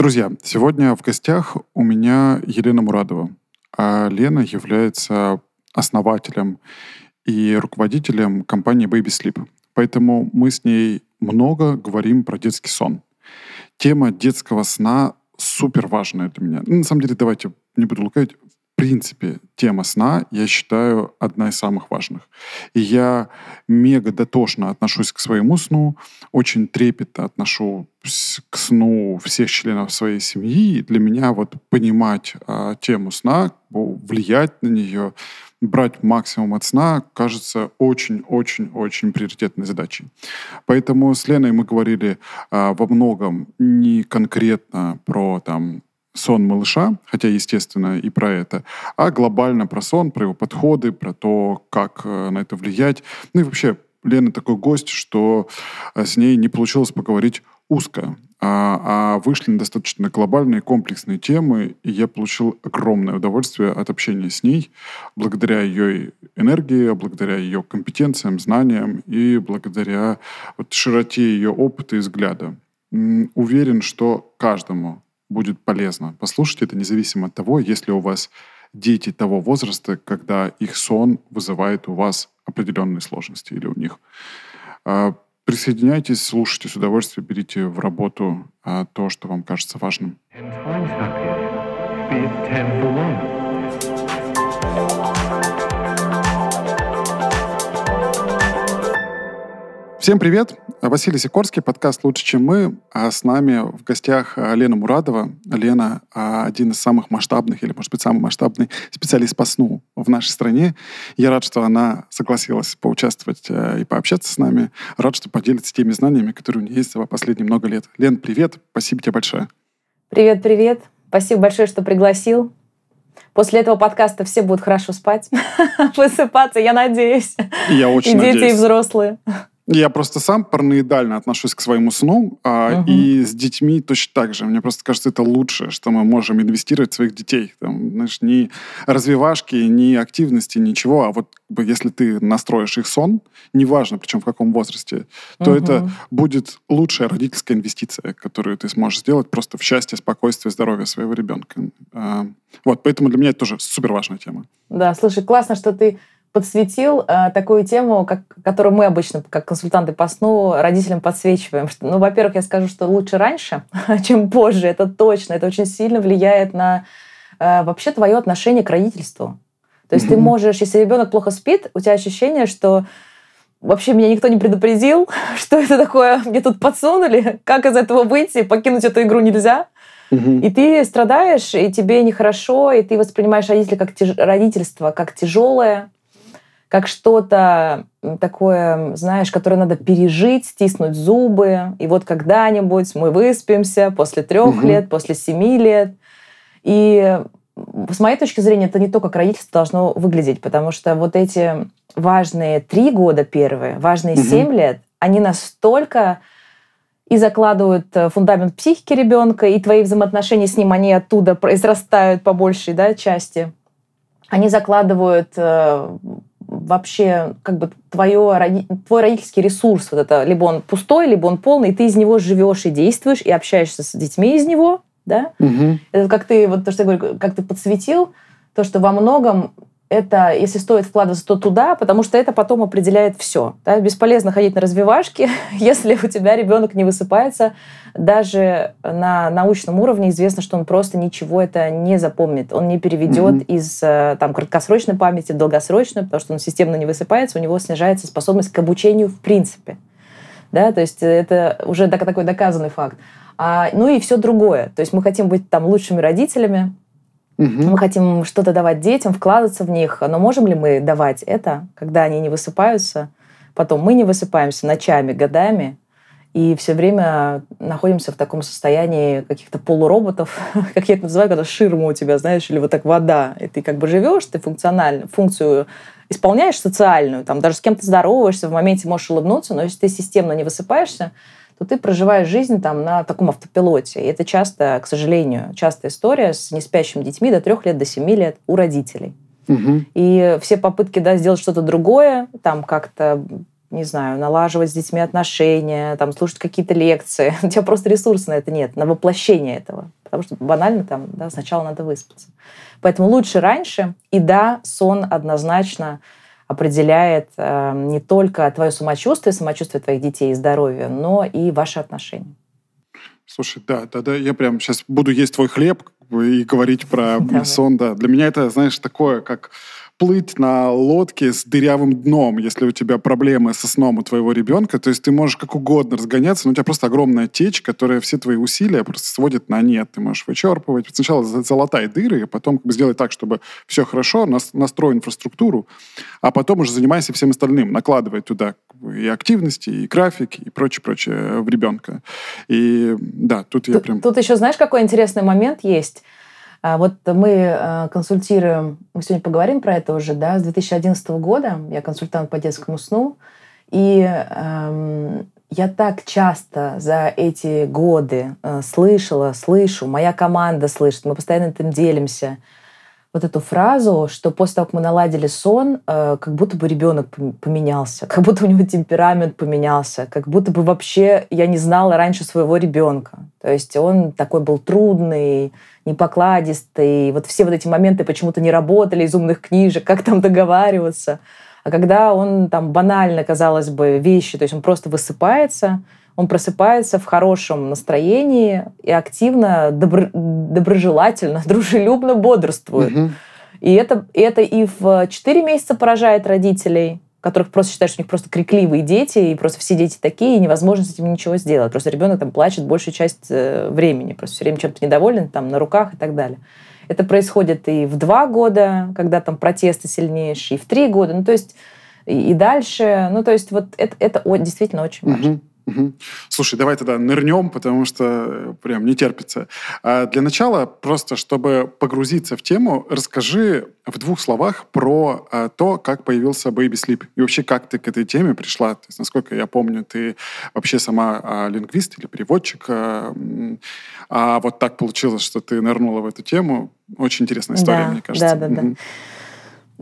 Друзья, сегодня в гостях у меня Елена Мурадова. А Лена является основателем и руководителем компании Baby Sleep. Поэтому мы с ней много говорим про детский сон. Тема детского сна супер важная для меня. Ну, на самом деле, давайте не буду лукавить, принципе, тема сна, я считаю, одна из самых важных. И я мега дотошно отношусь к своему сну, очень трепетно отношу к сну всех членов своей семьи. И для меня вот понимать а, тему сна, влиять на нее, брать максимум от сна, кажется очень-очень-очень приоритетной задачей. Поэтому с Леной мы говорили а, во многом не конкретно про там сон малыша, хотя, естественно, и про это, а глобально про сон, про его подходы, про то, как э, на это влиять. Ну и вообще, Лена такой гость, что э, с ней не получилось поговорить узко, а, а вышли на достаточно глобальные комплексные темы, и я получил огромное удовольствие от общения с ней, благодаря ее энергии, благодаря ее компетенциям, знаниям и благодаря вот, широте ее опыта и взгляда. Уверен, что каждому будет полезно послушать это, независимо от того, если у вас дети того возраста, когда их сон вызывает у вас определенные сложности или у них. А, присоединяйтесь, слушайте с удовольствием, берите в работу а, то, что вам кажется важным. Всем привет! Василий Сикорский, подкаст «Лучше, чем мы». А с нами в гостях Лена Мурадова. Лена – один из самых масштабных, или, может быть, самый масштабный специалист по сну в нашей стране. Я рад, что она согласилась поучаствовать э, и пообщаться с нами. Рад, что поделится теми знаниями, которые у нее есть за последние много лет. Лен, привет! Спасибо тебе большое. Привет, привет! Спасибо большое, что пригласил. После этого подкаста все будут хорошо спать, высыпаться, я надеюсь. Я очень и надеюсь. дети, и взрослые. Я просто сам параноидально отношусь к своему сну, а, угу. и с детьми точно так же. Мне просто кажется, это лучшее, что мы можем инвестировать в своих детей. Там, знаешь, ни развивашки, ни активности, ничего. А вот если ты настроишь их сон, неважно, причем в каком возрасте, то угу. это будет лучшая родительская инвестиция, которую ты сможешь сделать просто в счастье, спокойствие, здоровье своего ребенка. А, вот, поэтому для меня это тоже супер важная тема. Да, слушай, классно, что ты подсветил э, такую тему, как, которую мы обычно, как консультанты по сну, родителям подсвечиваем. Что, ну, во-первых, я скажу, что лучше раньше, чем позже. Это точно. Это очень сильно влияет на э, вообще твое отношение к родительству. То есть mm-hmm. ты можешь, если ребенок плохо спит, у тебя ощущение, что вообще меня никто не предупредил, что это такое, мне тут подсунули, как из этого выйти, покинуть эту игру нельзя. Угу. И ты страдаешь, и тебе нехорошо, и ты воспринимаешь родителя как тяж... родительство как тяжелое, как что-то такое, знаешь, которое надо пережить, стиснуть зубы, и вот когда-нибудь мы выспимся после трех угу. лет, после семи лет. И с моей точки зрения, это не то, как родительство должно выглядеть, потому что вот эти важные три года первые, важные семь угу. лет, они настолько и закладывают э, фундамент психики ребенка, и твои взаимоотношения с ним, они оттуда произрастают по большей да, части. Они закладывают э, вообще как бы твое, твой родительский ресурс, вот это, либо он пустой, либо он полный, и ты из него живешь и действуешь, и общаешься с детьми из него, да? Угу. Это как ты, вот то, что я говорю, как ты подсветил, то, что во многом это, если стоит вкладываться, то туда, потому что это потом определяет все. Да? Бесполезно ходить на развивашки, если у тебя ребенок не высыпается. Даже на научном уровне известно, что он просто ничего это не запомнит. Он не переведет mm-hmm. из э, там, краткосрочной памяти в долгосрочную, потому что он системно не высыпается, у него снижается способность к обучению в принципе. Да? То есть это уже такой доказанный факт. А, ну и все другое. То есть мы хотим быть там лучшими родителями, Угу. Мы хотим что-то давать детям, вкладываться в них. Но можем ли мы давать это, когда они не высыпаются? Потом мы не высыпаемся ночами, годами, и все время находимся в таком состоянии каких-то полуроботов, как я это называю, когда ширма у тебя, знаешь, или вот так вода, и ты как бы живешь, ты функционально, функцию исполняешь социальную, там даже с кем-то здороваешься, в моменте можешь улыбнуться, но если ты системно не высыпаешься, то ты проживаешь жизнь там на таком автопилоте. И это часто, к сожалению, частая история с неспящими детьми до трех лет, до семи лет у родителей. Угу. И все попытки да, сделать что-то другое, там как-то не знаю, налаживать с детьми отношения, там, слушать какие-то лекции. У тебя просто ресурсов на это нет, на воплощение этого. Потому что банально там, да, сначала надо выспаться. Поэтому лучше раньше. И да, сон однозначно определяет э, не только твое самочувствие, самочувствие твоих детей и здоровье, но и ваши отношения. Слушай, да, да, да, я прям сейчас буду есть твой хлеб и говорить про сон, да. Для меня это, знаешь, такое, как плыть на лодке с дырявым дном, если у тебя проблемы со сном у твоего ребенка. То есть ты можешь как угодно разгоняться, но у тебя просто огромная течь, которая все твои усилия просто сводит на нет. Ты можешь вычерпывать. Сначала залатай дыры, а потом как бы сделай так, чтобы все хорошо, настрой инфраструктуру, а потом уже занимайся всем остальным. Накладывай туда и активности, и график, и прочее-прочее в ребенка. И да, тут я прям... Тут еще знаешь, какой интересный момент есть? А вот мы э, консультируем, мы сегодня поговорим про это уже, да, с 2011 года. Я консультант по детскому сну. И эм, я так часто за эти годы э, слышала, слышу, моя команда слышит, мы постоянно этим делимся – вот эту фразу, что после того, как мы наладили сон, э, как будто бы ребенок поменялся, как будто у него темперамент поменялся, как будто бы вообще я не знала раньше своего ребенка. То есть он такой был трудный, непокладистый. Вот все вот эти моменты почему-то не работали из умных книжек, как там договариваться. А когда он там банально, казалось бы, вещи, то есть он просто высыпается, он просыпается в хорошем настроении и активно, добро, доброжелательно, дружелюбно бодрствует. Угу. И это, это и в 4 месяца поражает родителей, которых просто считают, что у них просто крикливые дети, и просто все дети такие, и невозможно с этим ничего сделать. Просто ребенок там плачет большую часть э, времени, просто все время чем-то недоволен, там, на руках и так далее. Это происходит и в два года, когда там протесты сильнейшие, и в три года, ну то есть и, и дальше, ну то есть вот это, это действительно очень важно. Угу. Угу. Слушай, давай тогда нырнем, потому что э, прям не терпится. А для начала, просто чтобы погрузиться в тему, расскажи в двух словах про а, то, как появился Baby Sleep. И вообще, как ты к этой теме пришла. То есть, насколько я помню, ты вообще сама а, лингвист или переводчик. А, а вот так получилось, что ты нырнула в эту тему. Очень интересная история, да, мне кажется. Да, да, да.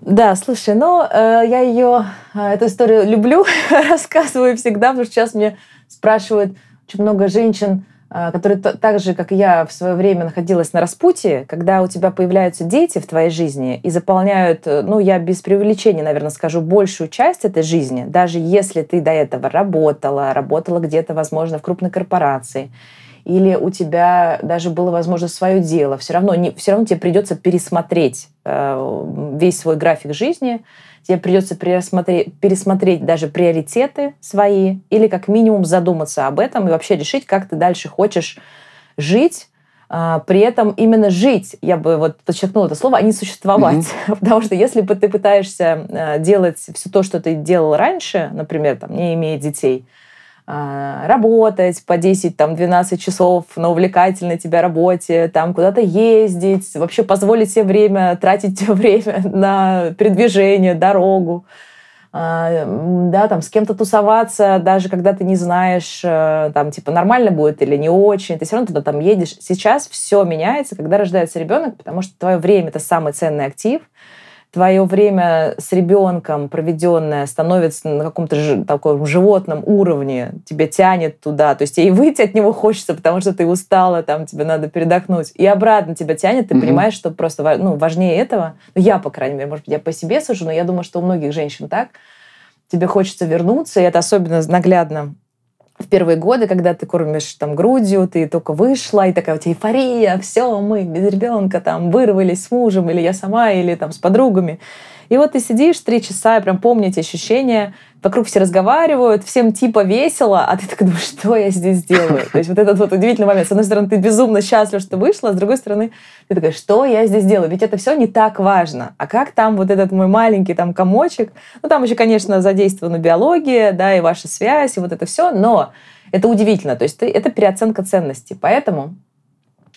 Да, слушай, ну, э, я ее, э, эту историю люблю, рассказываю всегда, потому что сейчас мне спрашивают очень много женщин, э, которые так же, как я, в свое время находилась на распутье, когда у тебя появляются дети в твоей жизни и заполняют, э, ну, я без преувеличения, наверное, скажу, большую часть этой жизни, даже если ты до этого работала, работала где-то, возможно, в крупной корпорации, или у тебя даже было, возможно, свое дело, все равно, не, все равно тебе придется пересмотреть э, весь свой график жизни, тебе придется пересмотреть, пересмотреть даже приоритеты свои, или как минимум задуматься об этом и вообще решить, как ты дальше хочешь жить, а, при этом именно жить, я бы вот подчеркнула это слово, а не существовать. Mm-hmm. Потому что если бы ты пытаешься э, делать все то, что ты делал раньше, например, там, не имея детей, работать по 10-12 часов на увлекательной тебя работе, там куда-то ездить, вообще позволить себе время, тратить время на передвижение, дорогу, а, да, там с кем-то тусоваться, даже когда ты не знаешь, э, там, типа, нормально будет или не очень, ты все равно туда там едешь. Сейчас все меняется, когда рождается ребенок, потому что твое время — это самый ценный актив — твое время с ребенком проведенное становится на каком-то таком животном уровне, тебя тянет туда, то есть и выйти от него хочется, потому что ты устала, там тебе надо передохнуть, и обратно тебя тянет, ты угу. понимаешь, что просто ну, важнее этого, ну, я, по крайней мере, может быть, я по себе сужу, но я думаю, что у многих женщин так, тебе хочется вернуться, и это особенно наглядно в первые годы, когда ты кормишь там грудью, ты только вышла, и такая у тебя эйфория, все, мы без ребенка там вырвались с мужем, или я сама, или там с подругами. И вот ты сидишь три часа, и прям помни эти ощущения, вокруг все разговаривают, всем типа весело, а ты так думаешь, что я здесь делаю? То есть вот этот вот удивительный момент. С одной стороны, ты безумно счастлив, что вышла, а с другой стороны, ты такая, что я здесь делаю? Ведь это все не так важно. А как там вот этот мой маленький там комочек? Ну, там еще, конечно, задействована биология, да, и ваша связь, и вот это все, но это удивительно. То есть это переоценка ценностей. Поэтому,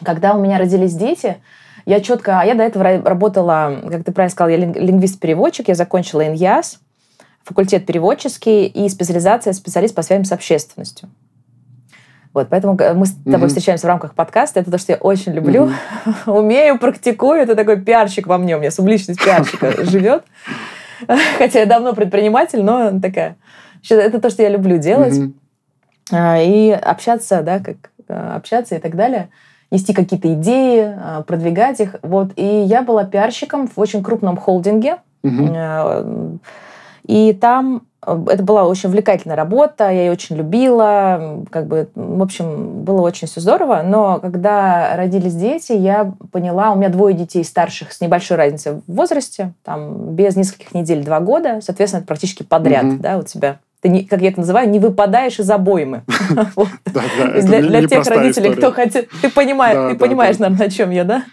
когда у меня родились дети, я четко, а я до этого работала, как ты правильно сказала, я лингвист-переводчик, я закончила ИНЯС, факультет переводческий и специализация специалист по связям с общественностью. Вот, поэтому мы с тобой mm-hmm. встречаемся в рамках подкаста. Это то, что я очень люблю, mm-hmm. умею, практикую. Это такой пиарщик во мне. У меня субличность пиарщика живет. Хотя я давно предприниматель, но такая Это то, что я люблю делать. Mm-hmm. И общаться, да, как э, общаться и так далее нести какие-то идеи, э, продвигать их. Вот. И я была пиарщиком в очень крупном холдинге. Угу. И там это была очень увлекательная работа, я ее очень любила, как бы, в общем, было очень все здорово. Но когда родились дети, я поняла, у меня двое детей старших с небольшой разницей в возрасте, там без нескольких недель два года, соответственно, это практически подряд, угу. да, у тебя ты, не, как я это называю, не выпадаешь из обоймы. Для тех родителей, кто хотел... Ты понимаешь, наверное, о чем я, да?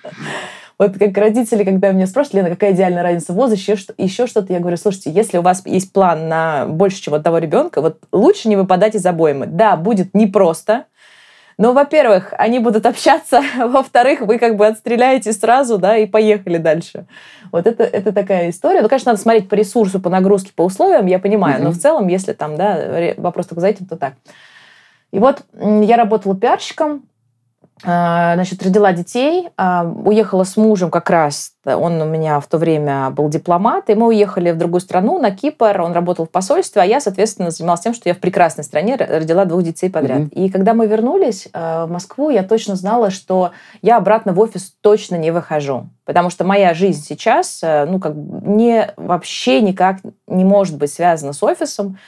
Вот как родители, когда меня спрашивают, Лена, какая идеальная разница в возрасте, еще что-то, я говорю, слушайте, если у вас есть план на больше, чем одного ребенка, вот лучше не выпадать из обоймы. Да, будет непросто, но, во-первых, они будут общаться, во-вторых, вы как бы отстреляете сразу, да, и поехали дальше. Вот это, это такая история. Ну, конечно, надо смотреть по ресурсу, по нагрузке, по условиям, я понимаю, mm-hmm. но в целом, если там, да, вопрос только за этим, то так. И вот я работала пиарщиком, значит, родила детей, а, уехала с мужем как раз, он у меня в то время был дипломат, и мы уехали в другую страну, на Кипр, он работал в посольстве, а я, соответственно, занималась тем, что я в прекрасной стране родила двух детей подряд. Mm-hmm. И когда мы вернулись а, в Москву, я точно знала, что я обратно в офис точно не выхожу, потому что моя жизнь сейчас, ну, как не, вообще никак не может быть связана с офисом,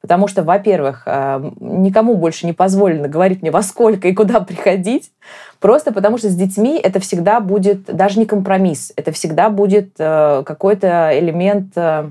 Потому что, во-первых, э, никому больше не позволено говорить мне, во сколько и куда приходить. Просто потому что с детьми это всегда будет даже не компромисс. Это всегда будет э, какой-то элемент э,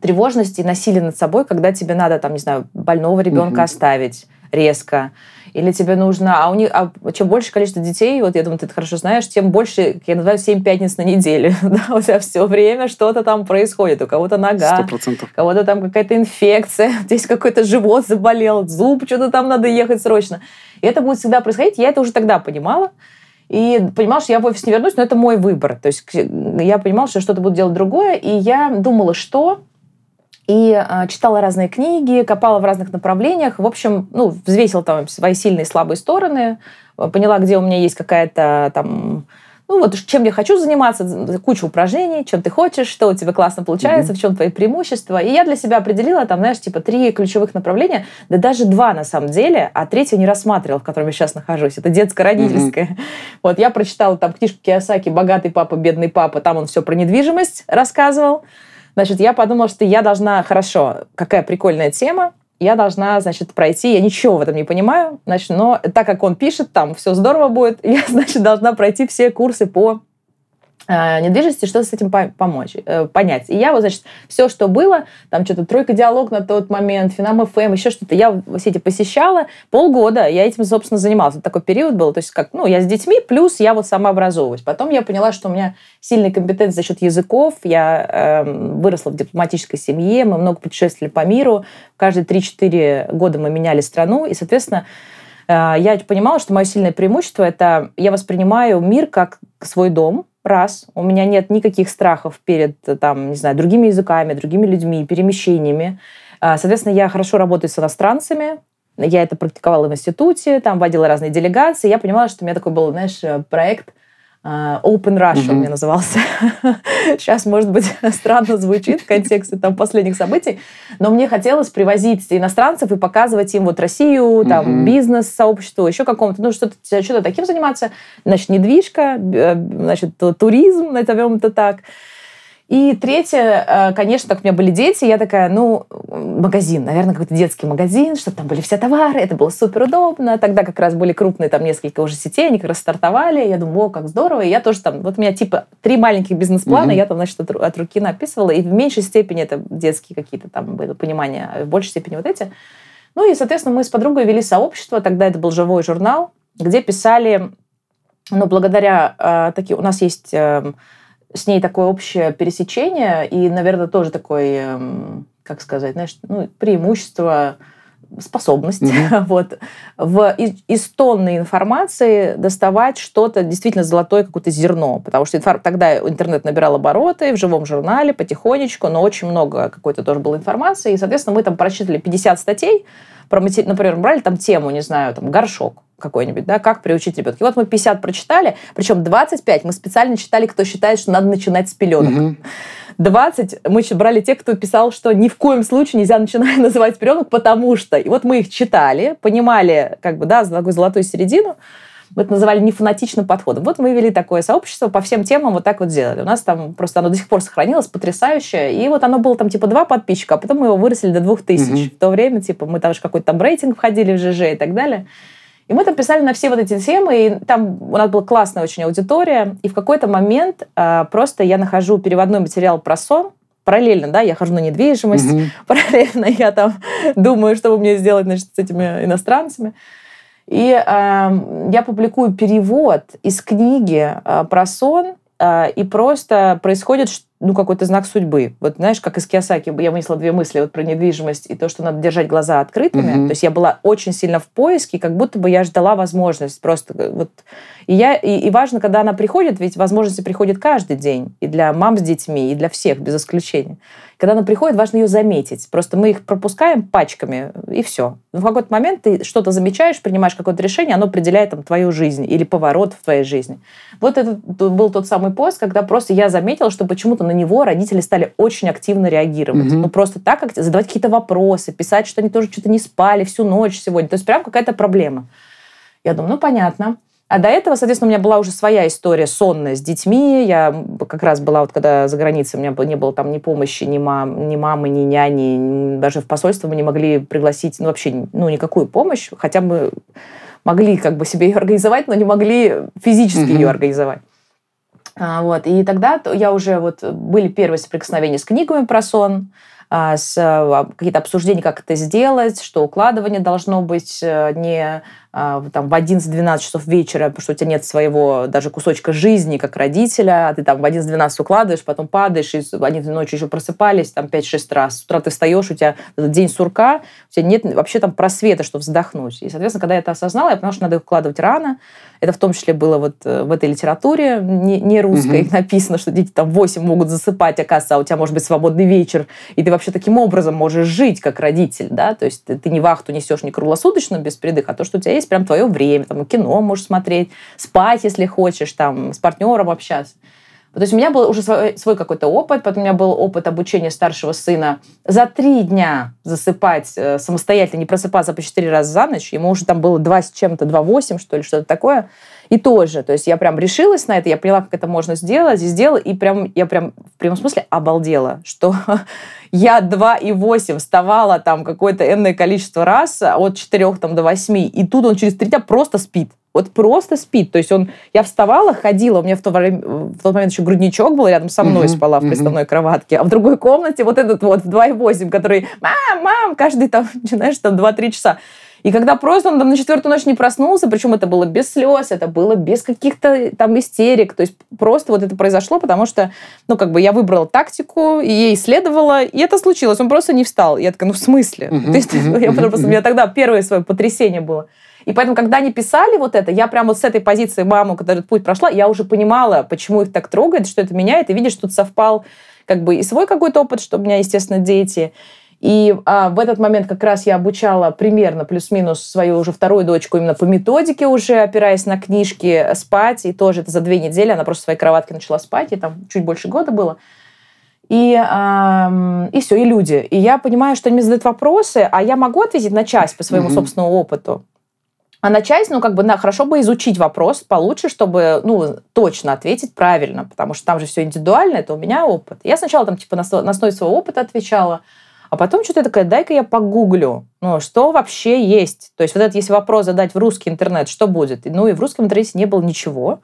тревожности и насилия над собой, когда тебе надо, там, не знаю, больного ребенка mm-hmm. оставить резко, или тебе нужно... А, у них, а чем больше количество детей, вот я думаю, ты это хорошо знаешь, тем больше, как я называю, 7 пятниц на неделю. да, у тебя все время что-то там происходит. У кого-то нога, 100%. у кого-то там какая-то инфекция, здесь какой-то живот заболел, зуб, что-то там надо ехать срочно. И это будет всегда происходить. Я это уже тогда понимала. И понимала, что я в офис не вернусь, но это мой выбор. То есть я понимала, что что-то буду делать другое, и я думала, что и э, читала разные книги, копала в разных направлениях. В общем, ну, взвесила там свои сильные и слабые стороны, поняла, где у меня есть какая-то там ну вот чем я хочу заниматься, куча упражнений, чем ты хочешь, что у тебя классно получается, mm-hmm. в чем твои преимущества. И я для себя определила там, знаешь, типа три ключевых направления, да даже два на самом деле, а третье не рассматривала, в котором я сейчас нахожусь. Это детско-родительское. Mm-hmm. Вот я прочитала там книжку Киосаки «Богатый папа, бедный папа», там он все про недвижимость рассказывал. Значит, я подумала, что я должна, хорошо, какая прикольная тема, я должна, значит, пройти, я ничего в этом не понимаю, значит, но так как он пишет, там все здорово будет, я, значит, должна пройти все курсы по недвижимости, что с этим помочь, э, понять. И я вот, значит, все, что было, там что-то тройка диалог на тот момент, Финам ФМ, еще что-то, я все эти посещала полгода, я этим, собственно, занималась. Вот такой период был, то есть как, ну, я с детьми, плюс я вот сама образовываюсь. Потом я поняла, что у меня сильные компетенции за счет языков, я э, выросла в дипломатической семье, мы много путешествовали по миру, каждые 3-4 года мы меняли страну, и, соответственно, э, я понимала, что мое сильное преимущество – это я воспринимаю мир как свой дом, раз, у меня нет никаких страхов перед, там, не знаю, другими языками, другими людьми, перемещениями. А, соответственно, я хорошо работаю с иностранцами, я это практиковала в институте, там водила разные делегации. Я понимала, что у меня такой был, знаешь, проект – а, Open Russia mm-hmm. он мне назывался. Сейчас, может быть, странно звучит в контексте там, последних событий, но мне хотелось привозить иностранцев и показывать им вот Россию, там, mm-hmm. бизнес, сообщество, еще какому-то, ну, что-то, что-то таким заниматься. Значит, недвижка, значит, туризм, назовем это так. И третье, э, конечно, так у меня были дети, я такая, ну, магазин, наверное, какой-то детский магазин, чтобы там были все товары, это было супер удобно. Тогда как раз были крупные там несколько уже сетей, они как раз стартовали, я думаю, о, как здорово. И я тоже там, вот у меня типа три маленьких бизнес-плана, mm-hmm. я там, значит, от, от руки написывала, и в меньшей степени это детские какие-то там были понимания, а в большей степени вот эти. Ну и, соответственно, мы с подругой вели сообщество, тогда это был живой журнал, где писали, ну, благодаря э, такие, у нас есть... Э, с ней такое общее пересечение и, наверное, тоже такой, эм, как сказать, знаешь, ну, преимущество способность mm-hmm. вот, в, из, из тонны информации доставать что-то действительно золотое, какое-то зерно. Потому что инфор... тогда интернет набирал обороты в живом журнале потихонечку, но очень много какой-то тоже было информации. И, соответственно, мы там прочитали 50 статей, про, например, брали там тему, не знаю, там, горшок какой-нибудь, да, как приучить ребенка. И вот мы 50 прочитали, причем 25 мы специально читали, кто считает, что надо начинать с пеленок. Угу. 20 мы брали тех, кто писал, что ни в коем случае нельзя начинать называть пеленок, потому что. И вот мы их читали, понимали, как бы, да, такую золотую середину, мы это называли нефанатичным подходом. Вот мы вели такое сообщество, по всем темам вот так вот делали. У нас там просто оно до сих пор сохранилось, потрясающее. И вот оно было там типа два подписчика, а потом мы его выросли до двух тысяч. Угу. В то время, типа, мы там же какой-то там рейтинг входили в ЖЖ и так далее. И мы там писали на все вот эти темы, и там у нас была классная очень аудитория. И в какой-то момент э, просто я нахожу переводной материал про сон, параллельно, да, я хожу на недвижимость, угу. параллельно я там думаю, что мне сделать, значит, с этими иностранцами. И э, я публикую перевод из книги э, про сон, э, и просто происходит ну, какой-то знак судьбы. Вот знаешь, как из Киосаки я вынесла две мысли вот про недвижимость и то, что надо держать глаза открытыми. Mm-hmm. То есть я была очень сильно в поиске, как будто бы я ждала возможность. Просто э, вот... И, я, и, и важно, когда она приходит, ведь возможности приходят каждый день. И для мам с детьми, и для всех, без исключения. Когда она приходит, важно ее заметить. Просто мы их пропускаем пачками, и все. В какой-то момент ты что-то замечаешь, принимаешь какое-то решение, оно определяет там, твою жизнь или поворот в твоей жизни. Вот это был тот самый пост, когда просто я заметила, что почему-то на него родители стали очень активно реагировать. Mm-hmm. Ну, просто так, как задавать какие-то вопросы, писать, что они тоже что-то не спали всю ночь сегодня. То есть прям какая-то проблема. Я думаю, ну, понятно. А до этого, соответственно, у меня была уже своя история сонная с детьми. Я как раз была, вот когда за границей, у меня не было там ни помощи, ни, мам, ни мамы, ни няни. Даже в посольство мы не могли пригласить ну, вообще ну, никакую помощь. Хотя мы могли как бы себе ее организовать, но не могли физически mm-hmm. ее организовать. А, вот. И тогда я уже вот были первые соприкосновения с книгами про сон, а, с а, какие-то обсуждения, как это сделать, что укладывание должно быть э, не там, в 11-12 часов вечера, потому что у тебя нет своего даже кусочка жизни как родителя, а ты там в 11-12 укладываешь, потом падаешь, и они ночью еще просыпались там 5-6 раз. С утра ты встаешь, у тебя день сурка, у тебя нет вообще там просвета, чтобы вздохнуть. И, соответственно, когда я это осознала, я поняла, что надо укладывать рано. Это в том числе было вот э, в этой литературе не, не русской угу. написано, что дети там 8 могут засыпать, оказывается, а у тебя может быть свободный вечер, и ты вообще таким образом можешь жить как родитель, да, то есть ты, ты не вахту несешь не круглосуточно без передыха, а то, что у тебя есть прям твое время, там, кино можешь смотреть, спать, если хочешь, там, с партнером общаться. То есть у меня был уже свой, свой какой-то опыт, потом у меня был опыт обучения старшего сына. За три дня засыпать э, самостоятельно, не просыпаться по четыре раза за ночь. Ему уже там было два с чем-то, два восемь, что ли, что-то такое. И тоже, то есть я прям решилась на это, я поняла, как это можно сделать, и сделала, и прям, я прям в прямом смысле обалдела, что я 2,8 вставала там какое-то энное количество раз от 4 там, до 8, и тут он через 3 дня просто спит. Вот просто спит. То есть он, я вставала, ходила, у меня в, то время, в тот момент еще грудничок был рядом со мной, uh-huh, спала в приставной uh-huh. кроватке, а в другой комнате вот этот вот в 2,8, который, мам, мам, каждый там, знаешь, там 2-3 часа. И когда просто он там на четвертую ночь не проснулся, причем это было без слез, это было без каких-то там истерик, то есть просто вот это произошло, потому что, ну, как бы я выбрала тактику, и ей следовала, и это случилось, он просто не встал. Я такая, ну, в смысле? Uh-huh, то есть, uh-huh, я просто, uh-huh. у меня тогда первое свое потрясение было. И поэтому, когда они писали вот это, я прямо вот с этой позиции мамы, когда этот путь прошла, я уже понимала, почему их так трогает, что это меняет, и видишь, тут совпал как бы и свой какой-то опыт, что у меня, естественно, дети, и а, в этот момент как раз я обучала примерно плюс-минус свою уже вторую дочку именно по методике уже, опираясь на книжки, спать. И тоже это за две недели она просто в своей кроватке начала спать, и там чуть больше года было. И, э, и все, и люди. И я понимаю, что они мне задают вопросы, а я могу ответить на часть по своему mm-hmm. собственному опыту. А на часть, ну, как бы, на, хорошо бы изучить вопрос получше, чтобы, ну, точно ответить правильно, потому что там же все индивидуально, это у меня опыт. Я сначала там, типа, на, на основе своего опыта отвечала, а потом что-то такая, дай-ка я погуглю, ну, что вообще есть. То есть вот этот, если вопрос задать в русский интернет, что будет? Ну, и в русском интернете не было ничего.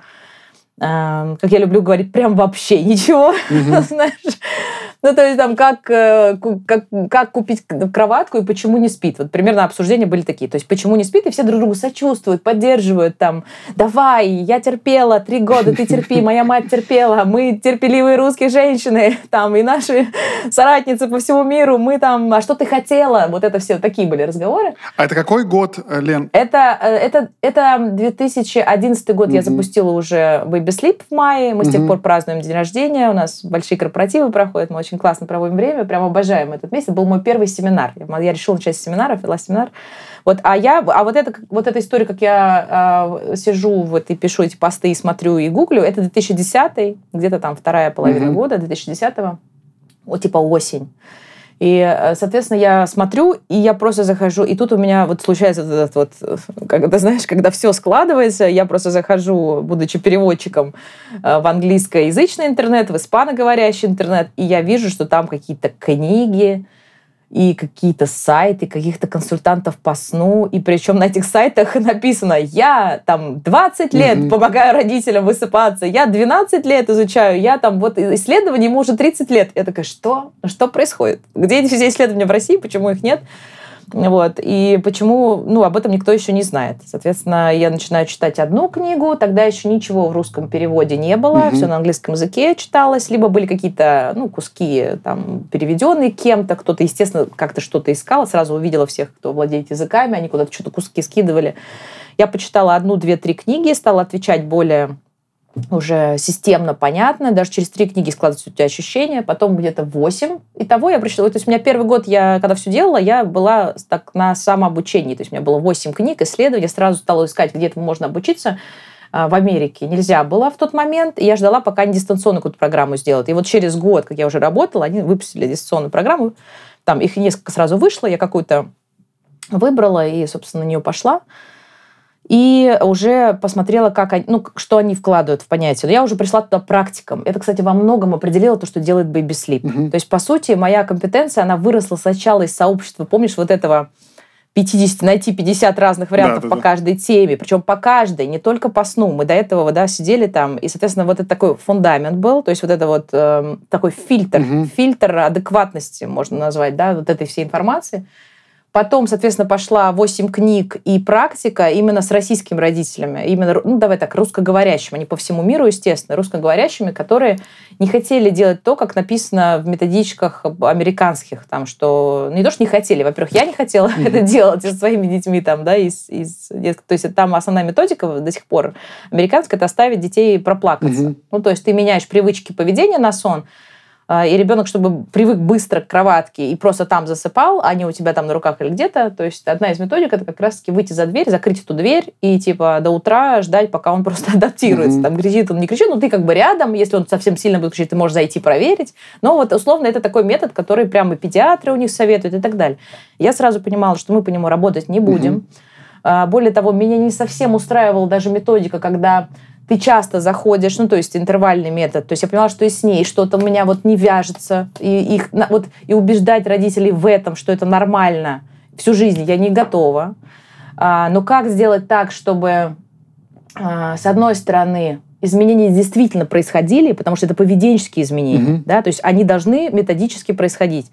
Эм, как я люблю говорить, прям вообще ничего. Знаешь, ну, то есть там, как, э, как, как купить кроватку и почему не спит. Вот примерно обсуждения были такие. То есть, почему не спит, и все друг другу сочувствуют, поддерживают там. Давай, я терпела три года, ты терпи, моя мать терпела, мы терпеливые русские женщины, там, и наши соратницы по всему миру, мы там, а что ты хотела? Вот это все, такие были разговоры. А это какой год, Лен? Это, э, это, это 2011 год, я запустила уже Baby Sleep в мае. Мы с тех пор празднуем день рождения. У нас большие корпоративы проходят. Мы очень классно проводим время. Прям обожаем этот месяц. Был мой первый семинар. Я решила начать с семинаров, вела семинар. Вот, а я, а вот, это, вот эта история, как я э, сижу вот и пишу эти посты и смотрю и гуглю, это 2010 где-то там вторая половина mm-hmm. года, 2010-го, вот типа осень. И, э, соответственно, я смотрю, и я просто захожу, и тут у меня вот случается этот вот, когда, знаешь, когда все складывается, я просто захожу, будучи переводчиком э, в английскоязычный интернет, в испаноговорящий интернет, и я вижу, что там какие-то книги, и какие-то сайты каких-то консультантов по сну. И причем на этих сайтах написано, я там 20 лет mm-hmm. помогаю родителям высыпаться, я 12 лет изучаю, я там вот исследование ему уже 30 лет. Я такая, что? Что происходит? Где эти все исследования в России? Почему их нет? Вот. И почему, ну, об этом никто еще не знает. Соответственно, я начинаю читать одну книгу, тогда еще ничего в русском переводе не было, угу. все на английском языке читалось, либо были какие-то, ну, куски там переведенные кем-то, кто-то, естественно, как-то что-то искал, сразу увидела всех, кто владеет языками, они куда-то что-то куски скидывали. Я почитала одну, две, три книги, стала отвечать более уже системно понятно, даже через три книги складываются у тебя ощущения, потом где-то восемь. И того я прочитала. То есть у меня первый год, я когда все делала, я была так на самообучении. То есть у меня было восемь книг, исследований, сразу стала искать, где этому можно обучиться а, в Америке нельзя было в тот момент, и я ждала, пока они дистанционную какую-то программу сделают. И вот через год, как я уже работала, они выпустили дистанционную программу, там их несколько сразу вышло, я какую-то выбрала и, собственно, на нее пошла и уже посмотрела, как они, ну, что они вкладывают в понятие. Но я уже пришла туда практиком. Это, кстати, во многом определило то, что делает Baby Sleep. Угу. То есть, по сути, моя компетенция, она выросла сначала из сообщества, помнишь, вот этого 50, найти 50 разных вариантов да, да, по да. каждой теме, причем по каждой, не только по сну. Мы до этого да, сидели там, и, соответственно, вот это такой фундамент был, то есть вот это вот э, такой фильтр, угу. фильтр адекватности, можно назвать, да, вот этой всей информации. Потом, соответственно, пошла 8 книг и практика именно с российскими родителями. Именно, ну, давай так, русскоговорящими. Они по всему миру, естественно, русскоговорящими, которые не хотели делать то, как написано в методичках американских. Там, что не то, что не хотели. Во-первых, я не хотела mm-hmm. это делать со своими детьми. Там, да, из, из, то есть там основная методика до сих пор американская – это оставить детей проплакаться. Mm-hmm. Ну, то есть ты меняешь привычки поведения на сон – и ребенок, чтобы привык быстро к кроватке и просто там засыпал, а не у тебя там на руках или где-то, то есть одна из методик это как раз-таки выйти за дверь, закрыть эту дверь и типа до утра ждать, пока он просто адаптируется. Mm-hmm. Там кричит, он не кричит, но ты как бы рядом, если он совсем сильно будет кричать, ты можешь зайти проверить. Но вот условно это такой метод, который прямо педиатры у них советуют и так далее. Я сразу понимала, что мы по нему работать не будем. Mm-hmm. Более того, меня не совсем устраивала даже методика, когда ты часто заходишь, ну, то есть интервальный метод. То есть я поняла, что и с ней что-то у меня вот не вяжется. И, их, вот, и убеждать родителей в этом, что это нормально, всю жизнь я не готова. А, но как сделать так, чтобы, а, с одной стороны, изменения действительно происходили, потому что это поведенческие изменения, mm-hmm. да, то есть они должны методически происходить.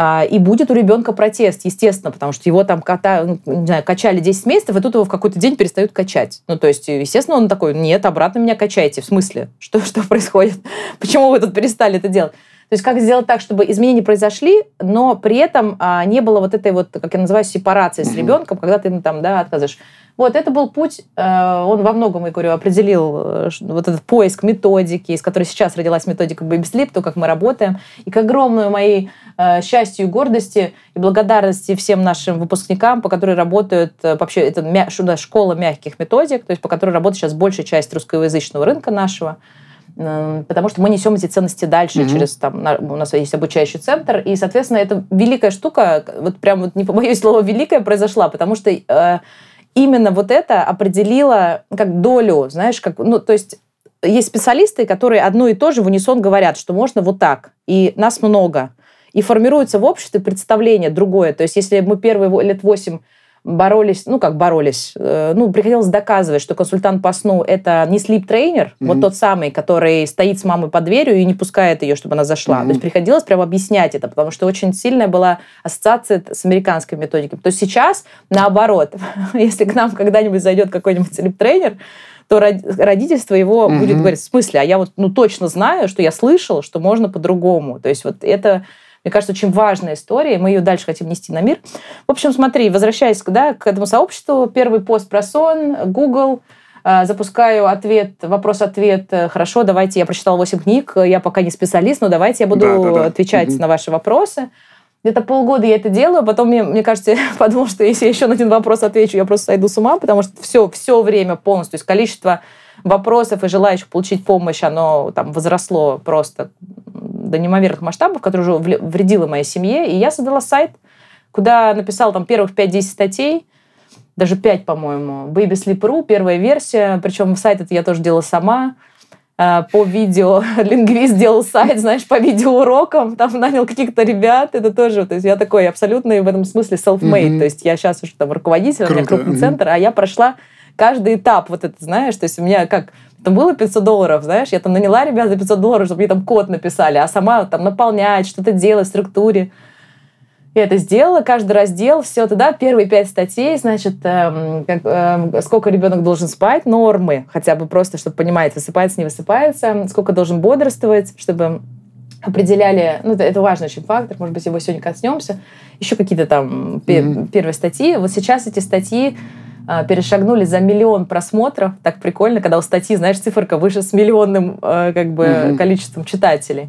А, и будет у ребенка протест, естественно, потому что его там кота, ну, не знаю, качали 10 месяцев, и тут его в какой-то день перестают качать. Ну, то есть, естественно, он такой, нет, обратно меня качайте. В смысле? Что, что происходит? Почему вы тут перестали это делать? То есть как сделать так, чтобы изменения произошли, но при этом а, не было вот этой вот, как я называю, сепарации с ребенком, когда ты ему там, да, отказываешь. Вот, это был путь, э, он во многом, я говорю, определил э, вот этот поиск методики, из которой сейчас родилась методика Baby Sleep, то, как мы работаем. И к огромному моей э, счастью и гордости и благодарности всем нашим выпускникам, по которой работают вообще, это школа мягких методик, то есть по которой работает сейчас большая часть русскоязычного рынка нашего, потому что мы несем эти ценности дальше mm-hmm. через там у нас есть обучающий центр и соответственно это великая штука вот прям вот не побоюсь слова великая произошла потому что именно вот это определило как долю, знаешь, как, ну, то есть есть специалисты, которые одно и то же в унисон говорят, что можно вот так, и нас много. И формируется в обществе представление другое. То есть если мы первые лет восемь боролись, ну как боролись, э, ну приходилось доказывать, что консультант по сну это не слип-тренер, mm-hmm. вот тот самый, который стоит с мамой под дверью и не пускает ее, чтобы она зашла. Mm-hmm. То есть приходилось прямо объяснять это, потому что очень сильная была ассоциация с американской методикой. То есть сейчас наоборот, если к нам когда-нибудь зайдет какой-нибудь слип-тренер, то родительство его угу. будет говорить, в смысле, а я вот ну, точно знаю, что я слышал, что можно по-другому. То есть вот это мне кажется, очень важная история, и мы ее дальше хотим нести на мир. В общем, смотри, возвращаясь да, к этому сообществу, первый пост про сон, Google, э, запускаю ответ, вопрос-ответ, э, хорошо, давайте, я прочитала 8 книг, я пока не специалист, но давайте я буду да, да, да. отвечать угу. на ваши вопросы. Где-то полгода я это делаю, потом мне, мне кажется, я подумала, что если я еще на один вопрос отвечу, я просто сойду с ума, потому что все, все время полностью, то есть количество вопросов и желающих получить помощь, оно там возросло просто до неимоверных масштабов, которые уже вредило моей семье. И я создала сайт, куда написала там первых 5-10 статей, даже 5, по-моему. Baby Sleep.ru, первая версия. Причем сайт это я тоже делала сама. Э, по видео лингвист делал сайт, знаешь, по видеоурокам, там нанял каких-то ребят, это тоже, то есть я такой абсолютно в этом смысле self-made, mm-hmm. то есть я сейчас уже там руководитель, Круто. у меня крупный mm-hmm. центр, а я прошла каждый этап вот это, знаешь, то есть у меня как там было 500 долларов, знаешь, я там наняла ребят за 500 долларов, чтобы мне там код написали, а сама там наполнять, что-то делать в структуре. Я это сделала, каждый раздел, все туда, первые пять статей, значит, эм, как, эм, сколько ребенок должен спать, нормы, хотя бы просто, чтобы понимать, высыпается, не высыпается, сколько должен бодрствовать, чтобы определяли, ну, это, это важный очень фактор, может быть, его сегодня коснемся, еще какие-то там mm-hmm. первые статьи. Вот сейчас эти статьи перешагнули за миллион просмотров, так прикольно, когда у статьи, знаешь, циферка выше с миллионным э, как бы mm-hmm. количеством читателей.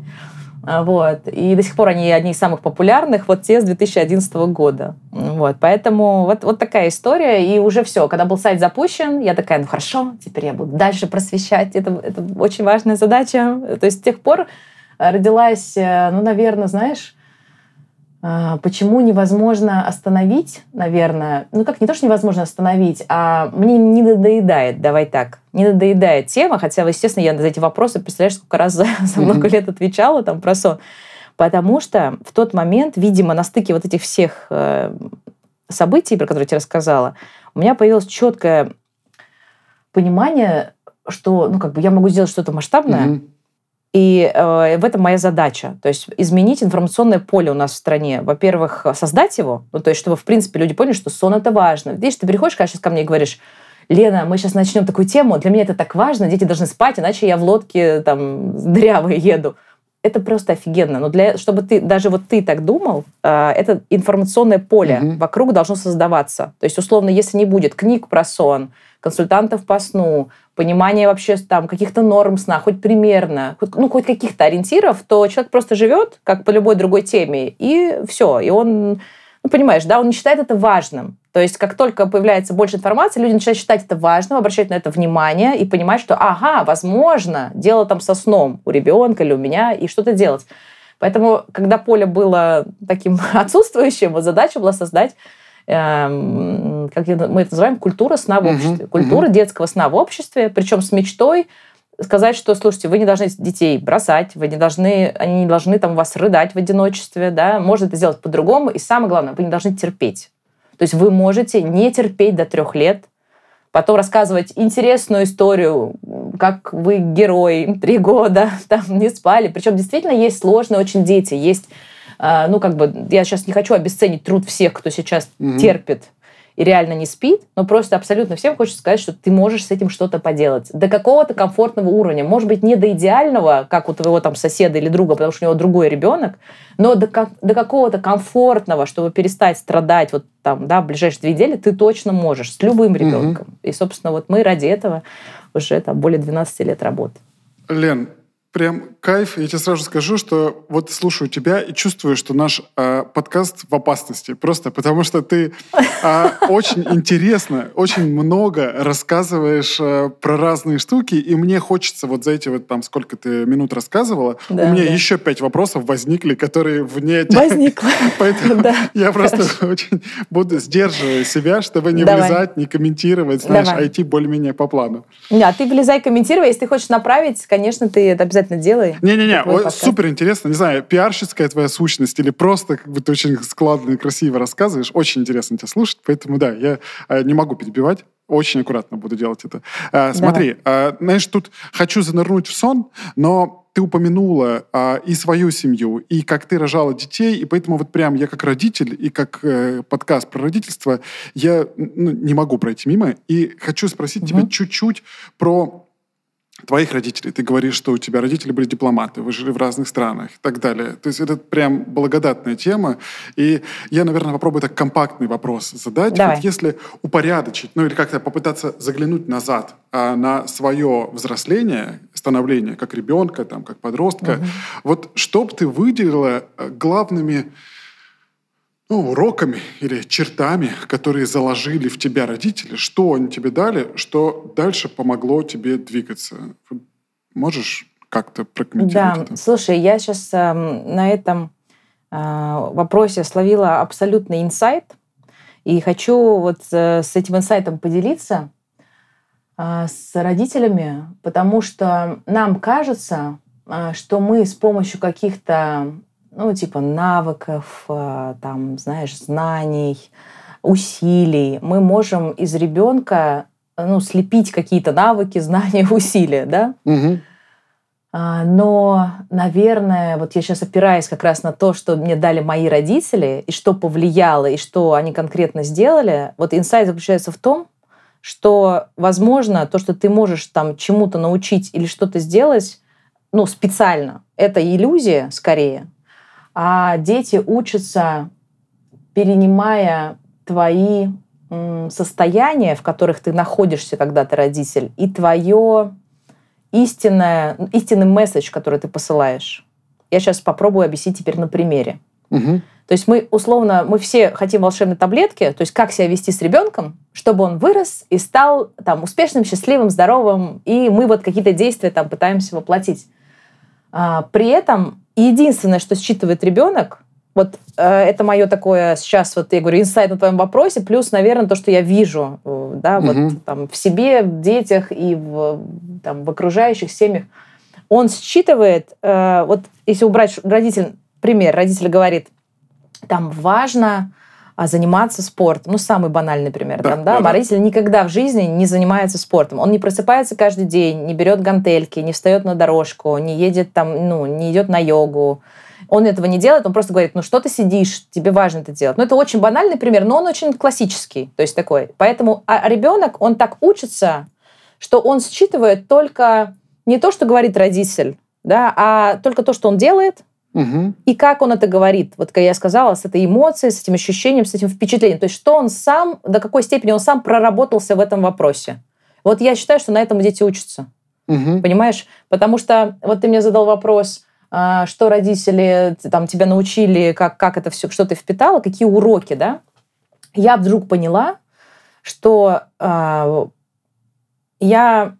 А, вот. И до сих пор они одни из самых популярных, вот те с 2011 года. Вот. Поэтому вот, вот такая история. И уже все. Когда был сайт запущен, я такая, ну хорошо, теперь я буду дальше просвещать. Это, это очень важная задача. То есть с тех пор родилась, э, ну, наверное, знаешь, а, почему невозможно остановить, наверное, ну как не то, что невозможно остановить, а мне не надоедает, давай так, не надоедает тема, хотя, естественно, я на эти вопросы, представляешь, сколько раз за, за много лет отвечала там про сон, потому что в тот момент, видимо, на стыке вот этих всех э, событий, про которые я тебе рассказала, у меня появилось четкое понимание, что, ну, как бы я могу сделать что-то масштабное, и э, в этом моя задача. То есть изменить информационное поле у нас в стране. Во-первых, создать его, ну, то есть чтобы, в принципе, люди поняли, что сон – это важно. Видишь, ты приходишь, конечно, ко мне и говоришь, Лена, мы сейчас начнем такую тему, для меня это так важно, дети должны спать, иначе я в лодке там дырявой еду. Это просто офигенно. Но для, чтобы ты, даже вот ты так думал, э, это информационное поле mm-hmm. вокруг должно создаваться. То есть, условно, если не будет книг про сон, консультантов по сну, понимание вообще там каких-то норм сна, хоть примерно, хоть, ну, хоть каких-то ориентиров, то человек просто живет, как по любой другой теме, и все. И он, ну, понимаешь, да, он не считает это важным. То есть, как только появляется больше информации, люди начинают считать это важным, обращать на это внимание и понимать, что, ага, возможно, дело там со сном у ребенка или у меня, и что-то делать. Поэтому, когда поле было таким отсутствующим, вот задача была создать Эм, как мы это называем, культура сна в обществе. Угу, культура угу. детского сна в обществе, причем с мечтой сказать, что, слушайте, вы не должны детей бросать, вы не должны, они не должны там вас рыдать в одиночестве, да, можно это сделать по-другому, и самое главное, вы не должны терпеть. То есть вы можете не терпеть до трех лет, потом рассказывать интересную историю, как вы герой, три года там не спали. Причем действительно есть сложные очень дети, есть ну, как бы, я сейчас не хочу обесценить труд всех, кто сейчас угу. терпит и реально не спит, но просто абсолютно всем хочется сказать, что ты можешь с этим что-то поделать. До какого-то комфортного уровня. Может быть, не до идеального, как у твоего там соседа или друга, потому что у него другой ребенок, но до, как, до какого-то комфортного, чтобы перестать страдать вот там, да, в ближайшие две недели, ты точно можешь с любым ребенком. Угу. И, собственно, вот мы ради этого уже там более 12 лет работаем. Лен, Прям кайф. Я тебе сразу скажу, что вот слушаю тебя и чувствую, что наш э, подкаст в опасности. Просто потому что ты э, очень интересно, очень много рассказываешь э, про разные штуки, и мне хочется вот за эти вот там сколько ты минут рассказывала, да, у меня да. еще пять вопросов возникли, которые вне... Возникло. Поэтому я просто очень буду сдерживать себя, чтобы не влезать, не комментировать, знаешь, а идти более-менее по плану. Да, ты влезай, комментируй. Если ты хочешь направить, конечно, ты это обязательно обязательно делай. Не-не-не, супер интересно. Не знаю, пиарщицкая твоя сущность или просто как бы ты очень складно и красиво рассказываешь. Очень интересно тебя слушать. Поэтому да, я э, не могу перебивать. Очень аккуратно буду делать это. А, смотри, а, знаешь, тут хочу занырнуть в сон, но ты упомянула а, и свою семью, и как ты рожала детей, и поэтому вот прям я как родитель и как э, подкаст про родительство, я ну, не могу пройти мимо. И хочу спросить угу. тебя чуть-чуть про твоих родителей. Ты говоришь, что у тебя родители были дипломаты, вы жили в разных странах и так далее. То есть это прям благодатная тема. И я, наверное, попробую так компактный вопрос задать. Давай. Вот если упорядочить, ну или как-то попытаться заглянуть назад а, на свое взросление, становление как ребенка, там, как подростка, угу. вот что бы ты выделила э, главными ну, уроками или чертами, которые заложили в тебя родители, что они тебе дали, что дальше помогло тебе двигаться. Можешь как-то прокомментировать да. это? Слушай, я сейчас э, на этом э, вопросе словила абсолютный инсайт, и хочу вот э, с этим инсайтом поделиться э, с родителями, потому что нам кажется, э, что мы с помощью каких-то ну, типа навыков, э, там, знаешь, знаний, усилий. Мы можем из ребенка ну, слепить какие-то навыки, знания, усилия, да? Угу. Но, наверное, вот я сейчас опираюсь как раз на то, что мне дали мои родители, и что повлияло, и что они конкретно сделали. Вот инсайт заключается в том, что, возможно, то, что ты можешь там чему-то научить или что-то сделать, ну, специально, это иллюзия скорее, а дети учатся, перенимая твои состояния, в которых ты находишься, когда ты родитель, и твое истинное, истинный месседж, который ты посылаешь. Я сейчас попробую объяснить теперь на примере. Угу. То есть мы условно, мы все хотим волшебной таблетки, то есть как себя вести с ребенком, чтобы он вырос и стал там успешным, счастливым, здоровым, и мы вот какие-то действия там пытаемся воплотить. А, при этом единственное, что считывает ребенок, вот э, это мое такое сейчас, вот я говорю, инсайт на твоем вопросе, плюс, наверное, то, что я вижу, э, да, вот угу. там в себе, в детях и в, там, в окружающих семьях. Он считывает, э, вот если убрать родитель, пример, родитель говорит, там важно а заниматься спортом. Ну, самый банальный пример. Да, там, да? Да, Родитель никогда в жизни не занимается спортом. Он не просыпается каждый день, не берет гантельки, не встает на дорожку, не едет там, ну, не идет на йогу. Он этого не делает, он просто говорит, ну что ты сидишь, тебе важно это делать. Ну, это очень банальный пример, но он очень классический, то есть такой. Поэтому а ребенок, он так учится, что он считывает только не то, что говорит родитель, да, а только то, что он делает, Угу. И как он это говорит, вот как я сказала, с этой эмоцией, с этим ощущением, с этим впечатлением. То есть что он сам, до какой степени он сам проработался в этом вопросе. Вот я считаю, что на этом дети учатся. Угу. Понимаешь? Потому что вот ты мне задал вопрос, а, что родители там, тебя научили, как, как это все, что ты впитала, какие уроки, да? Я вдруг поняла, что э, я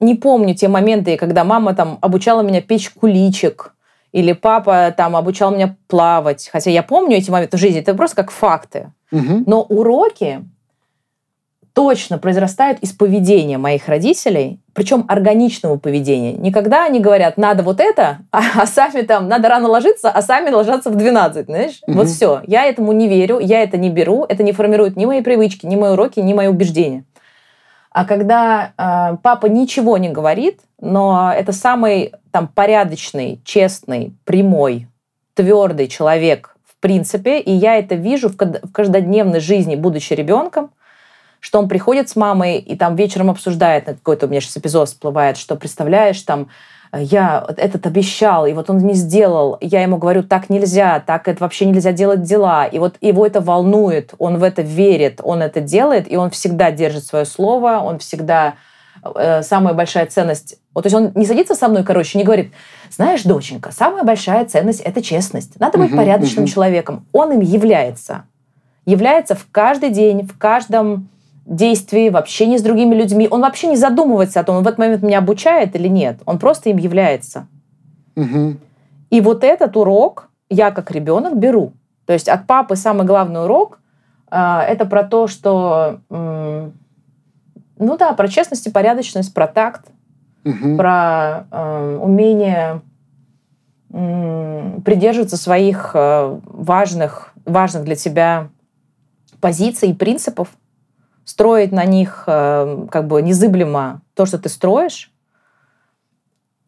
не помню те моменты, когда мама там обучала меня печь куличик, или папа там обучал меня плавать. Хотя я помню эти моменты в жизни, это просто как факты. Угу. Но уроки точно произрастают из поведения моих родителей, причем органичного поведения. Никогда они говорят, надо вот это, а, а сами там, надо рано ложиться, а сами ложатся в 12, знаешь? Угу. Вот все. Я этому не верю, я это не беру, это не формирует ни мои привычки, ни мои уроки, ни мои убеждения. А когда э, папа ничего не говорит, но это самый там порядочный, честный, прямой, твердый человек в принципе, и я это вижу в каждодневной жизни, будучи ребенком, что он приходит с мамой и там вечером обсуждает, какой-то у меня сейчас эпизод всплывает, что представляешь, там я этот обещал, и вот он не сделал, я ему говорю, так нельзя, так это вообще нельзя делать дела, и вот его это волнует, он в это верит, он это делает, и он всегда держит свое слово, он всегда э, самая большая ценность. Вот, то есть он не садится со мной, короче, не говорит, знаешь, доченька, самая большая ценность – это честность. Надо быть uh-huh, порядочным uh-huh. человеком. Он им является. Является в каждый день, в каждом действий, в общении с другими людьми. Он вообще не задумывается о том, он в этот момент меня обучает или нет. Он просто им является. Угу. И вот этот урок я как ребенок беру. То есть от папы самый главный урок э, это про то, что, э, ну да, про честность и порядочность, про такт, угу. про э, умение придерживаться своих э, важных, важных для тебя позиций и принципов строить на них э, как бы незыблемо то, что ты строишь,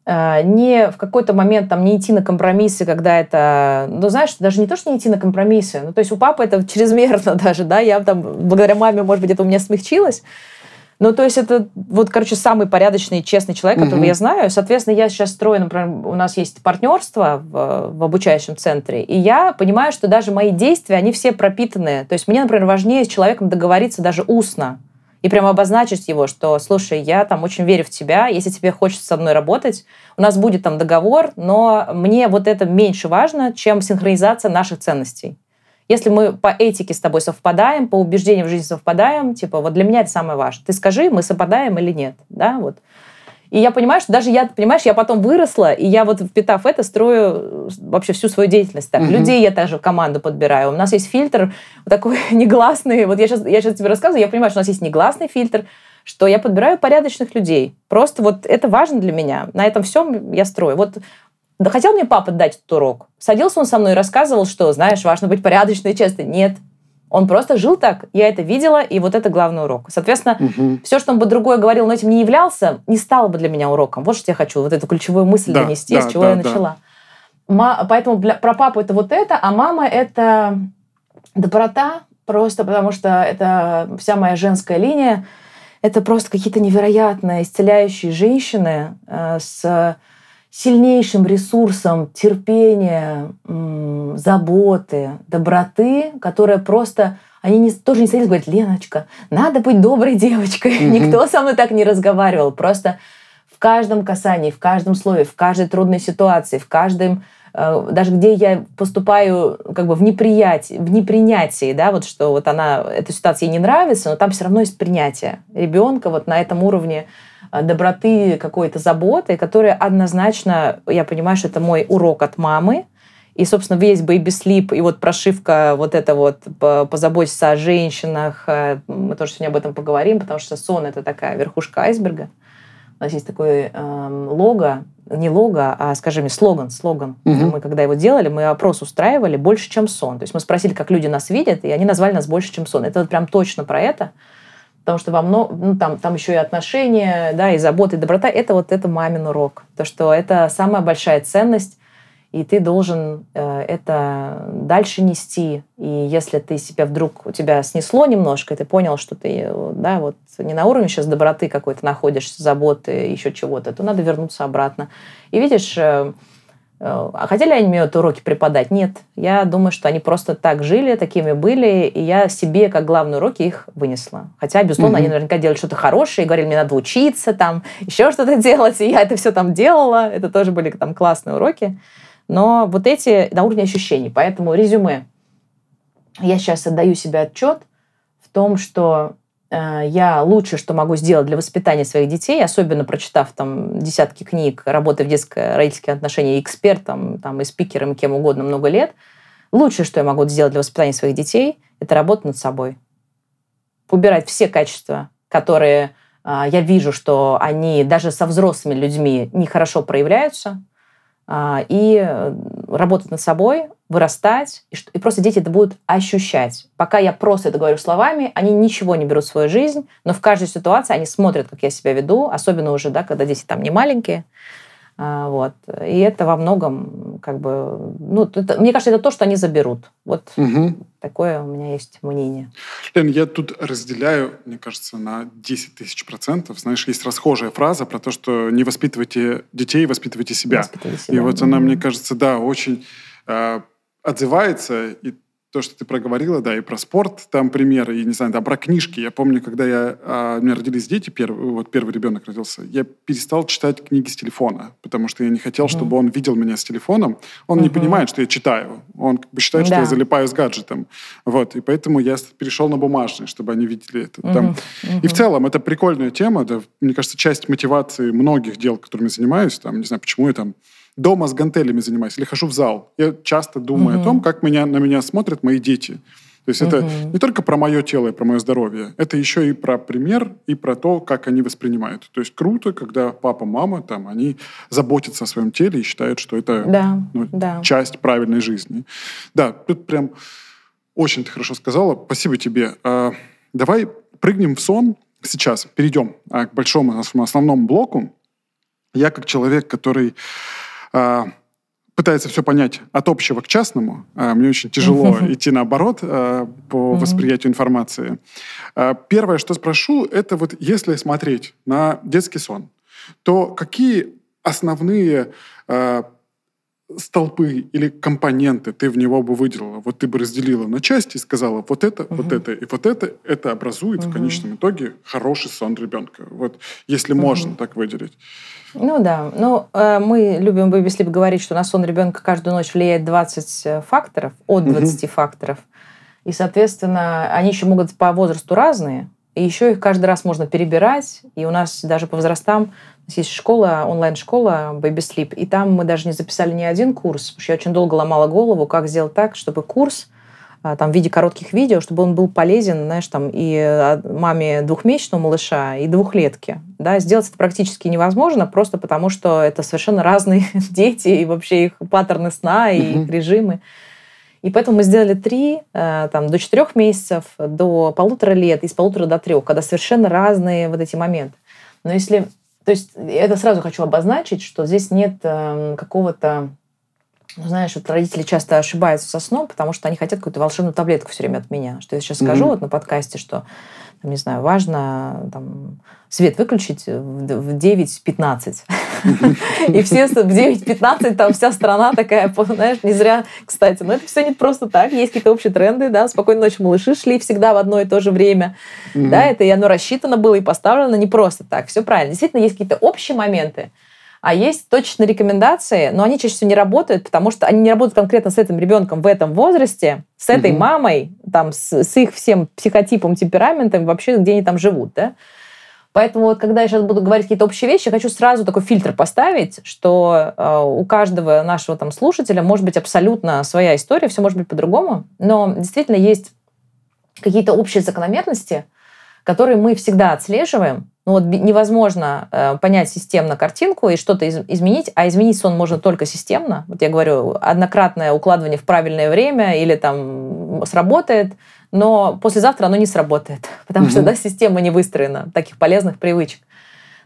э, не в какой-то момент там не идти на компромиссы, когда это, ну знаешь, даже не то, что не идти на компромиссы, ну то есть у папы это чрезмерно даже, да, я там благодаря маме, может быть, это у меня смягчилось, Ну, то есть это вот, короче, самый порядочный, честный человек, которого угу. я знаю. Соответственно, я сейчас строю, например, у нас есть партнерство в, в обучающем центре, и я понимаю, что даже мои действия, они все пропитаны. То есть мне, например, важнее с человеком договориться даже устно и прямо обозначить его, что, слушай, я там очень верю в тебя, если тебе хочется со мной работать, у нас будет там договор, но мне вот это меньше важно, чем синхронизация наших ценностей. Если мы по этике с тобой совпадаем, по убеждениям в жизни совпадаем, типа, вот для меня это самое важное. Ты скажи, мы совпадаем или нет, да, вот. И я понимаю, что даже я, понимаешь, я потом выросла, и я вот, впитав это, строю вообще всю свою деятельность так. Угу. Людей я также в команду подбираю. У нас есть фильтр такой негласный. Вот я сейчас, я сейчас тебе рассказываю, я понимаю, что у нас есть негласный фильтр, что я подбираю порядочных людей. Просто вот это важно для меня. На этом всем я строю. Вот да хотел мне папа дать этот урок. Садился он со мной и рассказывал, что, знаешь, важно быть порядочной и честной. Нет. Он просто жил так. Я это видела, и вот это главный урок. Соответственно, угу. все, что он бы другое говорил, но этим не являлся, не стало бы для меня уроком. Вот что я хочу, вот эту ключевую мысль да, донести, да, с чего да, я начала. Да. Поэтому для, про папу это вот это, а мама это доброта, просто потому что это вся моя женская линия. Это просто какие-то невероятные исцеляющие женщины э, с сильнейшим ресурсом терпения, заботы, доброты, которая просто... Они не, тоже не садились говорить, Леночка, надо быть доброй девочкой. Mm-hmm. Никто со мной так не разговаривал. Просто в каждом касании, в каждом слове, в каждой трудной ситуации, в каждом э, даже где я поступаю как бы в неприятии, в непринятии, да, вот что вот она, эта ситуация ей не нравится, но там все равно есть принятие ребенка вот на этом уровне доброты, какой-то заботы, которая однозначно, я понимаю, что это мой урок от мамы, и, собственно, весь Baby Sleep и вот прошивка вот это вот позаботиться о женщинах, э, мы тоже сегодня об этом поговорим, потому что сон — это такая верхушка айсберга. У нас есть такой э, лого, не лого, а, скажем, слоган, слоган. Угу. Мы когда его делали, мы опрос устраивали больше, чем сон. То есть мы спросили, как люди нас видят, и они назвали нас больше, чем сон. Это вот прям точно про это потому что много, ну, там, там еще и отношения, да, и забота, и доброта, это вот это мамин урок. То, что это самая большая ценность, и ты должен э, это дальше нести. И если ты себя вдруг, у тебя снесло немножко, и ты понял, что ты, да, вот не на уровне сейчас доброты какой-то находишься, заботы, еще чего-то, то надо вернуться обратно. И видишь, Э, а хотели они мне уроки преподать? Нет. Я думаю, что они просто так жили, такими были, и я себе как главные уроки их вынесла. Хотя, безусловно, mm-hmm. они наверняка делали что-то хорошее, и говорили, мне надо учиться, там, еще что-то делать, и я это все там делала. Это тоже были там классные уроки. Но вот эти на уровне ощущений. Поэтому резюме. Я сейчас отдаю себе отчет в том, что Э, я лучше, что могу сделать для воспитания своих детей, особенно прочитав там десятки книг, работая в детско-родительских отношениях экспертом, там, и спикером, и кем угодно много лет, лучшее, что я могу сделать для воспитания своих детей, это работать над собой. Убирать все качества, которые э, я вижу, что они даже со взрослыми людьми нехорошо проявляются, э, и работать над собой, вырастать, и, что, и просто дети это будут ощущать. Пока я просто это говорю словами, они ничего не берут в свою жизнь, но в каждой ситуации они смотрят, как я себя веду, особенно уже, да, когда дети там не маленькие. А, вот. И это во многом, как бы, ну, это, мне кажется, это то, что они заберут. Вот угу. такое у меня есть мнение. Лен, я тут разделяю, мне кажется, на 10 тысяч процентов. Знаешь, есть расхожая фраза про то, что не воспитывайте детей, воспитывайте себя. Воспитывайте себя. И вот она, мне кажется, да, очень э, отзывается, и то, что ты проговорила, да, и про спорт там примеры, и, не знаю, да, про книжки. Я помню, когда я, а, у меня родились дети, первый, вот первый ребенок родился, я перестал читать книги с телефона, потому что я не хотел, uh-huh. чтобы он видел меня с телефоном. Он uh-huh. не понимает, что я читаю. Он как бы считает, да. что я залипаю с гаджетом. Вот, и поэтому я перешел на бумажный, чтобы они видели это. Uh-huh. Там. Uh-huh. И в целом это прикольная тема, да, мне кажется, часть мотивации многих дел, которыми занимаюсь, там, не знаю, почему я там дома с гантелями занимаюсь или хожу в зал, я часто думаю угу. о том, как меня, на меня смотрят мои дети. То есть угу. это не только про мое тело и про мое здоровье, это еще и про пример и про то, как они воспринимают. То есть круто, когда папа, мама, там, они заботятся о своем теле и считают, что это да, ну, да. часть правильной жизни. Да, тут прям очень ты хорошо сказала. Спасибо тебе. А, давай прыгнем в сон сейчас, перейдем а, к большому основному блоку. Я как человек, который пытается все понять от общего к частному. А, мне очень тяжело идти наоборот а, по восприятию информации. А, первое, что спрошу, это вот если смотреть на детский сон, то какие основные столпы или компоненты ты в него бы выделила, вот ты бы разделила на части и сказала, вот это, угу. вот это и вот это, это образует угу. в конечном итоге хороший сон ребенка. Вот если угу. можно так выделить. Ну да, ну э, мы любим в Baby говорить, что на сон ребенка каждую ночь влияет 20 э, факторов, от 20 угу. факторов. И, соответственно, они еще могут по возрасту разные, и еще их каждый раз можно перебирать. И у нас даже по возрастам есть школа, онлайн-школа Baby Sleep, и там мы даже не записали ни один курс, потому что я очень долго ломала голову, как сделать так, чтобы курс а, там, в виде коротких видео, чтобы он был полезен, знаешь, там, и а, маме двухмесячного малыша, и двухлетки. Да, сделать это практически невозможно, просто потому что это совершенно разные дети, и вообще их паттерны сна, и их режимы. И поэтому мы сделали три, э, там, до четырех месяцев, до полутора лет, и с полутора до трех, когда совершенно разные вот эти моменты. Но если... То есть это сразу хочу обозначить, что здесь нет эм, какого-то ну, знаешь, вот родители часто ошибаются со сном, потому что они хотят какую-то волшебную таблетку все время от меня. Что я сейчас mm-hmm. скажу вот на подкасте, что, там, не знаю, важно там, свет выключить в 9.15. И все в 9.15, там вся страна такая, знаешь, не зря, кстати. Но это все не просто так. Есть какие-то общие тренды, да. Спокойной ночи малыши шли всегда в одно и то же время. Да, это и оно рассчитано было и поставлено не просто так. Все правильно. Действительно, есть какие-то общие моменты. А есть точные рекомендации, но они чаще всего не работают, потому что они не работают конкретно с этим ребенком в этом возрасте, с этой угу. мамой, там, с, с их всем психотипом, темпераментом, вообще, где они там живут, да. Поэтому вот, когда я сейчас буду говорить какие-то общие вещи, я хочу сразу такой фильтр поставить, что э, у каждого нашего там слушателя может быть абсолютно своя история, все может быть по-другому, но действительно есть какие-то общие закономерности, которые мы всегда отслеживаем, ну вот невозможно э, понять системно картинку и что-то из, изменить, а изменить сон можно только системно. Вот я говорю, однократное укладывание в правильное время или там сработает, но послезавтра оно не сработает, потому mm-hmm. что да, система не выстроена таких полезных привычек.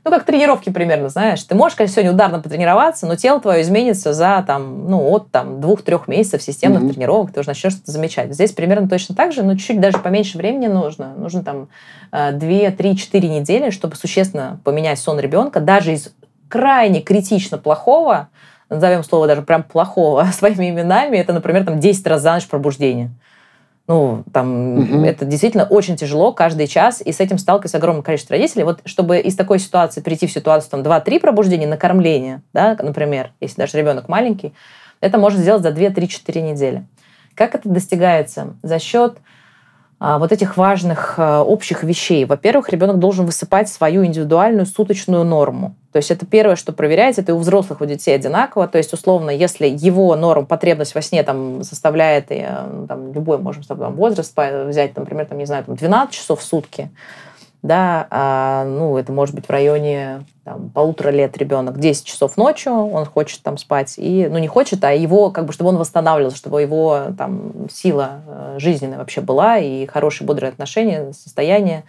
Ну, как тренировки примерно, знаешь. Ты можешь, конечно, сегодня ударно потренироваться, но тело твое изменится за там, ну, от там, двух-трех месяцев системных mm-hmm. тренировок, ты уже начнешь что-то замечать. Здесь примерно точно так же, но чуть-чуть даже поменьше времени нужно. Нужно там 2, 3, 4 недели, чтобы существенно поменять сон ребенка, даже из крайне критично плохого, назовем слово даже прям плохого своими именами, это, например, там 10 раз за ночь пробуждение. Ну, там, угу. это действительно очень тяжело каждый час, и с этим сталкивается огромное количество родителей. Вот чтобы из такой ситуации перейти в ситуацию там 2-3 пробуждения на кормление, да, например, если даже ребенок маленький, это можно сделать за 2-3-4 недели. Как это достигается? За счет а, вот этих важных а, общих вещей. Во-первых, ребенок должен высыпать свою индивидуальную суточную норму. То есть это первое, что проверяется, это и у взрослых, у детей одинаково. То есть, условно, если его норм, потребность во сне там, составляет э, там, любой, можем тобой возраст взять, например, там, не знаю, там, 12 часов в сутки, да, а, ну, это может быть в районе там, полутора лет ребенок, 10 часов ночью, он хочет там спать, и, ну, не хочет, а его, как бы, чтобы он восстанавливался, чтобы его там сила э, жизненная вообще была, и хорошие, бодрые отношения, состояние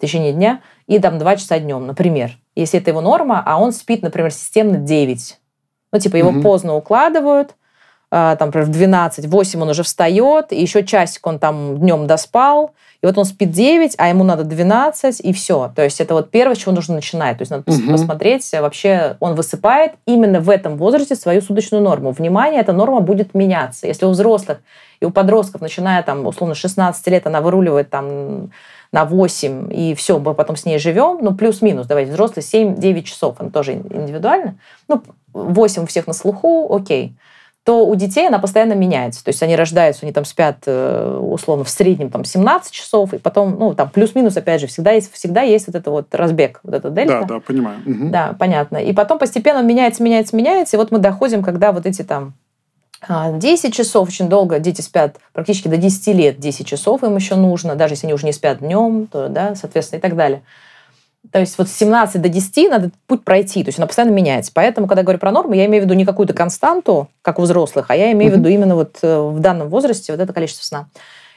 в течение дня, и там 2 часа днем, например. Если это его норма, а он спит, например, системно 9. Ну, типа, его mm-hmm. поздно укладывают, а, там, например, в 12, 8 он уже встает, и еще часик он там днем доспал, и вот он спит 9, а ему надо 12, и все. То есть это вот первое, с чего нужно начинать. То есть надо угу. посмотреть, вообще он высыпает именно в этом возрасте свою суточную норму. Внимание, эта норма будет меняться. Если у взрослых и у подростков, начиная там, условно, 16 лет, она выруливает там на 8, и все, мы потом с ней живем, ну, плюс-минус, давайте, взрослый 7-9 часов, он тоже индивидуально. Ну, 8 у всех на слуху, окей то у детей она постоянно меняется. То есть они рождаются, они там спят э, условно в среднем там 17 часов, и потом, ну, там плюс-минус, опять же, всегда есть, всегда есть вот это вот разбег, вот это дельта. Да, да, понимаю. Угу. Да, понятно. И потом постепенно меняется, меняется, меняется, и вот мы доходим, когда вот эти там 10 а, часов, очень долго дети спят, практически до 10 лет 10 часов им еще нужно, даже если они уже не спят днем, то, да, соответственно, и так далее. То есть вот с 17 до 10 надо путь пройти, то есть она постоянно меняется. Поэтому, когда я говорю про нормы, я имею в виду не какую-то константу, как у взрослых, а я имею в виду именно вот э, в данном возрасте вот это количество сна.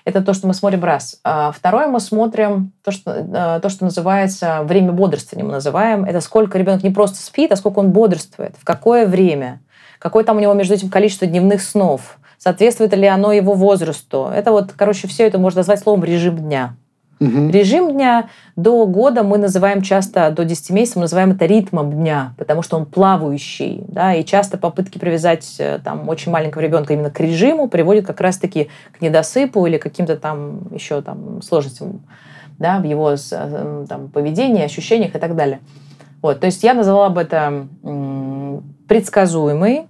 Это то, что мы смотрим раз. А второе, мы смотрим то, что, э, то, что называется время бодрствования, мы называем. Это сколько ребенок не просто спит, а сколько он бодрствует, в какое время, какое там у него между этим количество дневных снов, соответствует ли оно его возрасту. Это вот, короче, все это можно назвать словом режим дня. Угу. Режим дня до года мы называем часто, до 10 месяцев мы называем это ритмом дня, потому что он плавающий. Да, и часто попытки привязать э, там, очень маленького ребенка именно к режиму приводят как раз-таки к недосыпу или каким-то там еще там, сложностям да, в его э, там, поведении, ощущениях и так далее. Вот, то есть я назвала бы это предсказуемый,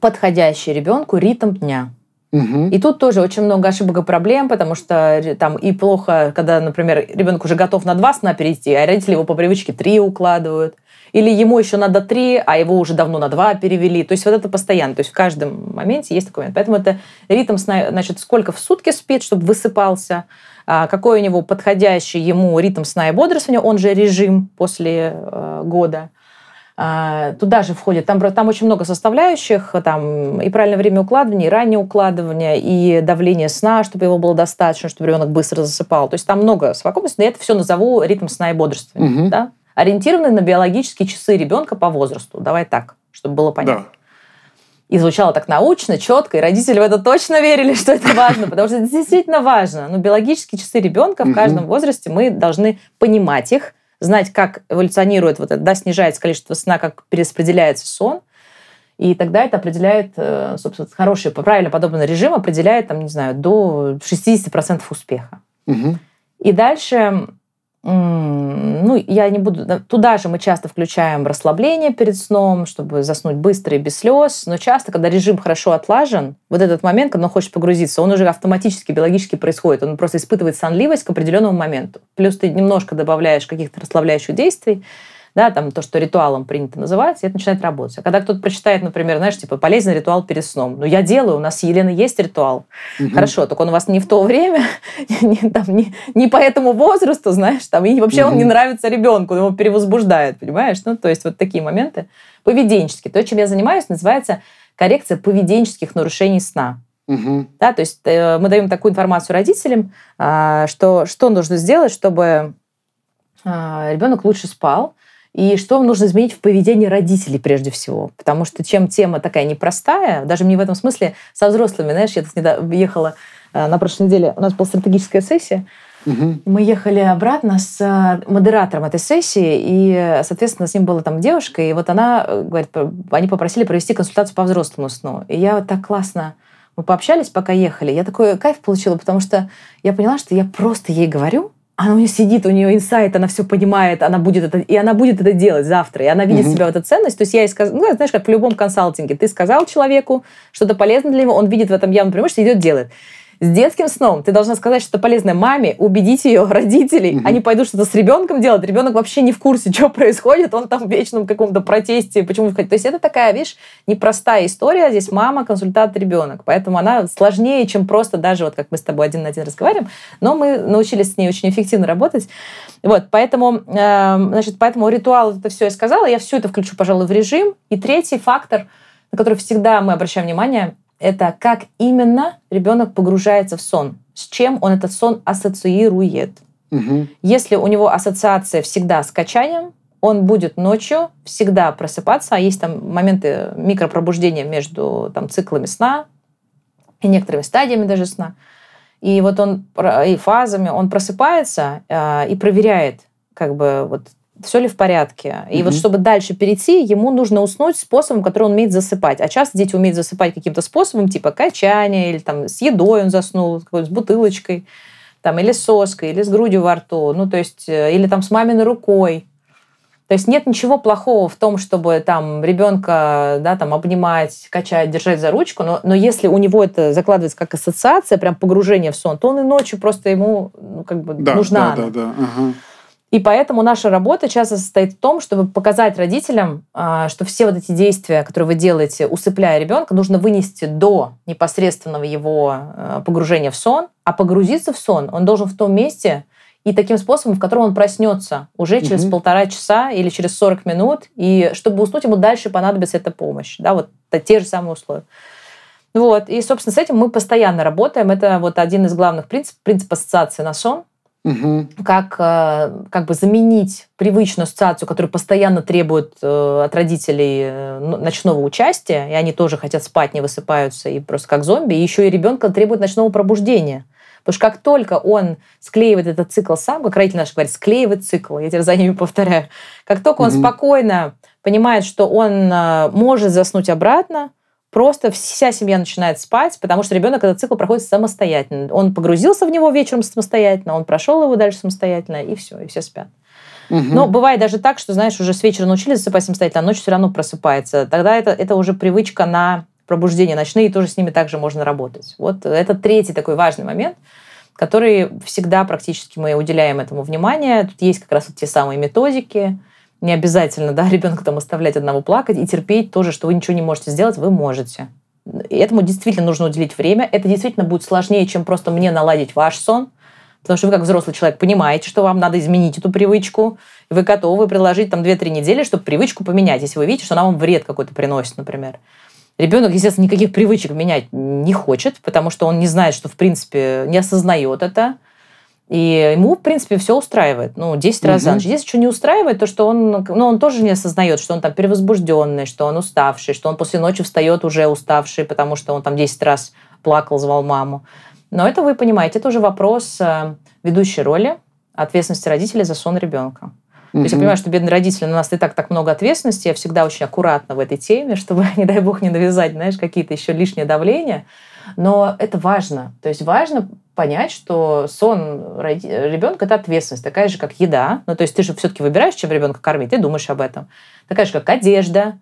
подходящий ребенку ритм дня. Угу. И тут тоже очень много ошибок и проблем, потому что там и плохо, когда, например, ребенок уже готов на два сна перейти, а родители его по привычке три укладывают. Или ему еще надо три, а его уже давно на два перевели. То есть вот это постоянно. То есть в каждом моменте есть такой момент. Поэтому это ритм сна, значит, сколько в сутки спит, чтобы высыпался, а какой у него подходящий ему ритм сна и бодрствования, он же режим после э, года. А, туда же входит, там, там очень много составляющих, там и правильное время укладывания, и раннее укладывание, и давление сна, чтобы его было достаточно, чтобы ребенок быстро засыпал. То есть там много совокупностей, но я это все назову ритм сна и бодрствования. Угу. Да? Ориентированный на биологические часы ребенка по возрасту. Давай так, чтобы было понятно. Да. И звучало так научно, четко, и родители в это точно верили, что это важно, потому что это действительно важно. Но биологические часы ребенка в каждом возрасте мы должны понимать их, знать, как эволюционирует вот это, да, снижается количество сна, как перераспределяется сон. И тогда это определяет, э, собственно, хороший, правильно подобный режим определяет, там, не знаю, до 60% успеха. Угу. И дальше ну, я не буду... Туда же мы часто включаем расслабление перед сном, чтобы заснуть быстро и без слез. Но часто, когда режим хорошо отлажен, вот этот момент, когда он хочет погрузиться, он уже автоматически, биологически происходит. Он просто испытывает сонливость к определенному моменту. Плюс ты немножко добавляешь каких-то расслабляющих действий, да, там то, что ритуалом принято называть, и это начинает работать. А когда кто-то прочитает, например, знаешь, типа, полезный ритуал перед сном. Ну, я делаю, у нас с Еленой есть ритуал. Угу. Хорошо, только он у вас не в то время, не, там, не, не по этому возрасту, знаешь, там, и вообще угу. он не нравится ребенку, его перевозбуждает, понимаешь? Ну, то есть вот такие моменты. Поведенческие. То, чем я занимаюсь, называется коррекция поведенческих нарушений сна. Угу. Да, то есть э, мы даем такую информацию родителям, э, что, что нужно сделать, чтобы э, ребенок лучше спал, и что нужно изменить в поведении родителей прежде всего. Потому что чем тема такая непростая, даже мне в этом смысле со взрослыми, знаешь, я тут недавно ехала э, на прошлой неделе, у нас была стратегическая сессия, Угу. Мы ехали обратно с э, модератором этой сессии, и, соответственно, с ним была там девушка, и вот она э, говорит, они попросили провести консультацию по взрослому сну. И я вот так классно, мы пообщались, пока ехали, я такой кайф получила, потому что я поняла, что я просто ей говорю, она у нее сидит, у нее инсайт, она все понимает, она будет это, и она будет это делать завтра, и она видит угу. себя в эту ценность. То есть я ей сказала, ну, знаешь, как в любом консалтинге, ты сказал человеку что-то полезное для него, он видит в этом явно преимущество, идет делает. С детским сном ты должна сказать что-то полезное маме, убедить ее родителей. Угу. Они пойдут что-то с ребенком делать. Ребенок вообще не в курсе, что происходит. Он там в вечном каком-то протесте. Почему То есть это такая, видишь, непростая история. Здесь мама, консультант, ребенок. Поэтому она сложнее, чем просто даже вот как мы с тобой один на один разговариваем. Но мы научились с ней очень эффективно работать. Вот, поэтому, э, значит, поэтому ритуал это все я сказала. Я все это включу, пожалуй, в режим. И третий фактор, на который всегда мы обращаем внимание, это как именно ребенок погружается в сон, с чем он этот сон ассоциирует. Угу. Если у него ассоциация всегда с качанием, он будет ночью всегда просыпаться, а есть там моменты микропробуждения между там, циклами сна и некоторыми стадиями даже сна. И вот он и фазами он просыпается э, и проверяет, как бы вот все ли в порядке. И угу. вот чтобы дальше перейти, ему нужно уснуть способом, который он умеет засыпать. А часто дети умеют засыпать каким-то способом, типа качания, или там с едой он заснул, с бутылочкой, там, или с соской, или с грудью во рту, ну, то есть, э, или там с маминой рукой. То есть нет ничего плохого в том, чтобы там ребенка да, там, обнимать, качать, держать за ручку, но, но если у него это закладывается как ассоциация, прям погружение в сон, то он и ночью просто ему ну, как бы да, нужна. Да, она. да, да. Ага. И поэтому наша работа часто состоит в том, чтобы показать родителям, а, что все вот эти действия, которые вы делаете, усыпляя ребенка, нужно вынести до непосредственного его а, погружения в сон, а погрузиться в сон он должен в том месте и таким способом, в котором он проснется уже через угу. полтора часа или через 40 минут, и чтобы уснуть, ему дальше понадобится эта помощь. Да, вот те же самые условия. Вот. И, собственно, с этим мы постоянно работаем. Это вот один из главных принципов, принцип ассоциации на сон. Угу. Как, э, как бы заменить привычную ассоциацию, которая постоянно требует э, от родителей э, ночного участия, и они тоже хотят спать, не высыпаются, и просто как зомби, и еще и ребенка требует ночного пробуждения. Потому что как только он склеивает этот цикл сам, как родитель наш говорит, склеивает цикл, я теперь за ними повторяю, как только он угу. спокойно понимает, что он может заснуть обратно, просто вся семья начинает спать, потому что ребенок этот цикл проходит самостоятельно. Он погрузился в него вечером самостоятельно, он прошел его дальше самостоятельно, и все, и все спят. Угу. Но бывает даже так, что, знаешь, уже с вечера научились засыпать самостоятельно, а ночью все равно просыпается. Тогда это, это уже привычка на пробуждение ночные, и тоже с ними также можно работать. Вот это третий такой важный момент, который всегда практически мы уделяем этому внимание. Тут есть как раз вот те самые методики, не обязательно, да, ребенка там оставлять одного плакать и терпеть тоже, что вы ничего не можете сделать, вы можете. И этому действительно нужно уделить время. Это действительно будет сложнее, чем просто мне наладить ваш сон. Потому что вы, как взрослый человек, понимаете, что вам надо изменить эту привычку. И вы готовы приложить там 2-3 недели, чтобы привычку поменять, если вы видите, что она вам вред какой-то приносит, например. Ребенок, естественно, никаких привычек менять не хочет, потому что он не знает, что, в принципе, не осознает это. И ему, в принципе, все устраивает. Ну, 10 раз за ночь. Если что не устраивает, то что он, ну, он тоже не осознает, что он там перевозбужденный, что он уставший, что он после ночи встает уже уставший, потому что он там 10 раз плакал, звал маму. Но это вы понимаете, это уже вопрос э, ведущей роли, ответственности родителей за сон ребенка. То есть я понимаю, что бедные родители, на нас и так так много ответственности, я всегда очень аккуратна в этой теме, чтобы, не дай бог, не навязать, знаешь, какие-то еще лишние давления. Но это важно. То есть важно понять, что сон ребенка это ответственность, такая же, как еда. Ну, то есть ты же все-таки выбираешь, чем ребенка кормить, ты думаешь об этом. Такая же, как одежда.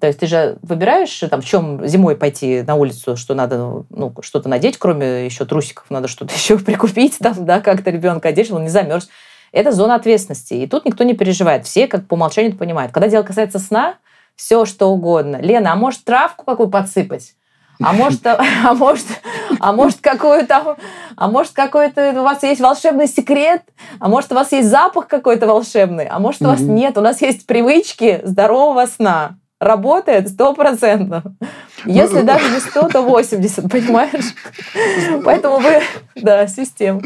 То есть ты же выбираешь, там, в чем зимой пойти на улицу, что надо ну, что-то надеть, кроме еще трусиков, надо что-то еще прикупить, там, да, как-то ребенка чтобы он не замерз. Это зона ответственности. И тут никто не переживает. Все как по умолчанию понимают. Когда дело касается сна, все что угодно. Лена, а может травку какую подсыпать? А может, а может, а может какой то а может какой-то у вас есть волшебный секрет, а может у вас есть запах какой-то волшебный, а может у вас нет, у нас есть привычки здорового сна. Работает сто процентов. Если даже не 100, то 80, понимаешь? Поэтому вы, да, система.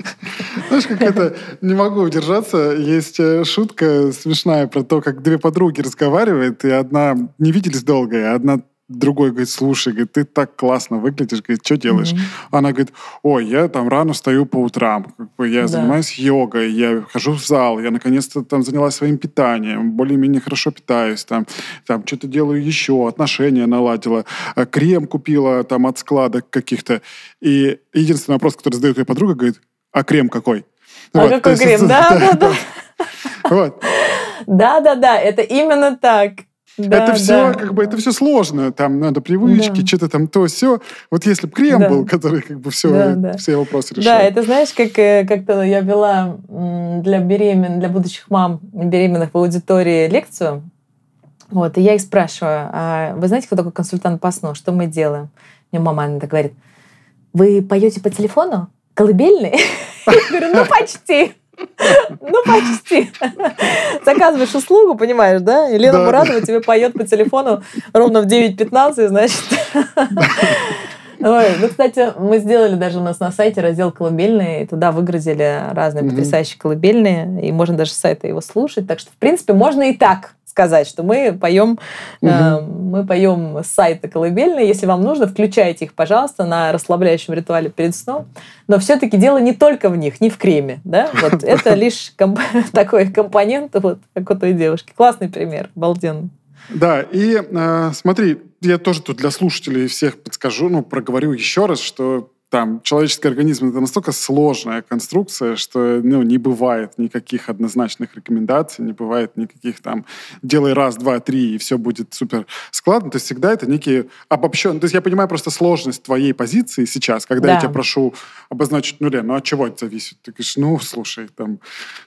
Знаешь, как это, не могу удержаться, есть э, шутка смешная про то, как две подруги разговаривают, и одна не виделись долго, а одна другой говорит, слушай, говорит, ты так классно выглядишь, говорит, что делаешь? Mm-hmm. Она говорит, ой, я там рано встаю по утрам, как бы я да. занимаюсь йогой, я хожу в зал, я наконец-то там занялась своим питанием, более-менее хорошо питаюсь, там, там что-то делаю еще, отношения наладила, э, крем купила там от складок каких-то. И единственный вопрос, который задает ее подруга, говорит, а крем какой? А вот, какой крем? Да, да, да. Вот. Да, да, да, это именно так. Да, это все, да. как бы, это все сложно. Там надо привычки, да. что-то там то все. Вот если бы крем да. был, который как бы все, да, да. все вопросы решал. Да, это знаешь, как э, как-то я вела для беремен, для будущих мам беременных в аудитории лекцию. Вот, и я их спрашиваю, а вы знаете, кто такой консультант по сну? Что мы делаем? Мне мама она так говорит, вы поете по телефону? Колыбельный? Я говорю, ну почти. Ну, почти. Заказываешь услугу, понимаешь, да? Елена да. Мурадова тебе поет по телефону ровно в 9.15, значит. Ой, ну, кстати, мы сделали даже у нас на сайте раздел колыбельные, и туда выгрузили разные потрясающие колыбельные, и можно даже с сайта его слушать. Так что, в принципе, можно и так сказать, что мы поем, угу. э, мы поем с сайта колыбельные. Если вам нужно, включайте их, пожалуйста, на расслабляющем ритуале перед сном. Но все-таки дело не только в них, не в креме, да? Вот это лишь комп такой компонент, вот как у той девушки. Классный пример, обалденный. Да, и э, смотри, я тоже тут для слушателей всех подскажу, ну, проговорю еще раз, что там человеческий организм это настолько сложная конструкция, что ну, не бывает никаких однозначных рекомендаций, не бывает никаких там делай раз, два, три, и все будет супер складно. То есть всегда это некие обобщенные... То есть я понимаю просто сложность твоей позиции сейчас, когда да. я тебя прошу обозначить, ну, Лен, ну от чего это зависит? Ты говоришь, ну, слушай, там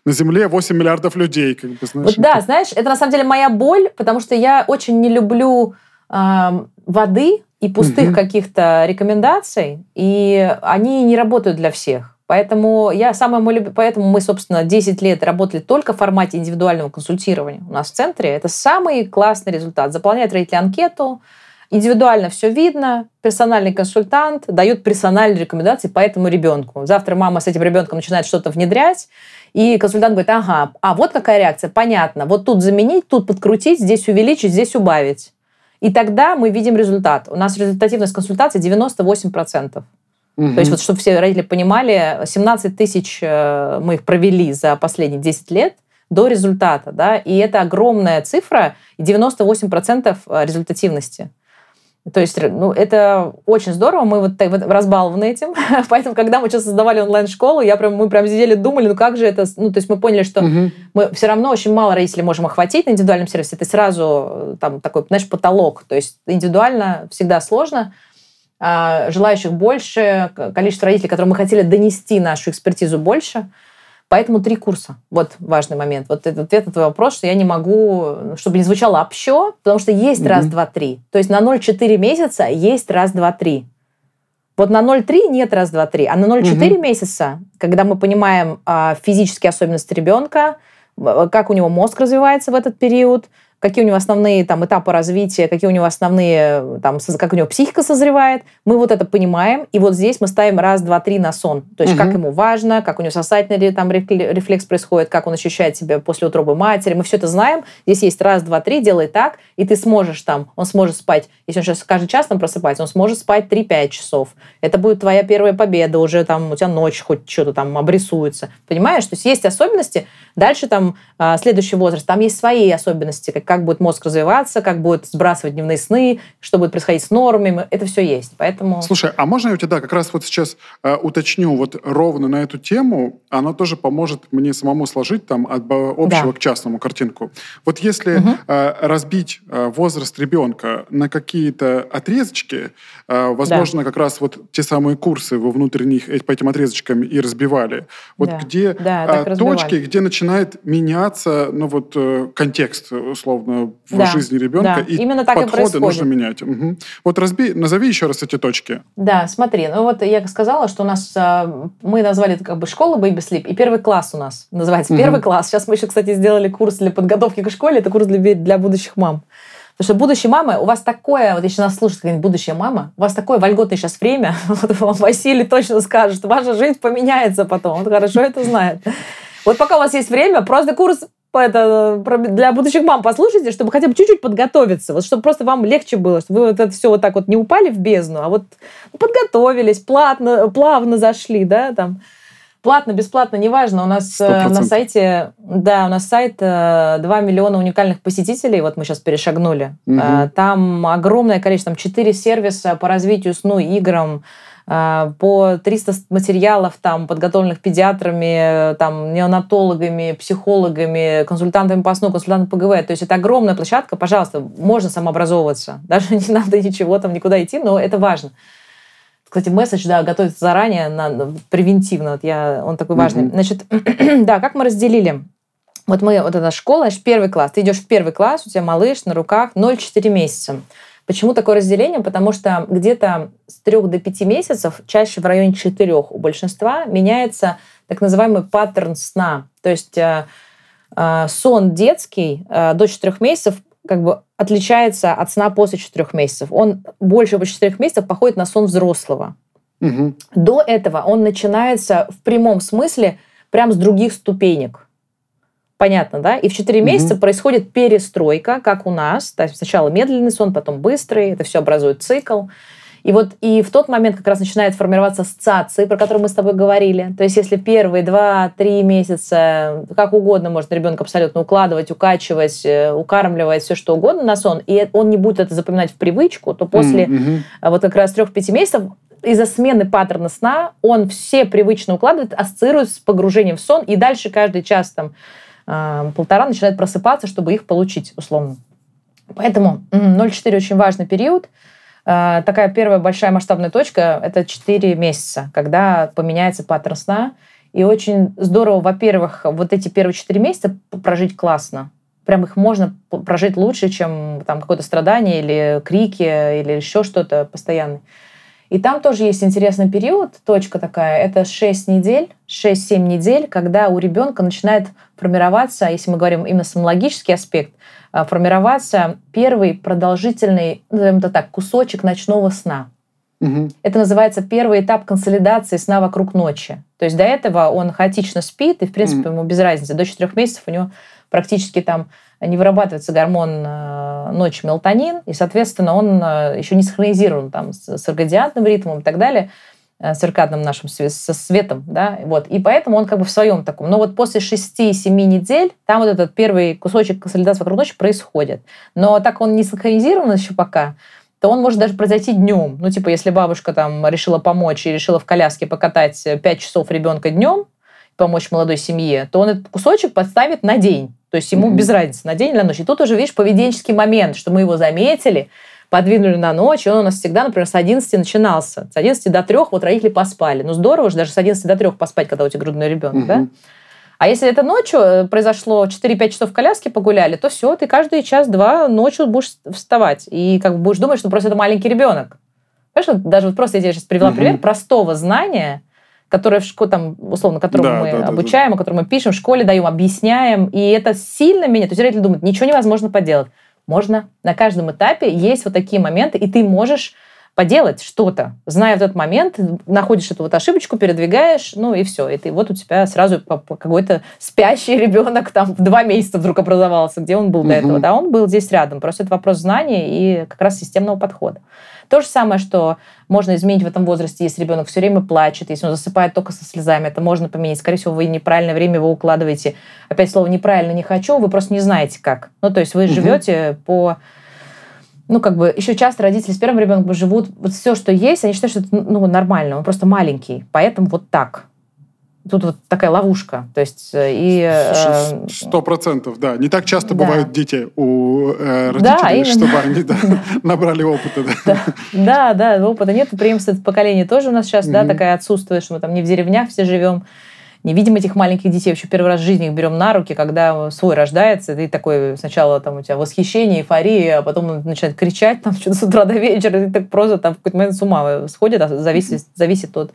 на Земле 8 миллиардов людей, как бы, знаешь. Вот, да, знаешь, это на самом деле моя боль, потому что я очень не люблю э, воды, и пустых угу. каких-то рекомендаций, и они не работают для всех. Поэтому я мой люб... поэтому мы, собственно, 10 лет работали только в формате индивидуального консультирования. У нас в центре это самый классный результат. Заполняет родители анкету, Индивидуально все видно, персональный консультант дает персональные рекомендации по этому ребенку. Завтра мама с этим ребенком начинает что-то внедрять, и консультант говорит, ага, а вот какая реакция, понятно, вот тут заменить, тут подкрутить, здесь увеличить, здесь убавить. И тогда мы видим результат. У нас результативность консультации 98%. Угу. То есть, вот, чтобы все родители понимали, 17 тысяч э, мы их провели за последние 10 лет до результата, да, и это огромная цифра, 98% э, результативности. То есть, ну, это очень здорово, мы вот, вот разбалованы этим, поэтому, когда мы сейчас создавали онлайн-школу, я прям, мы прям сидели, думали, ну как же это, ну, то есть мы поняли, что угу. мы все равно очень мало родителей можем охватить на индивидуальном сервисе, это сразу э, там такой, знаешь, потолок, то есть индивидуально всегда сложно, а, желающих больше, количество родителей, которым мы хотели донести нашу экспертизу больше. Поэтому три курса. Вот важный момент. Вот это ответ на твой вопрос, что я не могу, чтобы не звучало общо, потому что есть mm-hmm. раз, два, три. То есть на 0,4 месяца есть раз, два, три. Вот на 0,3 нет раз, два, три. А на 0,4 mm-hmm. месяца, когда мы понимаем а, физические особенности ребенка, как у него мозг развивается в этот период, какие у него основные там, этапы развития, какие у него основные, там, как у него психика созревает. Мы вот это понимаем, и вот здесь мы ставим раз, два, три на сон. То есть угу. как ему важно, как у него сосательный там, рефлекс происходит, как он ощущает себя после утробы матери. Мы все это знаем. Здесь есть раз, два, три, делай так, и ты сможешь там, он сможет спать, если он сейчас каждый час там просыпается, он сможет спать 3-5 часов. Это будет твоя первая победа, уже там у тебя ночь хоть что-то там обрисуется. Понимаешь? То есть есть особенности. Дальше там а, следующий возраст, там есть свои особенности, как как будет мозг развиваться, как будет сбрасывать дневные сны, что будет происходить с нормами. Это все есть. Поэтому... Слушай, а можно я у тебя, да, как раз вот сейчас э, уточню вот ровно на эту тему, оно тоже поможет мне самому сложить там от общего да. к частному картинку. Вот если угу. э, разбить э, возраст ребенка на какие-то отрезочки, э, возможно, да. как раз вот те самые курсы вы внутренних по этим отрезочкам и разбивали. Вот да. где да, э, точки, где начинает меняться, ну вот э, контекст условно в да, жизни ребенка. Да. И Именно так подходы и нужно менять. Угу. Вот разби, назови еще раз эти точки. Да, смотри, ну вот я сказала, что у нас, а, мы назвали это как бы школа Baby Sleep, и первый класс у нас называется. Угу. Первый класс. Сейчас мы еще, кстати, сделали курс для подготовки к школе, это курс для, для будущих мам. Потому что будущие мамы, у вас такое, вот если нас слушает какая-нибудь будущая мама, у вас такое вольготное сейчас время, вот вам Василий точно скажет, ваша жизнь поменяется потом, он хорошо это знает. Вот пока у вас есть время, просто курс это, для будущих мам послушайте, чтобы хотя бы чуть-чуть подготовиться, вот чтобы просто вам легче было, чтобы вы вот это все вот так вот не упали в бездну, а вот подготовились, платно, плавно зашли, да, там. Платно, бесплатно, неважно. У нас 100%. Э, на сайте, да, у нас сайт 2 э, миллиона уникальных посетителей, вот мы сейчас перешагнули. Угу. Там огромное количество, там 4 сервиса по развитию сну, играм, по 300 материалов, там, подготовленных педиатрами, там, неонатологами, психологами, консультантами по сну, консультантами по ГВ. То есть это огромная площадка, пожалуйста, можно самообразовываться. Даже не надо ничего там никуда идти, но это важно. Кстати, месседж, да, готовится заранее, на, превентивно. Вот я, он такой важный. Mm-hmm. Значит, да, как мы разделили? Вот мы, вот эта школа, первый класс. Ты идешь в первый класс, у тебя малыш на руках 0-4 месяца. Почему такое разделение? Потому что где-то с 3 до 5 месяцев, чаще в районе 4 у большинства, меняется так называемый паттерн сна. То есть э, э, сон детский э, до 4 месяцев как бы отличается от сна после 4 месяцев. Он больше по 4 месяцев походит на сон взрослого. Угу. До этого он начинается в прямом смысле прям с других ступенек. Понятно, да? И в 4 месяца угу. происходит перестройка, как у нас. То есть сначала медленный сон, потом быстрый. Это все образует цикл. И вот и в тот момент как раз начинает формироваться сцации, про которые мы с тобой говорили. То есть если первые 2-3 месяца, как угодно можно ребенка абсолютно укладывать, укачивать, э, укармливать, все что угодно на сон, и он не будет это запоминать в привычку, то после mm-hmm. вот как раз 3-5 месяцев из-за смены паттерна сна он все привычно укладывает, ассоциирует с погружением в сон, и дальше каждый час там полтора начинает просыпаться, чтобы их получить, условно. Поэтому 0,4 очень важный период. А, такая первая большая масштабная точка – это 4 месяца, когда поменяется паттерн сна. И очень здорово, во-первых, вот эти первые 4 месяца прожить классно. Прям их можно прожить лучше, чем там какое-то страдание или крики, или еще что-то постоянное. И там тоже есть интересный период, точка такая, это 6 недель, 6-7 недель, когда у ребенка начинает формироваться, если мы говорим именно сомнологический аспект, а, формироваться первый продолжительный, назовем это так, кусочек ночного сна. Угу. Это называется первый этап консолидации сна вокруг ночи. То есть до этого он хаотично спит, и, в принципе, ему без разницы. До 4 месяцев у него практически там не вырабатывается гормон э, ночи мелатонин, и, соответственно, он э, еще не синхронизирован там с циркадианным ритмом и так далее, э, циркадным нашим со светом, да, вот. И поэтому он как бы в своем таком. Но вот после 6-7 недель там вот этот первый кусочек консолидации вокруг ночи происходит. Но так он не синхронизирован еще пока, то он может даже произойти днем. Ну, типа, если бабушка там решила помочь и решила в коляске покатать 5 часов ребенка днем, помочь молодой семье, то он этот кусочек подставит на день. То есть ему mm-hmm. без разницы, на день или на ночь. И тут уже, видишь, поведенческий момент, что мы его заметили, подвинули на ночь, и он у нас всегда, например, с 11 начинался. С 11 до 3 вот родители поспали. Ну, здорово же даже с 11 до 3 поспать, когда у тебя грудной ребенок, mm-hmm. да? А если это ночью э, произошло 4-5 часов в коляске погуляли, то все, ты каждый час-два ночью будешь вставать. И как бы будешь думать, что просто это маленький ребенок. Понимаешь, даже вот просто я тебе сейчас привела угу. пример простого знания, которое в школе, там, условно, которому да, мы да, обучаем, да, да. о котором мы пишем, в школе даем, объясняем. И это сильно меняет. То есть родители думают, ничего невозможно поделать. Можно. На каждом этапе есть вот такие моменты, и ты можешь поделать что-то, зная в этот момент, находишь эту вот ошибочку, передвигаешь, ну и все. И ты, вот у тебя сразу какой-то спящий ребенок там в два месяца вдруг образовался, где он был угу. до этого. Да, он был здесь рядом. Просто это вопрос знания и как раз системного подхода. То же самое, что можно изменить в этом возрасте, если ребенок все время плачет, если он засыпает только со слезами, это можно поменять. Скорее всего, вы неправильное время его укладываете. Опять слово неправильно не хочу, вы просто не знаете как. Ну, то есть вы угу. живете по ну, как бы, еще часто родители с первым ребенком живут, вот все, что есть, они считают, что это ну, нормально, он просто маленький, поэтому вот так. Тут вот такая ловушка. То есть э, и... Э, сто процентов, да. Не так часто да. бывают дети у э, родителей, да, чтобы они да, набрали опыта. Да. да, да, опыта нет. Преемственность поколения тоже у нас сейчас да, такая отсутствует, что мы там не в деревнях все живем не видим этих маленьких детей. Вообще первый раз в жизни их берем на руки, когда свой рождается, ты такой сначала там у тебя восхищение, эйфория, а потом он начинает кричать там что-то с утра до вечера, и ты так просто там в какой-то момент с ума сходит, а зависит, зависит от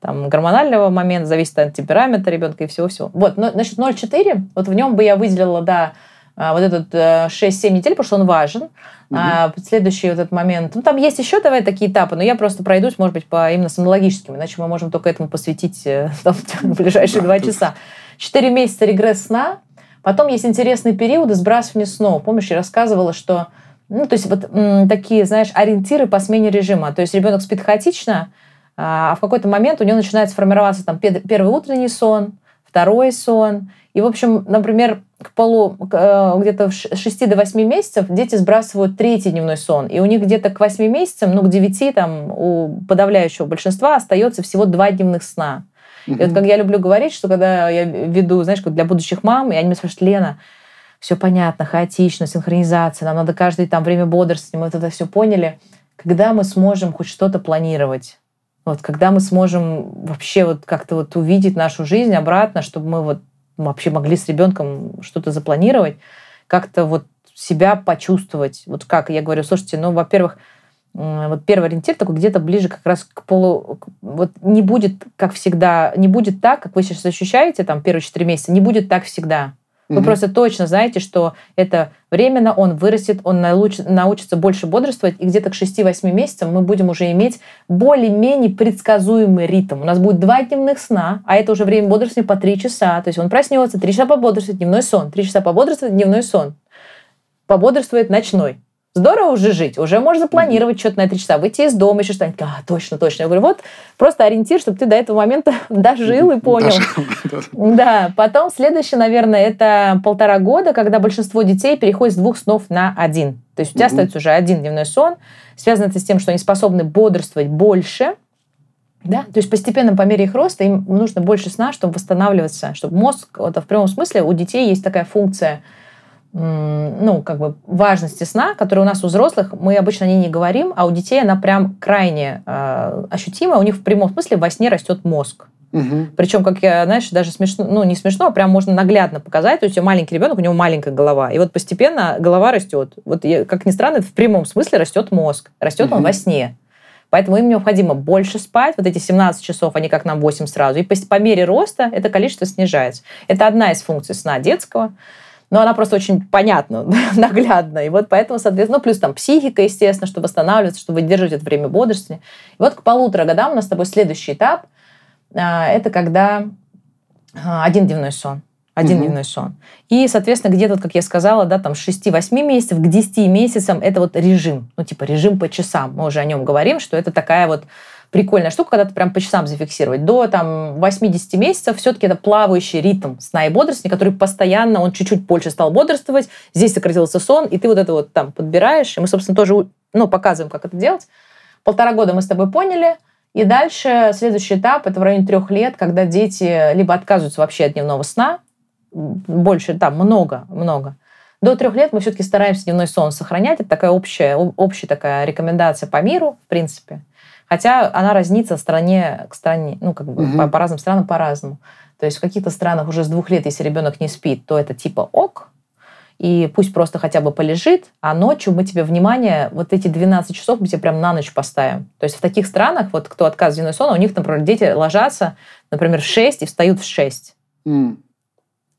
там, гормонального момента, зависит от темперамента ребенка и всего-всего. Вот, но, значит, 0,4, вот в нем бы я выделила, да, вот этот 6-7 э, недель, потому что он важен. Угу. А, следующий вот этот момент. Ну, там есть еще давай такие этапы, но я просто пройдусь, может быть, по именно сонологическим, иначе мы можем только этому посвятить э, там, в ближайшие два часа. Четыре месяца регресс сна. Потом есть интересный период сбрасывания снов. Помнишь, я рассказывала, что ну, то есть вот м, такие, знаешь, ориентиры по смене режима. То есть ребенок спит хаотично, а в какой-то момент у него начинает формироваться там первый утренний сон, второй сон. И, в общем, например, к полу э, где-то с 6 до 8 месяцев дети сбрасывают третий дневной сон. И у них где-то к 8 месяцам, ну, к 9 там, у подавляющего большинства остается всего два дневных сна. И вот как я люблю говорить, что когда я веду, знаешь, как для будущих мам, и они меня спрашивают, Лена, все понятно, хаотично, синхронизация, нам надо каждое там время бодрствовать, мы вот это все поняли. Когда мы сможем хоть что-то планировать? Вот, когда мы сможем вообще вот как-то вот увидеть нашу жизнь обратно, чтобы мы вот вообще могли с ребенком что-то запланировать, как-то вот себя почувствовать. Вот как я говорю, слушайте, ну, во-первых, вот первый ориентир такой где-то ближе как раз к полу... Вот не будет, как всегда, не будет так, как вы сейчас ощущаете, там, первые четыре месяца, не будет так всегда. Вы угу. просто точно знаете, что это временно, он вырастет, он научит, научится больше бодрствовать, и где-то к 6-8 месяцам мы будем уже иметь более-менее предсказуемый ритм. У нас будет два дневных сна, а это уже время бодрствования по 3 часа. То есть он проснется, 3 часа пободрствовать, дневной сон, 3 часа пободрствовать, дневной сон. Пободрствует ночной. Здорово уже жить, уже можешь запланировать что-то на три часа, выйти из дома, еще что-нибудь. А, точно, точно. Я говорю, вот просто ориентир, чтобы ты до этого момента дожил и понял. Да, потом следующее, наверное, это полтора года, когда большинство детей переходит с двух снов на один. То есть у тебя остается уже один дневной сон. Связано это с тем, что они способны бодрствовать больше, да? То есть постепенно по мере их роста им нужно больше сна, чтобы восстанавливаться, чтобы мозг, это в прямом смысле, у детей есть такая функция – ну, как бы важности сна, которая у нас у взрослых, мы обычно о ней не говорим, а у детей она прям крайне э, ощутима. У них в прямом смысле во сне растет мозг. Угу. Причем, как я, знаешь, даже смешно, ну не смешно, а прям можно наглядно показать. То есть у маленький ребенок, у него маленькая голова. И вот постепенно голова растет. Вот, как ни странно, в прямом смысле растет мозг. Растет угу. он во сне. Поэтому им необходимо больше спать, вот эти 17 часов, они как нам 8 сразу. И по, по мере роста это количество снижается. Это одна из функций сна детского. Но она просто очень понятна, наглядна. И вот поэтому, соответственно, ну, плюс там психика, естественно, что восстанавливается, что выдерживать это время бодрствования. И вот к полутора годам у нас с тобой следующий этап. А, это когда а, один дневной сон. Один угу. дневной сон. И, соответственно, где-то, как я сказала, да, там с 6-8 месяцев к 10 месяцам это вот режим. Ну, типа режим по часам. Мы уже о нем говорим, что это такая вот прикольная штука, когда ты прям по часам зафиксировать. До там 80 месяцев все-таки это плавающий ритм сна и бодрствования, который постоянно, он чуть-чуть больше стал бодрствовать, здесь сократился сон, и ты вот это вот там подбираешь. И мы, собственно, тоже ну, показываем, как это делать. Полтора года мы с тобой поняли. И дальше следующий этап, это в районе трех лет, когда дети либо отказываются вообще от дневного сна, больше, там много, много. До трех лет мы все-таки стараемся дневной сон сохранять. Это такая общая, общая такая рекомендация по миру, в принципе. Хотя она разнится стране к стране, ну, как бы угу. по, по разным странам по-разному. То есть в каких-то странах уже с двух лет, если ребенок не спит, то это типа ок, и пусть просто хотя бы полежит, а ночью мы тебе внимание, вот эти 12 часов мы тебе прям на ночь поставим. То есть в таких странах, вот кто отказывает сон, у них, например, дети ложатся, например, в 6 и встают в 6. Mm.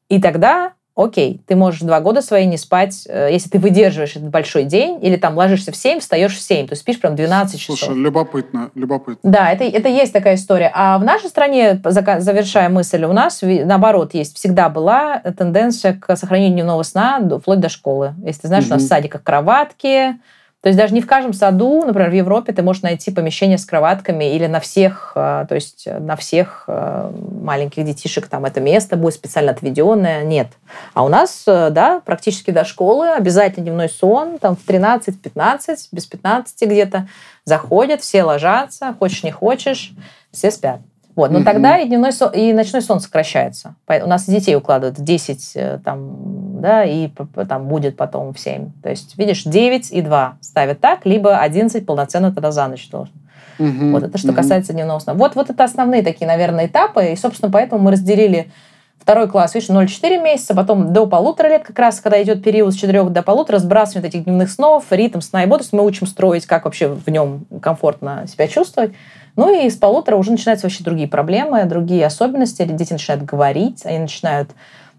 И тогда окей, ты можешь два года свои не спать, э, если ты выдерживаешь этот большой день, или там ложишься в 7, встаешь в 7, то спишь прям 12 часов. Слушай, любопытно, любопытно. Да, это, это есть такая история. А в нашей стране, завершая мысль, у нас, наоборот, есть, всегда была тенденция к сохранению дневного сна вплоть до школы. Если ты знаешь, угу. у нас в садиках кроватки, то есть даже не в каждом саду, например, в Европе ты можешь найти помещение с кроватками или на всех, э, то есть на всех э, маленьких детишек там это место будет специально отведенное. Нет. А у нас, э, да, практически до школы обязательно дневной сон, там в 13-15, без 15 где-то заходят, все ложатся, хочешь не хочешь, все спят. Вот, но mm-hmm. тогда и дневной сон, и ночной сон сокращается. У нас детей укладывают в 10, там, да, и там будет потом в 7. То есть, видишь, 9 и 2 ставят так, либо 11 полноценно тогда за ночь должен. Mm-hmm. Вот это что mm-hmm. касается дневного сна. Вот, вот это основные такие, наверное, этапы. И, собственно, поэтому мы разделили второй класс, видишь, 0,4 месяца, потом до полутора лет как раз, когда идет период с 4 до полутора, сбрасывание этих дневных снов, ритм сна и бодрости, мы учим строить, как вообще в нем комфортно себя чувствовать. Ну и с полутора уже начинаются вообще другие проблемы, другие особенности. Дети начинают говорить, они начинают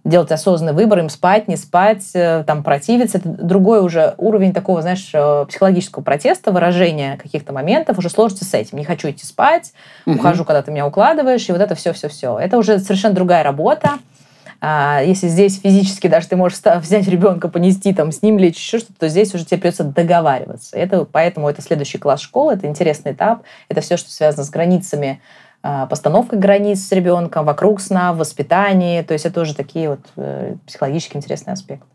делать осознанный выбор, им спать, не спать, э, там, противиться. Это другой уже уровень такого, знаешь, э, психологического протеста, выражения каких-то моментов, уже сложности с этим. Не хочу идти спать, угу. ухожу, когда ты меня укладываешь, и вот это все-все-все. Это уже совершенно другая работа. А если здесь физически даже ты можешь взять ребенка, понести там с ним лечь, еще что-то, то здесь уже тебе придется договариваться. Это, поэтому это следующий класс школы, это интересный этап. Это все, что связано с границами, а, постановкой границ с ребенком, вокруг сна, в воспитании. То есть это уже такие вот э, психологически интересные аспекты.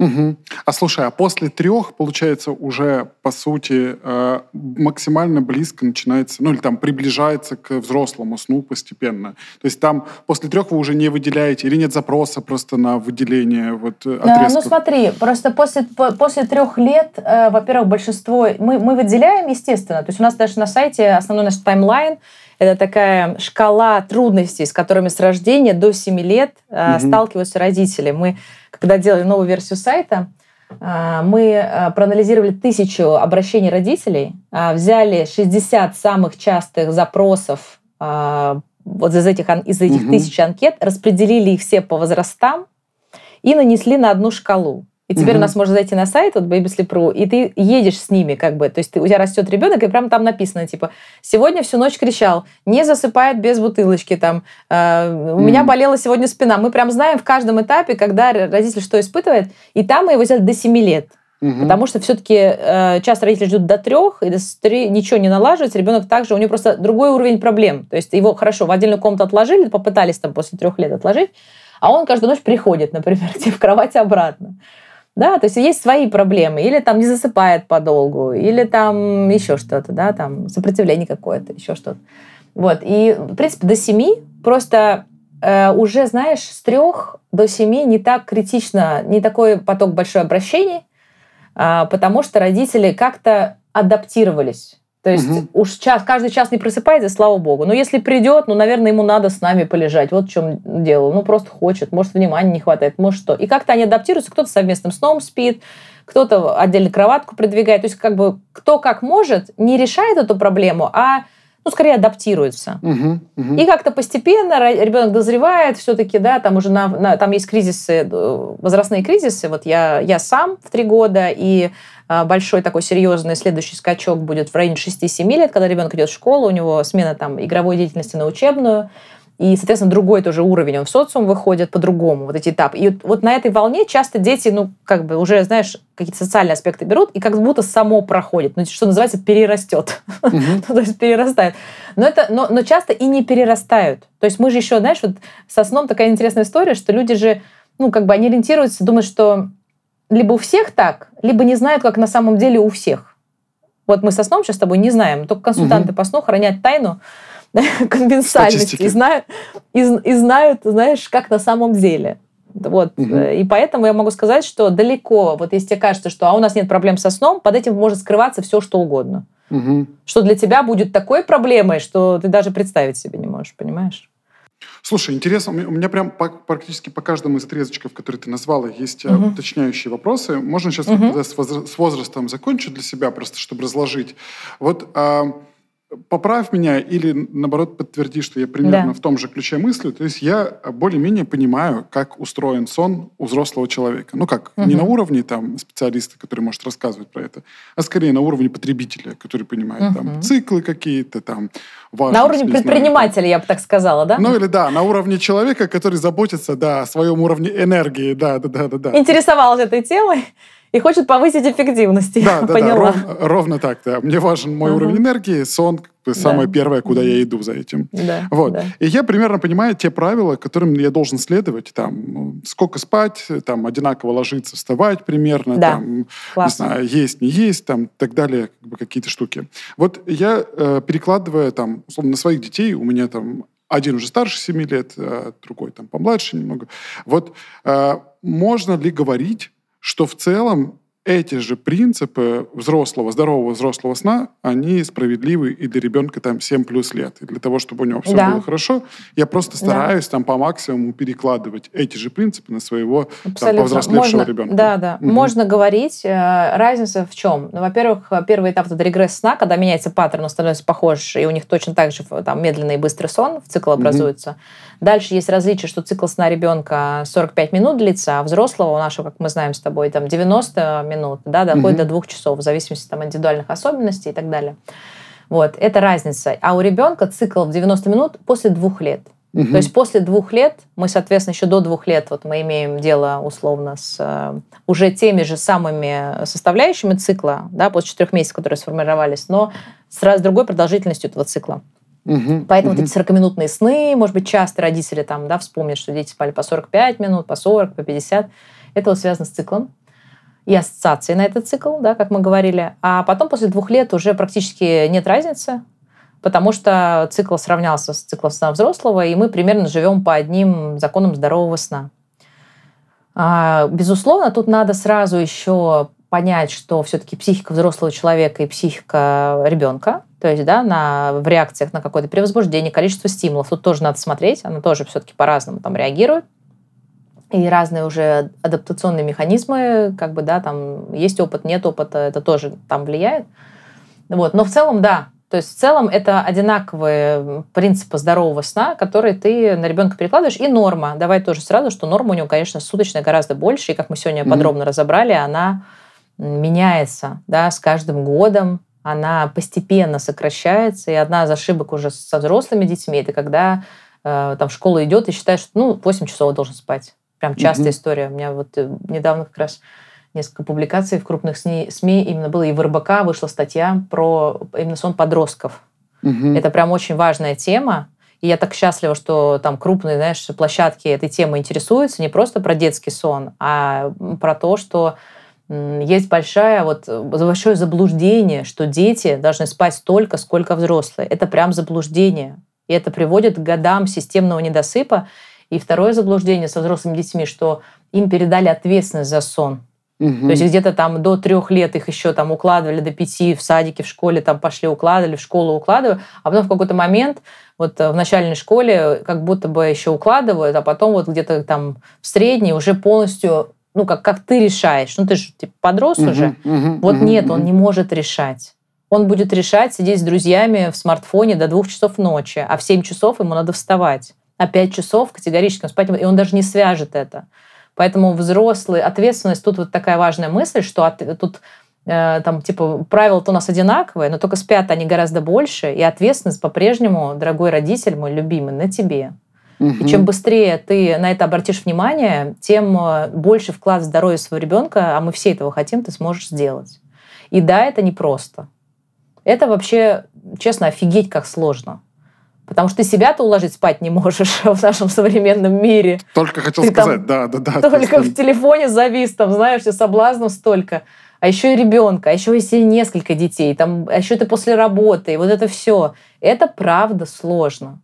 Угу. А слушай, а после трех, получается, уже, по сути, э, максимально близко начинается, ну или там приближается к взрослому сну постепенно. То есть там после трех вы уже не выделяете, или нет запроса просто на выделение вот э, отрезков? Ну смотри, просто после, после трех лет, э, во-первых, большинство, мы, мы выделяем, естественно, то есть у нас даже на сайте основной наш таймлайн, это такая шкала трудностей, с которыми с рождения до 7 лет угу. сталкиваются родители. Мы, когда делали новую версию сайта, э, мы э, проанализировали тысячу обращений родителей, взяли 60 самых частых запросов вот из этих, из этих угу. тысяч анкет, распределили их все по возрастам и нанесли на одну шкалу. И теперь угу. у нас можно зайти на сайт, вот Babysleep.ru, и ты едешь с ними, как бы. То есть ты, у тебя растет ребенок, и прямо там написано, типа, сегодня всю ночь кричал, не засыпает без бутылочки, там, э, у меня болела сегодня спина. Мы прям знаем в каждом этапе, когда родитель что испытывает, и там мы его взяли до 7 лет. Угу. Потому что все-таки э, часто родители ждут до трех, и до три ничего не налаживается, ребенок также, у него просто другой уровень проблем. То есть его хорошо в отдельную комнату отложили, попытались там после трех лет отложить, а он каждую ночь приходит, например, в кровать обратно. Да, то есть есть свои проблемы. Или там не засыпает подолгу, или там еще что-то, да, там сопротивление какое-то, еще что-то. Вот. И, в принципе, до семи просто э, уже, знаешь, с трех до семи не так критично, не такой поток большой обращений, э, потому что родители как-то адаптировались то есть угу. уж час, каждый час не просыпается, слава богу. Но если придет, ну, наверное, ему надо с нами полежать. Вот в чем дело. Ну, просто хочет, может, внимания не хватает, может, что. И как-то они адаптируются, кто-то совместным сном спит, кто-то отдельно кроватку продвигает. То есть как бы кто как может, не решает эту проблему, а ну, скорее адаптируется. Угу, угу. И как-то постепенно ребенок дозревает, все-таки, да, там уже на, на, там есть кризисы, э, возрастные кризисы. Вот я, я сам в три года, и а, большой такой серьезный следующий скачок будет в районе 6-7 лет, когда ребенок идет в школу, у него смена там игровой деятельности на учебную, и, соответственно, другой тоже уровень, он в социум выходит по-другому, вот эти этапы. И вот на этой волне часто дети, ну, как бы уже, знаешь, какие-то социальные аспекты берут и как будто само проходит, ну, что называется, перерастет. Угу. то есть перерастает. Но, это, но, но часто и не перерастают. То есть мы же еще, знаешь, вот со сном такая интересная история, что люди же, ну, как бы они ориентируются, думают, что либо у всех так, либо не знают, как на самом деле у всех. Вот мы со сном сейчас с тобой не знаем, только консультанты угу. по сну хранят тайну, конвенциальности и знают, и, и знают, знаешь, как на самом деле. Вот. Угу. И поэтому я могу сказать, что далеко, вот если тебе кажется, что а у нас нет проблем со сном, под этим может скрываться все, что угодно. Угу. Что для тебя будет такой проблемой, что ты даже представить себе не можешь, понимаешь? Слушай, интересно, у меня прям по, практически по каждому из отрезочков, которые ты назвала, есть угу. уточняющие вопросы. Можно сейчас угу. с возрастом закончить для себя, просто чтобы разложить. Вот а, поправь меня или, наоборот, подтверди, что я примерно да. в том же ключе мысли. То есть я более-менее понимаю, как устроен сон у взрослого человека. Ну как, угу. не на уровне там специалиста, который может рассказывать про это, а скорее на уровне потребителя, который понимает угу. там циклы какие-то, там важность, На уровне предпринимателя, я бы так сказала, да? Ну или да, на уровне человека, который заботится, да, о своем уровне энергии, да, да, да, да. да. Интересовался этой темой и хочет повысить эффективность. Да, да, да, ровно, ровно так, да. Мне важен мой uh-huh. уровень энергии, сон самое да. первое, куда я иду за этим. Да, вот. Да. И я примерно понимаю те правила, которым я должен следовать. Там, сколько спать, там, одинаково ложиться, вставать примерно, да. там, не знаю, есть, не есть, там, так далее, как бы какие-то штуки. Вот я, э, перекладывая там, условно, на своих детей, у меня там один уже старше 7 лет, а другой там помладше немного. Вот э, можно ли говорить, что в целом эти же принципы взрослого, здорового взрослого сна, они справедливы и для ребенка там 7 плюс лет. И для того, чтобы у него все да. было хорошо, я просто стараюсь да. там по максимуму перекладывать эти же принципы на своего там, повзрослевшего Можно, ребенка. Да, да. Угу. Можно говорить. Э, разница в чем? Ну, во-первых, первый этап это регресс сна, когда меняется паттерн, он становится похож, и у них точно так же там медленный и быстрый сон в цикл образуется. Угу. Дальше есть различие, что цикл сна ребенка 45 минут длится, а взрослого у нашего, как мы знаем с тобой, там 90 минут, да, доходит угу. до двух часов, в зависимости там, от индивидуальных особенностей и так далее. Вот, это разница. А у ребенка цикл в 90 минут после двух лет. Угу. То есть после двух лет, мы, соответственно, еще до двух лет вот мы имеем дело условно с э, уже теми же самыми составляющими цикла, да, после четырех месяцев, которые сформировались, но с раз другой продолжительностью этого цикла. Угу, Поэтому угу. вот эти 40-минутные сны, может быть, часто родители там, да, вспомнят, что дети спали по 45 минут, по 40, по 50. Это вот связано с циклом и ассоциацией на этот цикл, да, как мы говорили. А потом после двух лет уже практически нет разницы, потому что цикл сравнялся с циклом сна взрослого, и мы примерно живем по одним законам здорового сна. А, безусловно, тут надо сразу еще понять, что все-таки психика взрослого человека и психика ребенка, то есть да, на, в реакциях на какое-то перевозбуждение, количество стимулов, тут тоже надо смотреть, она тоже все-таки по-разному там реагирует. И разные уже адаптационные механизмы, как бы, да, там есть опыт, нет опыта, это тоже там влияет. Вот. Но в целом, да, то есть в целом это одинаковые принципы здорового сна, которые ты на ребенка перекладываешь. И норма. Давай тоже сразу, что норма у него, конечно, суточная гораздо больше. И как мы сегодня mm-hmm. подробно разобрали, она меняется да, с каждым годом, она постепенно сокращается. И одна из ошибок уже со взрослыми детьми, это когда э, там в школу идет и считает, что ну, 8 часов должен спать. Прям частая mm-hmm. история. У меня вот э, недавно как раз несколько публикаций в крупных СМИ, СМИ именно было, и в РБК вышла статья про именно сон подростков. Mm-hmm. Это прям очень важная тема. И я так счастлива, что там крупные, знаешь, площадки этой темы интересуются не просто про детский сон, а про то, что есть большая, вот, большое заблуждение, что дети должны спать столько, сколько взрослые. Это прям заблуждение. И это приводит к годам системного недосыпа. И второе заблуждение со взрослыми детьми, что им передали ответственность за сон. Угу. То есть где-то там до трех лет их еще там укладывали до пяти в садике, в школе там пошли укладывали, в школу укладывали, а потом в какой-то момент вот в начальной школе как будто бы еще укладывают, а потом вот где-то там в средней уже полностью ну, как, как ты решаешь. Ну, ты же типа, подрос угу, уже. Угу, вот угу, нет, угу. он не может решать. он будет решать сидеть с друзьями в смартфоне до двух часов ночи, а в 7 часов ему надо вставать. А 5 часов категорически он спать, и он даже не свяжет это. Поэтому взрослый, ответственность, тут вот такая важная мысль, что от, тут э, там, типа, правила-то у нас одинаковые, но только спят они гораздо больше, и ответственность по-прежнему, дорогой родитель мой любимый, на тебе. Угу. И чем быстрее ты на это обратишь внимание, тем э, больше вклад в здоровье своего ребенка, а мы все этого хотим, ты сможешь сделать. И да, это непросто. Это вообще, честно, офигеть, как сложно. Потому что ты себя-то уложить спать не можешь в нашем современном мире. Только хотел ты сказать, да, да, да. Только есть... в телефоне завис, там, знаешь, и соблазнов столько. А еще и ребенка, а еще если несколько детей, там, а еще ты после работы, и вот это все. Это правда сложно.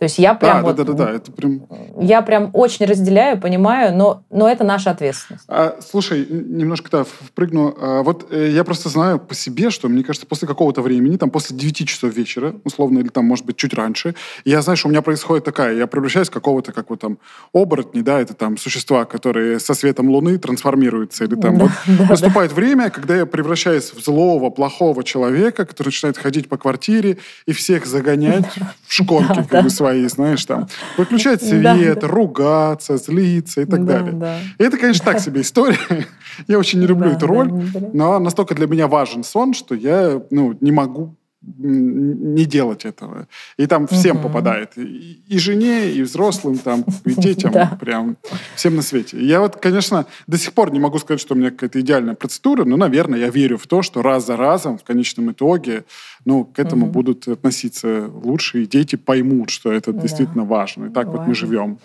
То есть я прям да, вот, да, да, да, это прям... Я прям очень разделяю, понимаю, но, но это наша ответственность. А, слушай, немножко да, впрыгну. А, вот э, я просто знаю по себе, что, мне кажется, после какого-то времени, там, после 9 часов вечера, условно, или там, может быть, чуть раньше, я знаю, что у меня происходит такая, я превращаюсь в какого-то, как вот там, оборотни, да, это там существа, которые со светом луны трансформируются, или там, да, вот да, наступает да. время, когда я превращаюсь в злого, плохого человека, который начинает ходить по квартире и всех загонять в шконки, как бы, свои свои, знаешь, там, выключать свет, ругаться, злиться и так далее. И это, конечно, так себе история. Я очень не люблю эту роль, но настолько для меня важен сон, что я ну, не могу не делать этого. И там всем угу. попадает. И, и жене, и взрослым, там, и детям, да. прям всем на свете. Я вот, конечно, до сих пор не могу сказать, что у меня какая-то идеальная процедура, но, наверное, я верю в то, что раз за разом, в конечном итоге, ну, к этому угу. будут относиться лучше, и дети поймут, что это да. действительно важно. И так важно. вот мы живем.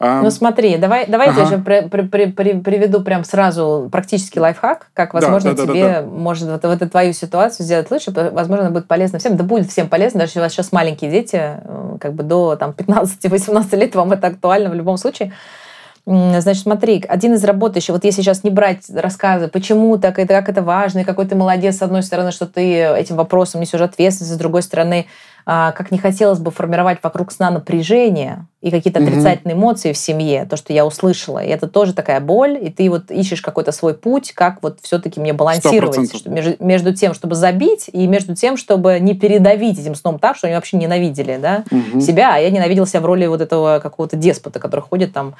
Ну смотри, давай, давай ага. я тебе при, при, при, при, приведу прям сразу практический лайфхак, как, возможно, да, да, тебе да, да, да. может вот, вот эту твою ситуацию сделать лучше, возможно, будет полезно всем, да будет всем полезно, даже если у вас сейчас маленькие дети, э, как бы до там, 15-18 лет вам это актуально в любом случае. Значит, смотри, один из работающих, вот если сейчас не брать рассказы, почему так, это, как это важно, и какой ты молодец, с одной стороны, что ты этим вопросом несешь ответственность, с другой стороны, а, как не хотелось бы формировать вокруг сна напряжение и какие-то отрицательные эмоции в семье, то, что я услышала. И это тоже такая боль, и ты вот ищешь какой-то свой путь, как вот все-таки мне балансировать что между, между тем, чтобы забить, и между тем, чтобы не передавить этим сном так, что они вообще ненавидели да, mm-hmm. себя, а я ненавидела себя в роли вот этого какого-то деспота, который ходит там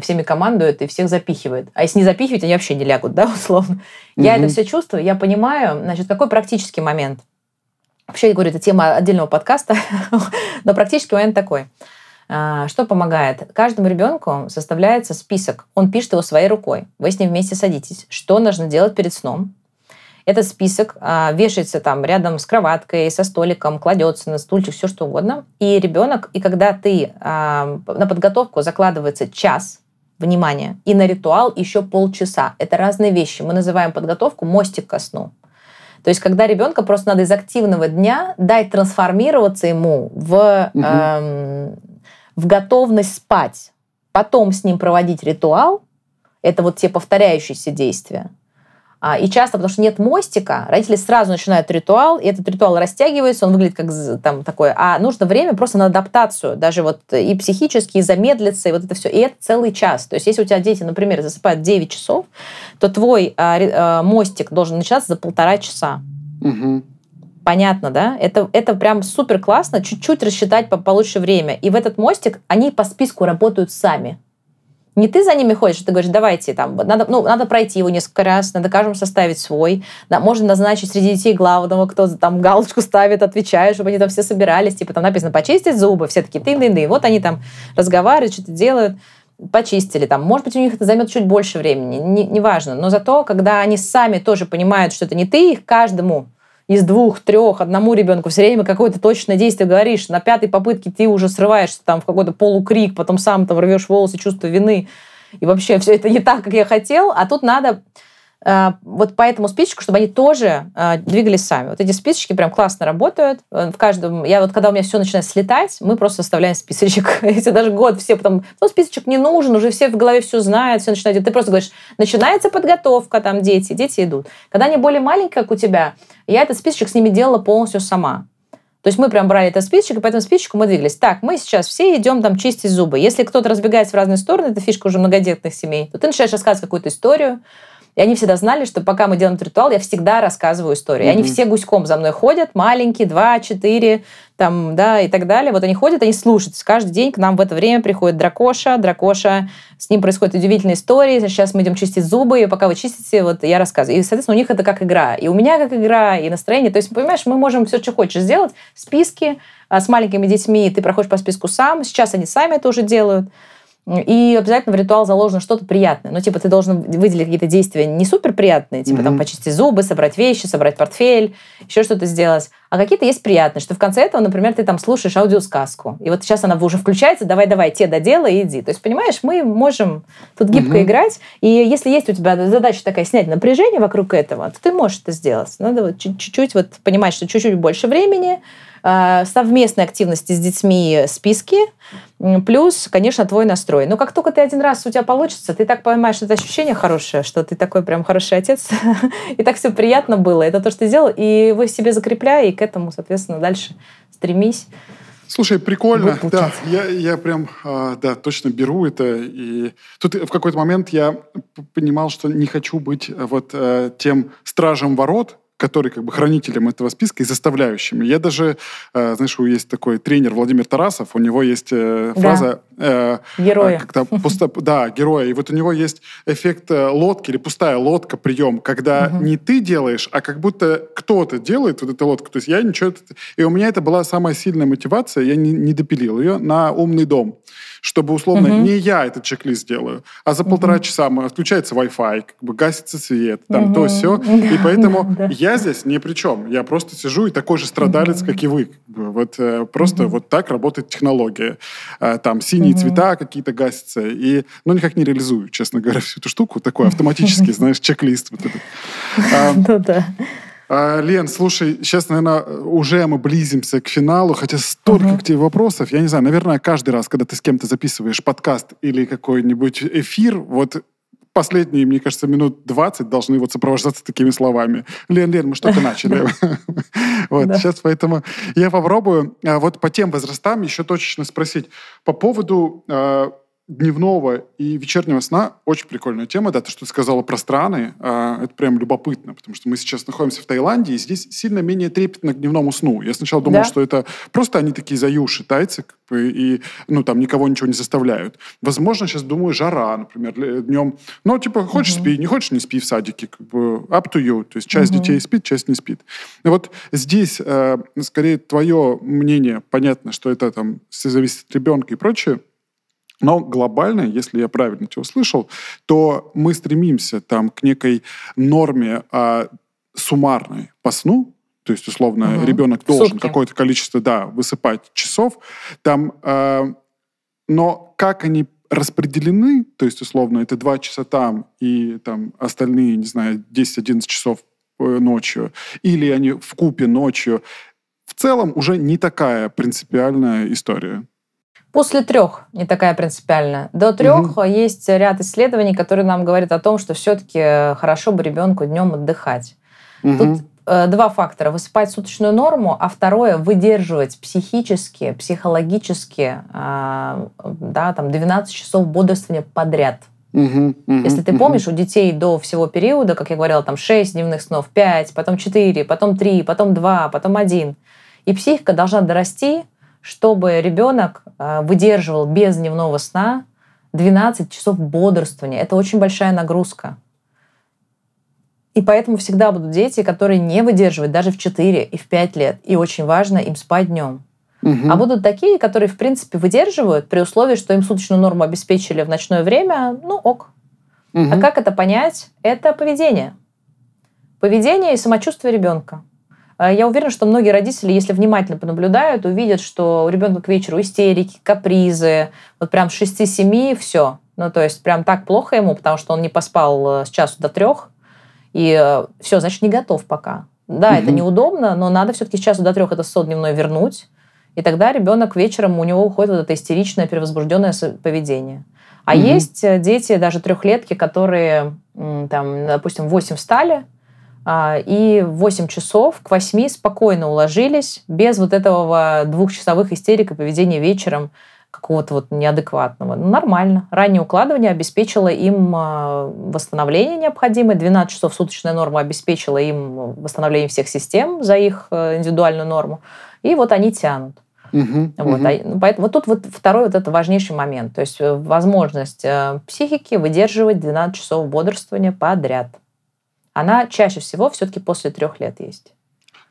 всеми командует и всех запихивает. А если не запихивать, они вообще не лягут, да, условно. Mm-hmm. Я это все чувствую, я понимаю. Значит, какой практический момент? Вообще, я говорю, это тема отдельного подкаста, но практически момент такой. А, что помогает? Каждому ребенку составляется список. Он пишет его своей рукой. Вы с ним вместе садитесь. Что нужно делать перед сном? Этот список а, вешается там рядом с кроваткой, со столиком, кладется на стульчик, все что угодно. И ребенок, и когда ты а, на подготовку закладывается час, внимания, и на ритуал еще полчаса. Это разные вещи. Мы называем подготовку мостик ко сну. То есть, когда ребенка просто надо из активного дня дать трансформироваться ему в, угу. эм, в готовность спать, потом с ним проводить ритуал, это вот те повторяющиеся действия. А, и часто, потому что нет мостика, родители сразу начинают ритуал, и этот ритуал растягивается, он выглядит как там такое, а нужно время просто на адаптацию, даже вот и психически, и замедлиться, и вот это все. И это целый час. То есть если у тебя дети, например, засыпают 9 часов, то твой а, а, мостик должен начинаться за полтора часа. Угу. Понятно, да? Это, это прям супер классно, чуть-чуть рассчитать по получше время. И в этот мостик они по списку работают сами. Не ты за ними ходишь, ты говоришь, давайте, там, надо, ну, надо пройти его несколько раз, надо каждому составить свой. Да, можно назначить среди детей главного, кто там галочку ставит, отвечает, чтобы они там все собирались. Типа там написано почистить зубы, все такие тын-тын-тын. Вот они там разговаривают, что-то делают почистили там. Может быть, у них это займет чуть больше времени, неважно. Не, не но зато, когда они сами тоже понимают, что это не ты их каждому из двух, трех, одному ребенку все время какое-то точное действие говоришь, на пятой попытке ты уже срываешься там в какой-то полукрик, потом сам там рвешь волосы, чувство вины, и вообще все это не так, как я хотел, а тут надо вот по этому списочку, чтобы они тоже э, двигались сами. Вот эти списочки прям классно работают. Э, в каждом, я вот когда у меня все начинает слетать, мы просто составляем списочек. Если даже год все потом, ну, списочек не нужен, уже все в голове все знают, все начинают. Ты просто говоришь, начинается подготовка, там дети, дети идут. Когда они более маленькие, как у тебя, я этот списочек с ними делала полностью сама. То есть мы прям брали этот списочек, и по этому списочку мы двигались. Так, мы сейчас все идем там чистить зубы. Если кто-то разбегается в разные стороны, это фишка уже многодетных семей, то ты начинаешь рассказывать какую-то историю, И они всегда знали, что пока мы делаем этот ритуал, я всегда рассказываю историю. Mm-hmm. И они все гуськом за мной ходят, маленькие, два, четыре, там, да, и так далее. Вот они ходят, они слушают. Каждый день к нам в это время приходит дракоша, дракоша, с ним происходит удивительная история. Сейчас мы идем чистить зубы, и пока вы чистите, вот я рассказываю. И, соответственно, у них это как игра. И у меня как игра, и настроение. То есть, понимаешь, мы можем все, что хочешь сделать. Списки а, с маленькими детьми, ты проходишь по списку сам. Сейчас они сами это уже делают. И обязательно в ритуал заложено что-то приятное. Ну, типа, ты должен выделить какие-то действия не супер приятные, типа, mm-hmm. там, почистить зубы, собрать вещи, собрать портфель, еще что-то сделать. А какие-то есть приятные, что в конце этого, например, ты там слушаешь аудиосказку. И вот сейчас она уже включается, давай-давай, те доделай и иди. То есть, понимаешь, мы можем тут гибко mm-hmm. играть. И если есть у тебя задача такая снять напряжение вокруг этого, то ты можешь это сделать. Надо вот чуть-чуть вот понимать, что чуть-чуть больше времени, Э, совместные активности с детьми списки, плюс, конечно, твой настрой. Но как только ты один раз у тебя получится, ты так поймаешь, что это ощущение хорошее, что ты такой прям хороший отец, и так все приятно было. Это то, что ты сделал, и вы себе закрепляй, и к этому, соответственно, дальше стремись. Слушай, прикольно, да, я, я прям, а, да, точно беру это, и тут в какой-то момент я понимал, что не хочу быть вот э, тем стражем ворот, который как бы хранителем этого списка и заставляющим. Я даже, э, знаешь, у есть такой тренер Владимир Тарасов, у него есть э, фраза... Да. Э, героя. Когда пусто, да, героя. И вот у него есть эффект лодки или пустая лодка прием, когда угу. не ты делаешь, а как будто кто-то делает вот эту лодку. То есть я ничего... И у меня это была самая сильная мотивация, я не, не допилил ее на умный дом чтобы, условно, угу. не я этот чек-лист делаю, а за полтора угу. часа включается Wi-Fi, как бы гасится свет, там угу. то все. И поэтому да, да. Я здесь ни при чем. Я просто сижу и такой же страдалец, как и вы. Вот э, просто вот так работает технология. Э, там синие цвета какие-то гасятся. И, ну, никак не реализую, честно говоря, всю эту штуку. Такой автоматический, знаешь, чек-лист. Вот этот. Ну да. А, Лен, слушай, сейчас, наверное, уже мы близимся к финалу, хотя столько uh-huh. к тебе вопросов. Я не знаю, наверное, каждый раз, когда ты с кем-то записываешь подкаст или какой-нибудь эфир, вот последние, мне кажется, минут 20 должны вот сопровождаться такими словами. Лен, Лен, мы что-то начали. Вот, сейчас поэтому я попробую а, вот по тем возрастам еще точечно спросить. По поводу а, дневного и вечернего сна очень прикольная тема, да, то, что ты сказала про страны, э, это прям любопытно, потому что мы сейчас находимся в Таиланде, и здесь сильно менее трепетно к дневному сну. Я сначала думал, да. что это просто они такие заюши, тайцы, и, ну, там, никого ничего не заставляют. Возможно, сейчас, думаю, жара, например, днем, ну, типа, хочешь угу. спи, не хочешь не спи в садике, как бы, up to you, то есть часть угу. детей спит, часть не спит. И вот здесь, э, скорее, твое мнение, понятно, что это там зависит от ребенка и прочее, но глобально, если я правильно тебя услышал, то мы стремимся там к некой норме а, суммарной по сну, то есть, условно, угу. ребенок должен какое-то количество, да, высыпать часов. Там, э, но как они распределены, то есть, условно, это два часа там и там остальные, не знаю, 10-11 часов э, ночью, или они в купе ночью, в целом уже не такая принципиальная история. После трех не такая принципиальная. До трех угу. есть ряд исследований, которые нам говорят о том, что все-таки хорошо бы ребенку днем отдыхать. Угу. Тут э, два фактора. Высыпать суточную норму, а второе – выдерживать психически, психологически э, да, там 12 часов бодрствования подряд. Угу, угу, Если ты помнишь, у детей до всего периода, как я говорила, там 6 дневных снов, 5, потом 4, потом 3, потом 2, потом 1. И психика должна дорасти чтобы ребенок а, выдерживал без дневного сна 12 часов бодрствования. Это очень большая нагрузка. И поэтому всегда будут дети, которые не выдерживают даже в 4 и в 5 лет. И очень важно им спать днем. Угу. А будут такие, которые, в принципе, выдерживают при условии, что им суточную норму обеспечили в ночное время, ну ок. Угу. А как это понять? Это поведение. Поведение и самочувствие ребенка. А я уверена, что многие родители, если внимательно понаблюдают, увидят, что у ребенка к вечеру истерики, капризы, вот прям с 6-7 все. Ну, то есть прям так плохо ему, потому что он не поспал э, с часу до трех, и э, все, значит, не готов пока. Да, угу. это неудобно, но надо все-таки с часу до трех это сон дневной вернуть, и тогда ребенок вечером, у него уходит вот это истеричное, перевозбужденное поведение. А угу. есть э, дети, даже трехлетки, которые, там, допустим, 8 встали, и в 8 часов к 8 спокойно уложились, без вот этого двухчасовых истерик и поведения вечером. какого-то вот неадекватного. Ну, нормально. Раннее укладывание обеспечило им а, восстановление необходимое. 12 часов суточная норма обеспечила им восстановление всех систем за их э, индивидуальную норму. И вот они тянут. Угу, вот, угу. А, поэтому вот тут вот второй вот это важнейший момент. То есть э, возможность э, психики выдерживать 12 часов бодрствования подряд. Она чаще всего все-таки после трех лет есть.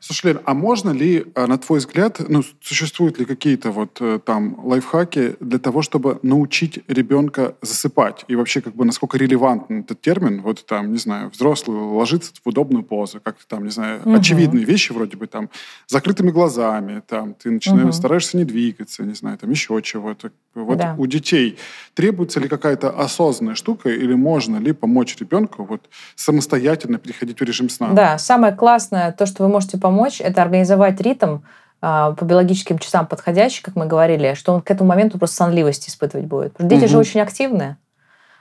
Слушай, Лен, а можно ли, а, на твой взгляд, ну, существуют ли какие-то вот э, там лайфхаки для того, чтобы научить ребенка засыпать? И вообще, как бы, насколько релевантен этот термин? Вот там, не знаю, взрослый ложится в удобную позу, как-то там, не знаю, угу. очевидные вещи вроде бы там, закрытыми глазами, там, ты начинаешь, угу. стараешься не двигаться, не знаю, там, еще чего-то. Вот да. у детей требуется ли какая-то осознанная штука или можно ли помочь ребенку вот самостоятельно переходить в режим сна? Да, самое классное, то, что вы можете помочь, это организовать ритм э, по биологическим часам подходящий, как мы говорили, что он к этому моменту просто сонливость испытывать будет. Потому что дети угу. же очень активные.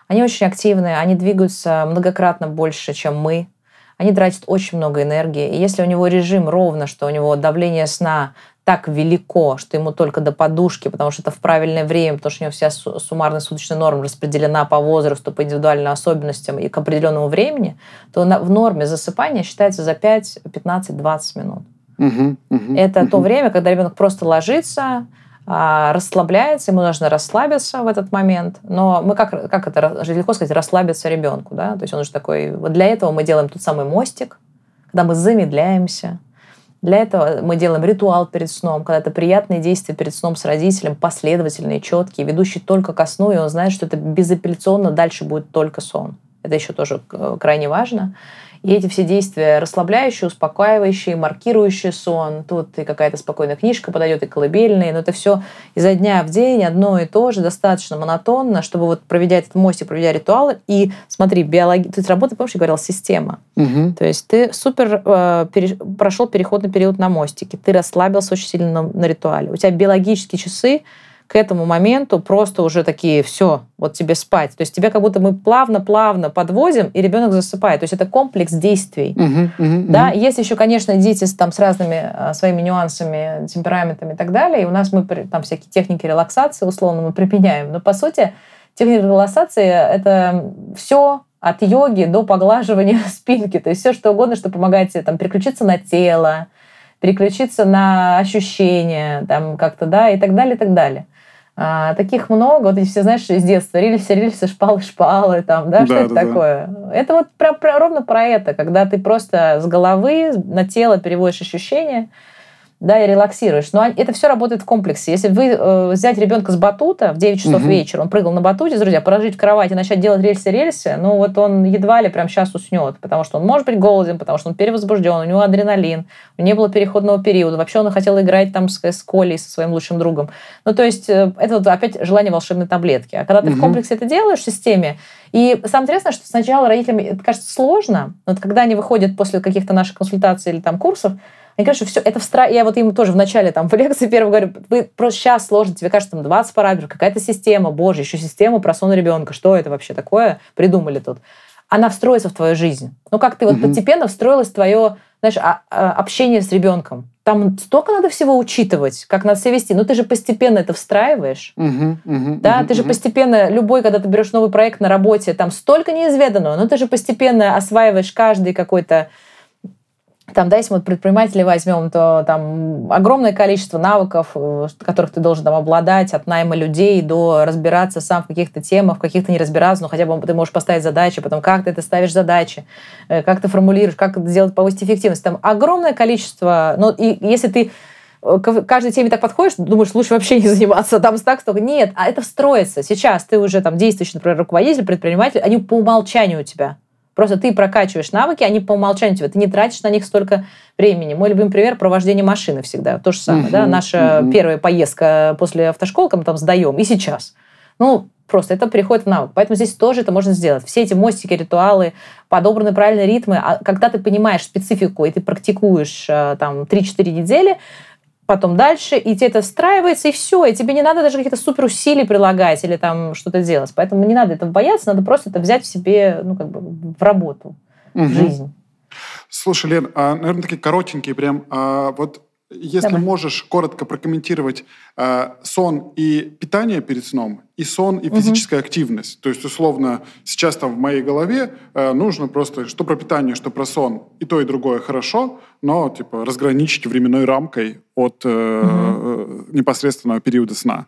Они очень активные, они двигаются многократно больше, чем мы. Они тратят очень много энергии. И если у него режим ровно, что у него давление сна так велико, что ему только до подушки, потому что это в правильное время, потому что у него вся суммарная суточная норма распределена по возрасту, по индивидуальным особенностям и к определенному времени, то в норме засыпания считается за 5, 15, 20 минут. Угу, угу, это угу. то время, когда ребенок просто ложится, а, расслабляется, ему нужно расслабиться в этот момент. Но мы как, как это легко сказать, расслабиться ребенку, да? То есть он уже такой... Вот для этого мы делаем тот самый мостик, когда мы замедляемся, для этого мы делаем ритуал перед сном, когда это приятные действия перед сном с родителем, последовательные, четкие, ведущие только ко сну, и он знает, что это безапелляционно дальше будет только сон. Это еще тоже э, крайне важно. И эти все действия расслабляющие, успокаивающие, маркирующие сон. Тут и какая-то спокойная книжка подойдет, и колыбельные. Но это все изо дня в день одно и то же, достаточно монотонно, чтобы вот проведя этот мостик, проведя ритуалы. И смотри, биологи... ты работаешь, помнишь, я говорила, система. Угу. То есть ты супер э, пере... прошел переходный период на мостике, ты расслабился очень сильно на, на ритуале. У тебя биологические часы к этому моменту просто уже такие, все, вот тебе спать. То есть тебя как будто мы плавно-плавно подвозим, и ребенок засыпает. То есть это комплекс действий. Uh-huh, uh-huh, да, есть еще, конечно, дети с, там, с разными а, своими нюансами, темпераментами и так далее. И у нас мы там всякие техники релаксации условно мы применяем. Но по сути техника релаксации – это все от йоги до поглаживания спинки. То есть все что угодно, что помогает тебе там, переключиться на тело, переключиться на ощущения, там как-то, да, и так далее, и так далее. А, таких много, вот эти все, знаешь, из детства, рельсы, рельсы, шпалы, шпалы, там, да, да что да, это да. такое? Это вот про, про, ровно про это, когда ты просто с головы на тело переводишь ощущения, да, и релаксируешь. Но это все работает в комплексе. Если вы э, взять ребенка с батута в 9 часов угу. вечера, он прыгал на батуте, друзья, положить в кровать и начать делать рельсы-рельсы, ну вот он едва ли прям сейчас уснет, потому что он может быть голоден, потому что он перевозбужден, у него адреналин, у него не было переходного периода, вообще он хотел играть там с, с Колей, со своим лучшим другом. Ну то есть э, это вот опять желание волшебной таблетки. А когда ты угу. в комплексе это делаешь в системе, и самое интересное, что сначала родителям это кажется сложно, но вот когда они выходят после каких-то наших консультаций или там курсов, мне кажется, все это встра... Я вот им тоже в начале там в лекции первой говорю, вы просто сейчас сложно, тебе кажется, там 20 параметров, какая-то система, боже, еще система про сон ребенка, что это вообще такое придумали тут? Она встроится в твою жизнь. Ну, как ты вот постепенно встроилась в твое, знаешь, а, а, общение с ребенком. Там столько надо всего учитывать, как надо себя вести. Но ты же постепенно это встраиваешь. Uh-huh, uh-huh, да, uh-huh, ты же постепенно, любой, когда ты берешь новый проект на работе, там столько неизведанного, но ты же постепенно осваиваешь каждый какой-то там, да, если мы предпринимателей возьмем, то там огромное количество навыков, э, которых ты должен там обладать, от найма людей до разбираться сам в каких-то темах, в каких-то не разбираться, но хотя бы ты можешь поставить задачи, потом как ты это ставишь задачи, э, как ты формулируешь, как это сделать, повысить эффективность. Там огромное количество, ну, и если ты э, к каждой теме так подходишь, думаешь, лучше вообще не заниматься, там так столько. Нет, а это встроится. Сейчас ты уже там действующий, например, руководитель, предприниматель, они по умолчанию у тебя. Просто ты прокачиваешь навыки, они по умолчанию тебе, ты не тратишь на них столько времени. Мой любимый пример про вождение машины всегда. То же самое, uh-huh, да, наша uh-huh. первая поездка после автошколы, мы там сдаем, и сейчас. Ну, просто это приходит в навык. Поэтому здесь тоже это можно сделать. Все эти мостики, ритуалы, подобраны правильные ритмы. А когда ты понимаешь специфику, и ты практикуешь э, там 3-4 недели, потом дальше, и тебе это встраивается, и все, и тебе не надо даже каких-то супер усилий прилагать или там что-то делать. Поэтому не надо этого бояться, надо просто это взять в себе, ну, как бы в работу, угу. в жизнь. Слушай, Лен, а, наверное, такие коротенькие прям, а, вот если Давай. можешь коротко прокомментировать э, сон и питание перед сном, и сон и физическая угу. активность. То есть, условно, сейчас там в моей голове э, нужно просто, что про питание, что про сон, и то, и другое хорошо, но типа разграничить временной рамкой от э, угу. непосредственного периода сна.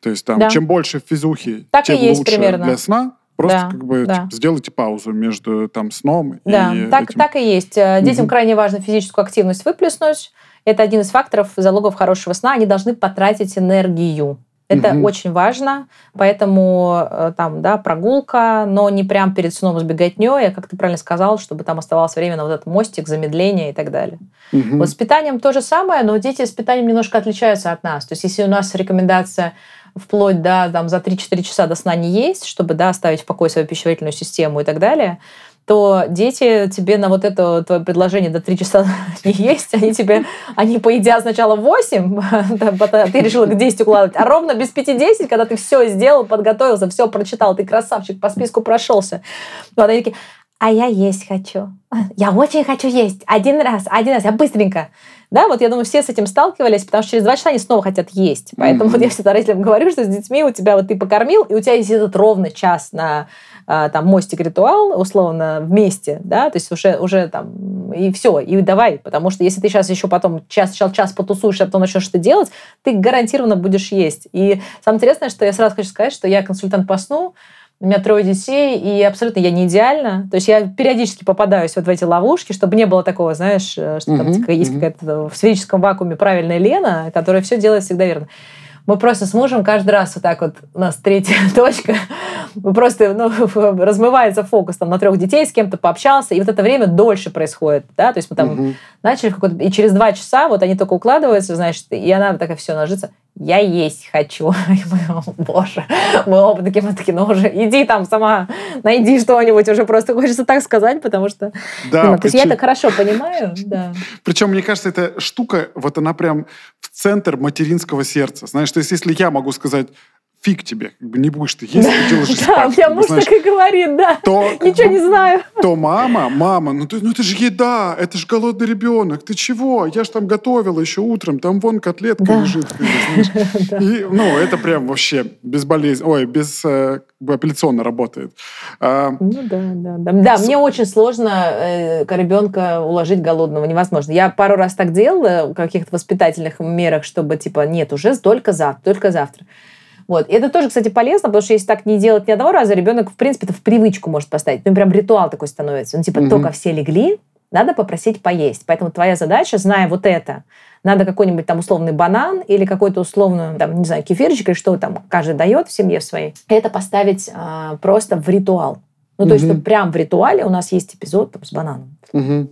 То есть там, да. чем больше физухи, так тем лучше примерно. для сна. Просто да, как бы да. типа, сделайте паузу между там сном да, и так, этим. так и есть. Э, детям угу. крайне важно физическую активность выплеснуть. Это один из факторов залогов хорошего сна. Они должны потратить энергию. Это угу. очень важно, поэтому э, там, да, прогулка, но не прям перед сном с беготней, а, как ты правильно сказал, чтобы там оставалось время на вот этот мостик, замедление и так далее. Угу. Вот с питанием то же самое, но дети с питанием немножко отличаются от нас. То есть если у нас рекомендация вплоть до там, за 3-4 часа до сна не есть, чтобы да, оставить в покое свою пищеварительную систему и так далее, то дети тебе на вот это твое предложение до 3 часа не есть, они тебе, они поедят сначала 8, ты решила к 10 укладывать, а ровно без 5-10, когда ты все сделал, подготовился, все прочитал, ты красавчик, по списку прошелся. Вот они такие, а я есть хочу. Я очень хочу есть. Один раз, один раз, я быстренько. Да, вот я думаю, все с этим сталкивались, потому что через два часа они снова хотят есть. Поэтому mm-hmm. вот я всегда родителям говорю, что с детьми у тебя вот ты покормил, и у тебя есть этот ровно час на а, там мостик ритуал, условно, вместе, да, то есть уже, уже там, и все, и давай, потому что если ты сейчас еще потом час, час, час потусуешь, а потом начнешь что-то делать, ты гарантированно будешь есть. И самое интересное, что я сразу хочу сказать, что я консультант по сну, у меня трое детей, и абсолютно я не идеальна. То есть я периодически попадаюсь вот в эти ловушки, чтобы не было такого, знаешь, э, что там uh-huh, есть uh-huh. какая-то в сферическом вакууме правильная Лена, которая все делает всегда верно мы просто с мужем каждый раз вот так вот, у нас третья точка, мы просто, ну, размывается фокус там на трех детей, с кем-то пообщался, и вот это время дольше происходит, да, то есть мы там угу. начали и через два часа вот они только укладываются, значит, и она такая все ложится, я есть хочу. И мы, боже, мы оба такие, мы такие, ну уже иди там сама, найди что-нибудь, уже просто хочется так сказать, потому что... Да, ну, причем... То есть я это хорошо понимаю, да. Причем, мне кажется, эта штука, вот она прям в центр материнского сердца. Знаешь, то есть если я могу сказать, фиг тебе, как бы не будешь ты есть, ты делаешь. Да, у меня муж так и говорит, да. То, Ничего не знаю. То мама, мама, ну, ты, ну это же еда, это же голодный ребенок, ты чего? Я же там готовила еще утром, там вон котлетка да. лежит. И, ну, это прям вообще безболезненно, ой, без э, апелляционно работает. А, ну да, да, да. Да, мне очень сложно э, ребенка уложить голодного, невозможно. Я пару раз так делала в каких-то воспитательных мерах, чтобы типа, нет, уже только завтра, только завтра. Вот. И это тоже, кстати, полезно, потому что если так не делать ни одного раза, ребенок, в принципе, это в привычку может поставить. Ну, прям ритуал такой становится. Ну, типа, угу. только все легли, надо попросить поесть. Поэтому твоя задача, зная вот это, надо какой-нибудь там условный банан или какой-то условный, там, не знаю, кефирчик или что там каждый дает в семье своей, это поставить а, просто в ритуал. Ну, то угу. есть, что прям в ритуале у нас есть эпизод там, с бананом. Угу.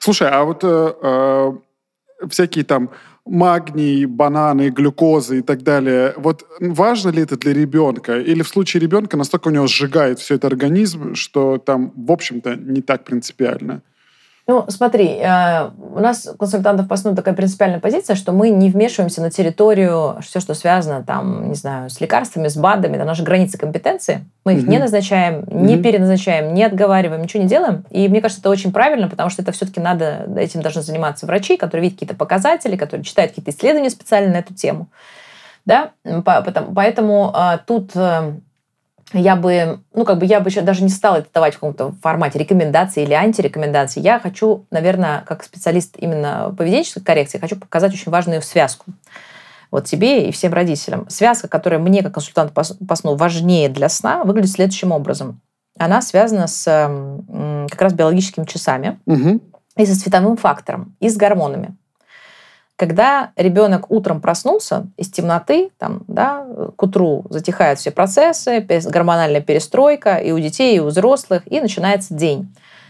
Слушай, а вот э, э, всякие там магний, бананы, глюкоза и так далее. Вот важно ли это для ребенка? Или в случае ребенка настолько у него сжигает все это организм, что там, в общем-то, не так принципиально? Ну, смотри, э, у нас консультантов по сну такая принципиальная позиция, что мы не вмешиваемся на территорию, все, что связано там, не знаю, с лекарствами, с БАДами, это наши границы компетенции. Мы их mm-hmm. не назначаем, не mm-hmm. переназначаем, не отговариваем, ничего не делаем. И мне кажется, это очень правильно, потому что это все-таки надо, этим должны заниматься врачи, которые видят какие-то показатели, которые читают какие-то исследования специально на эту тему. Да? Поэтому а, тут э, я бы, ну, как бы я бы еще даже не стала это давать в каком-то формате рекомендации или антирекомендации. Я хочу, наверное, как специалист именно поведенческой коррекции, хочу показать очень важную связку. Вот тебе и всем родителям. Связка, которая мне, как консультанту по сну, важнее для сна, выглядит следующим образом. Она связана с как раз биологическими часами угу. и со световым фактором, и с гормонами. Когда ребенок утром проснулся из темноты, там, да, к утру затихают все процессы, гормональная перестройка и у детей, и у взрослых, и начинается день.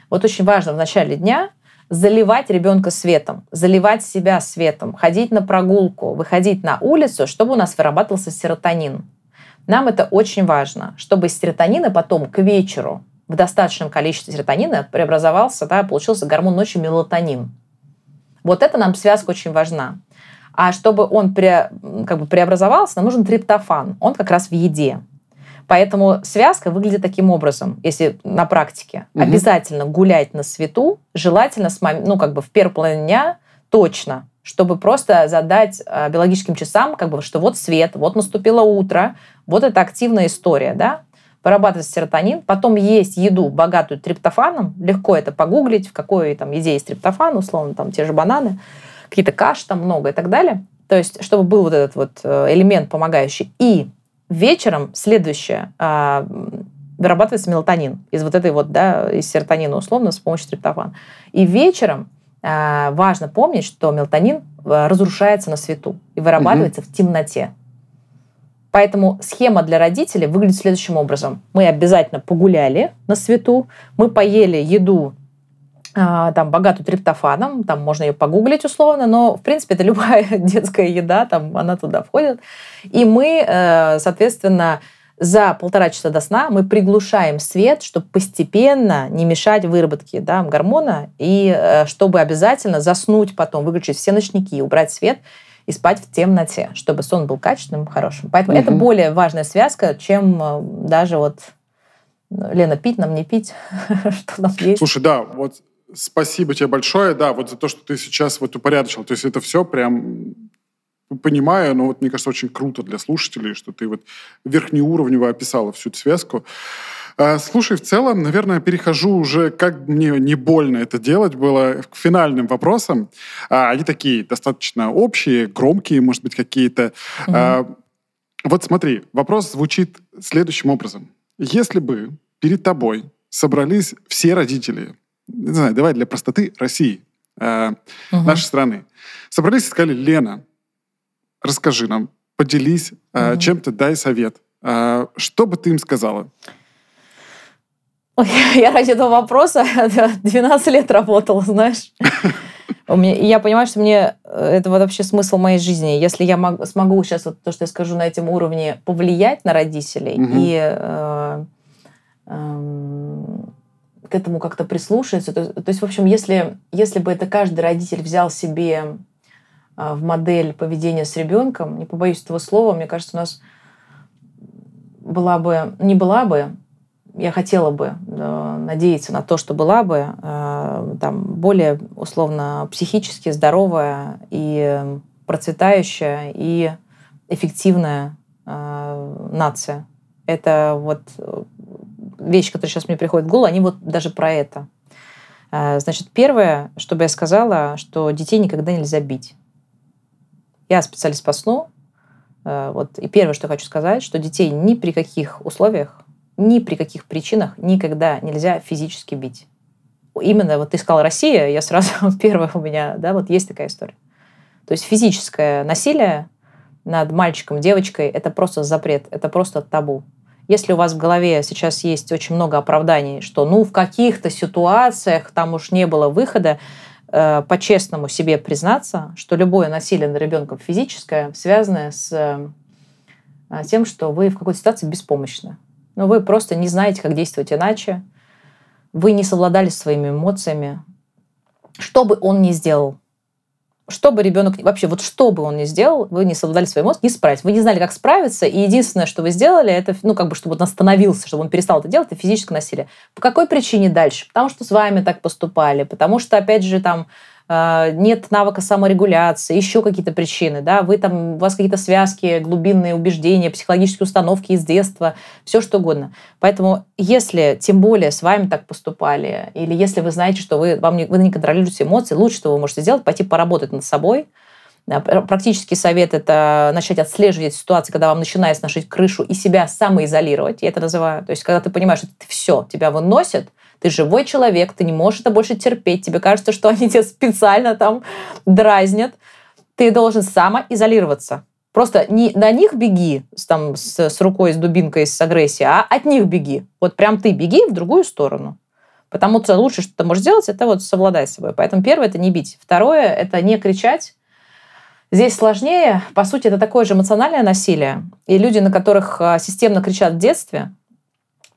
Вот очень важно в начале дня заливать ребенка светом, заливать себя светом, ходить на прогулку, выходить на улицу, чтобы у нас вырабатывался серотонин. Нам это очень важно, чтобы из серотонина потом к вечеру в достаточном количестве серотонина преобразовался, да, получился гормон ночи мелатонин. Вот эта нам связка очень важна. А чтобы он пре, как бы преобразовался, нам нужен триптофан. Он как раз в еде. Поэтому связка выглядит таким образом, если на практике. Угу. Обязательно гулять на свету, желательно с мом... ну, как бы в первой половине дня точно. чтобы просто задать э, биологическим часам, как бы, что вот свет, вот наступило утро, вот это активная история, да, вырабатывается серотонин, потом есть еду, богатую триптофаном, легко это погуглить, в какой там еде есть триптофан, условно, там те же бананы, какие-то каши там много и так далее. То есть, чтобы был вот этот вот э, элемент помогающий. И вечером следующее а, вырабатывается мелатонин из вот этой вот, да, из серотонина условно с помощью триптофана. И вечером а, важно помнить, что мелатонин э, разрушается на свету и вырабатывается угу. в темноте. Поэтому схема для родителей выглядит следующим образом. Мы обязательно погуляли на свету, мы поели еду а, там, богатую триптофаном, там можно ее погуглить условно, но, в принципе, это любая детская еда, там она туда входит. И мы, э, соответственно, за полтора часа до сна мы приглушаем свет, чтобы постепенно не мешать выработке да, гормона, и э, чтобы обязательно заснуть потом, выключить все ночники, убрать свет и спать в темноте, чтобы сон был качественным, хорошим. Поэтому угу. это более важная связка, чем э, даже вот Лена, пить нам, не пить, что нам есть. Слушай, да, вот спасибо тебе большое, да, вот за то, что ты сейчас вот упорядочил. То есть это все прям понимаю, но вот мне кажется, очень круто для слушателей, что ты вот верхнеуровнево описала всю эту связку. А, слушай, в целом, наверное, перехожу уже, как мне не больно это делать было, к финальным вопросам. А, они такие достаточно общие, громкие, может быть, какие-то. Угу. Вот смотри, вопрос звучит следующим образом. Если бы перед тобой собрались все родители, не знаю, давай для простоты, России, угу. нашей страны, собрались и сказали, Лена, расскажи нам, поделись угу. чем-то, дай совет. Что бы ты им сказала? Я ради этого вопроса 12 лет работала, знаешь. Я понимаю, что мне э, это вообще смысл моей жизни. Если я могу, смогу сейчас вот то, что я скажу на этом уровне, повлиять на родителей угу. и э, э, к этому как-то прислушаться, то, то есть, в общем, если, если бы это каждый родитель взял себе э, в модель поведения с ребенком, не побоюсь этого слова, мне кажется, у нас была бы, не была бы, я хотела бы э, надеяться на то, что была бы э, там, более условно психически здоровая и процветающая и эффективная э, нация. Это вот вещи, которые сейчас мне приходят в голову, они вот даже про это. Значит, первое, что бы я сказала, что детей никогда нельзя бить. Я специалист по сну. Вот. И первое, что хочу сказать, что детей ни при каких условиях ни при каких причинах никогда нельзя физически бить. Именно вот ты сказал Россия, я сразу первая у меня, да, вот есть такая история. То есть физическое насилие над мальчиком, девочкой – это просто запрет, это просто табу. Если у вас в голове сейчас есть очень много оправданий, что ну в каких-то ситуациях там уж не было выхода, э, по-честному себе признаться, что любое насилие над ребенком физическое связано с э, тем, что вы в какой-то ситуации беспомощны но вы просто не знаете, как действовать иначе. Вы не совладали своими эмоциями. Что бы он ни сделал, что бы ребенок, вообще вот что бы он ни сделал, вы не совладали своими эмоциями, не справились. Вы не знали, как справиться, и единственное, что вы сделали, это, ну, как бы, чтобы он остановился, чтобы он перестал это делать, это физическое насилие. По какой причине дальше? Потому что с вами так поступали, потому что, опять же, там, нет навыка саморегуляции, еще какие-то причины, да, вы там, у вас какие-то связки, глубинные убеждения, психологические установки из детства, все что угодно. Поэтому если, тем более, с вами так поступали, или если вы знаете, что вы, вам не, вы не контролируете эмоции, лучше, что вы можете сделать, пойти поработать над собой, Практический совет – это начать отслеживать ситуации, когда вам начинает сношить крышу, и себя самоизолировать, я это называю. То есть, когда ты понимаешь, что все, тебя выносит, ты живой человек, ты не можешь это больше терпеть, тебе кажется, что они тебя специально там дразнят. Ты должен самоизолироваться. Просто не на них беги там, с, с рукой, с дубинкой, с агрессией, а от них беги. Вот прям ты беги в другую сторону. Потому что лучшее, что ты можешь сделать, это вот совладать с собой. Поэтому первое – это не бить. Второе – это не кричать. Здесь сложнее. По сути, это такое же эмоциональное насилие. И люди, на которых а, системно кричат в детстве,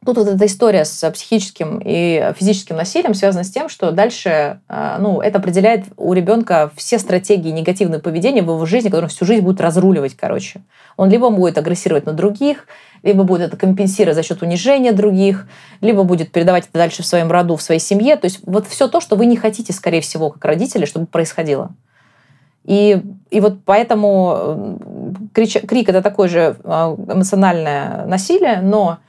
Тут вот эта история с психическим и физическим насилием связана с тем, что дальше э, ну, это определяет у ребенка все стратегии негативного поведения в его жизни, которые всю жизнь будет разруливать, короче. Он либо будет агрессировать на других, либо будет это компенсировать за счет унижения других, либо будет передавать это дальше в своем роду, в своей семье. То есть вот все то, что вы не хотите, скорее всего, как родители, чтобы происходило. И, и вот поэтому крич, крик это такое же а, эмоциональное насилие, но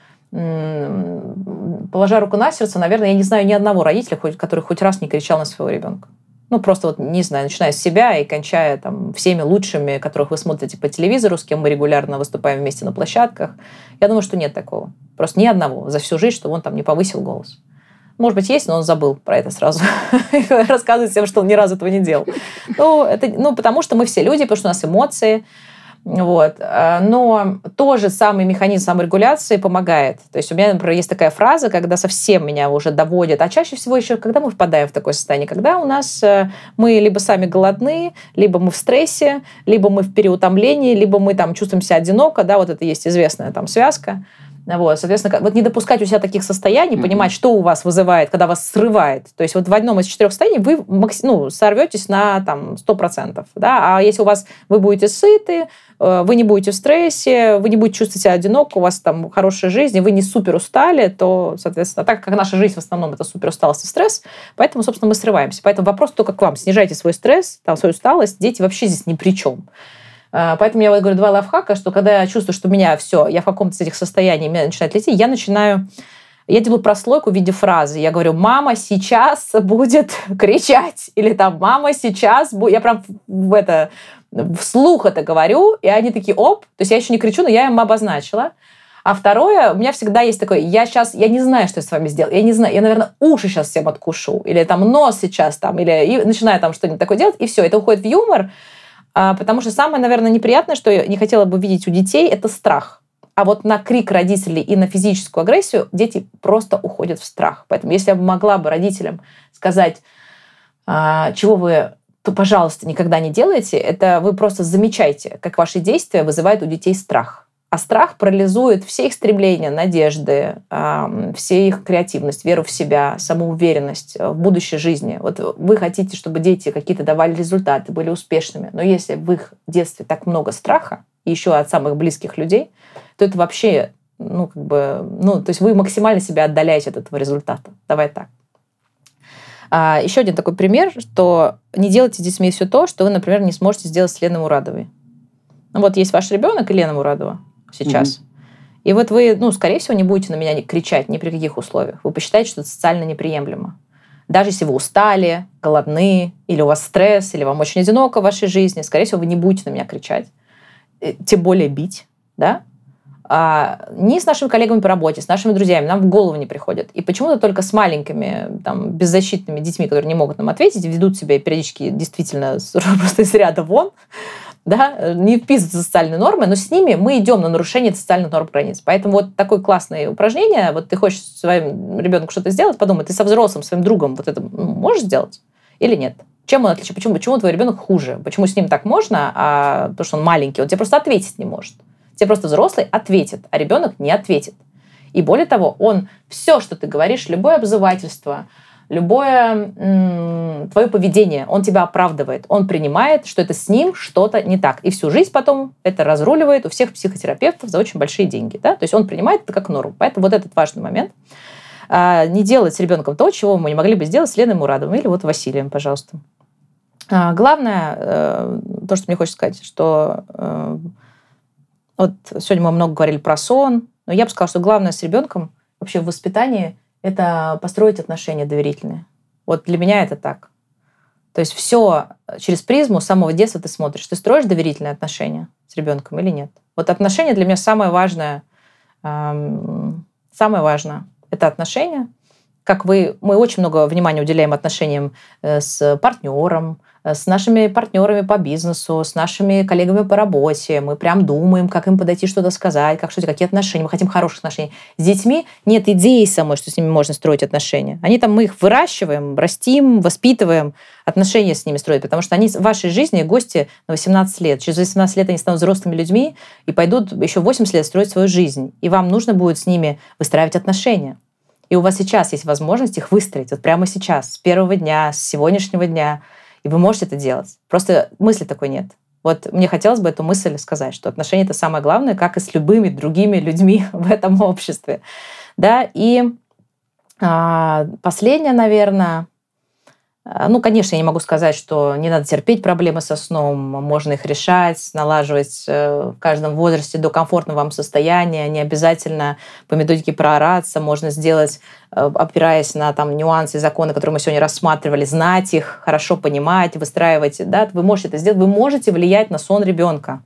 положа руку на сердце, наверное, я не знаю ни одного родителя, который хоть раз не кричал на своего ребенка. Ну, просто вот, не знаю, начиная с себя и кончая там всеми лучшими, которых вы смотрите по телевизору, с кем мы регулярно выступаем вместе на площадках. Я думаю, что нет такого. Просто ни одного за всю жизнь, чтобы он там не повысил голос. Может быть, есть, но он забыл про это сразу. Рассказывает всем, что он ни разу этого не делал. Ну, это, ну, потому что мы все люди, потому что у нас эмоции, вот. Э, но тоже самый механизм саморегуляции помогает. То есть у меня, например, есть такая фраза, когда совсем меня уже доводит, а чаще всего еще, когда мы впадаем в такое состояние, когда у нас э, мы либо сами голодны, либо мы в стрессе, либо мы в переутомлении, либо мы там чувствуем себя одиноко, да, вот это есть известная там связка. Вот, соответственно, вот не допускать у себя таких состояний, mm-hmm. понимать, что у вас вызывает, когда вас срывает. То есть вот в одном из четырех состояний вы ну, сорветесь на там, 100%. Да? А если у вас вы будете сыты, э, вы не будете в стрессе, вы не будете чувствовать себя одиноко, у вас там хорошая жизнь, и вы не супер устали, то, соответственно, так как наша жизнь в основном это супер усталость и стресс, поэтому, собственно, мы срываемся. Поэтому вопрос только к вам. Снижайте свой стресс, там, свою усталость. Дети вообще здесь ни при чем. А, поэтому я вот говорю два лайфхака, что когда я чувствую, что меня все, я в каком-то из этих состояний, меня начинает лететь, я начинаю я делаю прослойку в виде фразы. Я говорю, мама сейчас будет кричать. Или там, мама сейчас будет... Я прям в это вслух это говорю, и они такие, оп. То есть я еще не кричу, но я им обозначила. А второе, у меня всегда есть такое, я сейчас, я не знаю, что я с вами сделаю, я не знаю, я, наверное, уши сейчас всем откушу, или там нос сейчас там, или и начинаю там что-нибудь такое делать, и все, это уходит в юмор, потому что самое, наверное, неприятное, что я не хотела бы видеть у детей, это страх. А вот на крик родителей и на физическую агрессию дети просто уходят в страх. Поэтому если я могла бы родителям сказать, а, чего вы то, пожалуйста, никогда не делайте, это вы просто замечайте, как ваши действия вызывают у детей страх. А страх парализует все их стремления, надежды, все их креативность, веру в себя, самоуверенность в будущей жизни. Вот вы хотите, чтобы дети какие-то давали результаты, были успешными. Но если в их детстве так много страха, еще от самых близких людей, то это вообще, ну, как бы, ну, то есть вы максимально себя отдаляете от этого результата. Давай так. А, еще один такой пример, что не делайте с детьми все то, что вы, например, не сможете сделать с Леной Мурадовой. Ну, вот есть ваш ребенок и Лена Мурадова сейчас. Угу. И вот вы, ну, скорее всего, не будете на меня кричать ни при каких условиях. Вы посчитаете, что это социально неприемлемо. Даже если вы устали, голодны, или у вас стресс, или вам очень одиноко в вашей жизни, скорее всего, вы не будете на меня кричать. Э, тем более бить, да? А, ни с нашими коллегами по работе, с нашими друзьями нам в голову не приходит. И почему-то только с маленькими, там, беззащитными детьми, которые не могут нам ответить, ведут себя периодически действительно просто из ряда вон, да, не вписываются в социальные нормы, но с ними мы идем на нарушение социальных норм границ. Поэтому вот такое классное упражнение, вот ты хочешь своим ребенку что-то сделать, подумай, ты со взрослым, своим другом вот это можешь сделать или нет? Чем он отличается? Почему, почему твой ребенок хуже? Почему с ним так можно, а то, что он маленький, он тебе просто ответить не может. Тебе просто взрослый ответит, а ребенок не ответит. И более того, он все, что ты говоришь, любое обзывательство, любое твое поведение, он тебя оправдывает, он принимает, что это с ним что-то не так. И всю жизнь потом это разруливает у всех психотерапевтов за очень большие деньги. Да? То есть он принимает это как норму. Поэтому вот этот важный момент. А, не делать с ребенком то, чего мы не могли бы сделать с Леной Мурадовым или вот Василием, пожалуйста. А, главное, э, то, что мне хочется сказать, что э, вот сегодня мы много говорили про сон, но я бы сказала, что главное с ребенком вообще в воспитании – это построить отношения доверительные. Вот для меня это так. То есть все через призму с самого детства ты смотришь. Ты строишь доверительные отношения с ребенком или нет? Вот отношения для меня самое важное. Эм, самое важное – это отношения. Как вы, мы очень много внимания уделяем отношениям э, с партнером, Э, с нашими партнерами по бизнесу, с нашими коллегами по работе. Мы прям думаем, как им подойти, что-то сказать, как что-то, какие отношения. Мы хотим хороших отношений. С детьми нет идеи самой, что с ними можно строить отношения. Они там, мы их выращиваем, растим, воспитываем, отношения с ними строить, потому что они в вашей жизни гости на 18 лет. Через 18 лет они станут взрослыми людьми и пойдут еще 80 лет строить свою жизнь. И вам нужно будет с ними выстраивать отношения. И у вас сейчас есть возможность их выстроить, вот прямо сейчас, с первого дня, с сегодняшнего дня – и вы можете это делать. Просто мысли такой нет. Вот мне хотелось бы эту мысль сказать, что отношения — это самое главное, как и с любыми другими людьми в этом обществе. Да? И а, последнее, наверное, ну, конечно, я не могу сказать, что не надо терпеть проблемы со сном, можно их решать, налаживать э, в каждом возрасте до комфортного вам состояния, не обязательно по методике проораться, можно сделать, э, опираясь на там, нюансы законы, которые мы сегодня рассматривали, знать их, хорошо понимать, выстраивать, да, вы можете это сделать, вы можете влиять на сон ребенка.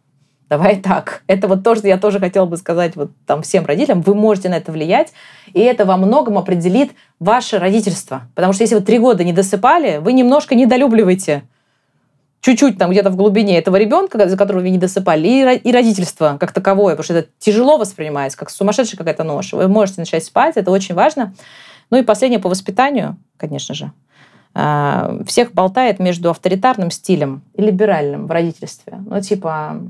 Давай так. Это вот то, что я тоже хотела бы сказать вот там всем родителям. Вы можете на это влиять, и это во многом определит ваше родительство. Потому что если вы три года не досыпали, вы немножко недолюбливаете чуть-чуть там где-то в глубине этого ребенка, за которого вы не досыпали, и, родительство как таковое, потому что это тяжело воспринимается, как сумасшедшая какая-то нож. Вы можете начать спать, это очень важно. Ну и последнее по воспитанию, конечно же. А, всех болтает между авторитарным стилем и либеральным в родительстве. Ну, типа,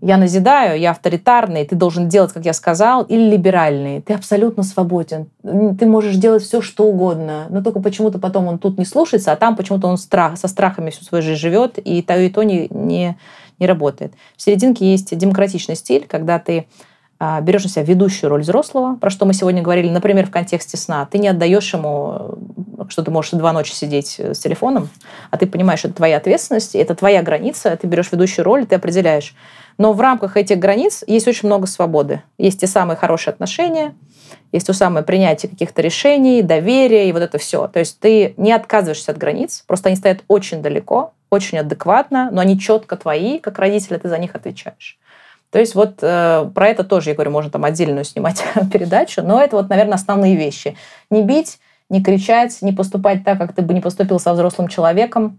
я назидаю, я авторитарный, ты должен делать, как я сказал, или либеральный. Ты абсолютно свободен. Ты можешь делать все, что угодно, но только почему-то потом он тут не слушается, а там почему-то он страх, со страхами всю свою жизнь живет, и то, и то не, не, не работает. В серединке есть демократичный стиль, когда ты берешь на себя ведущую роль взрослого, про что мы сегодня говорили, например, в контексте сна. Ты не отдаешь ему, что ты можешь два ночи сидеть с телефоном, а ты понимаешь, что это твоя ответственность, это твоя граница, ты берешь ведущую роль, ты определяешь, но в рамках этих границ есть очень много свободы. Есть те самые хорошие отношения, есть то самое принятие каких-то решений, доверие и вот это все. То есть ты не отказываешься от границ, просто они стоят очень далеко, очень адекватно, но они четко твои, как родители, ты за них отвечаешь. То есть вот э, про это тоже, я говорю, можно там отдельную снимать передачу, но это вот, наверное, основные вещи. Не бить, не кричать, не поступать так, как ты бы не поступил со взрослым человеком,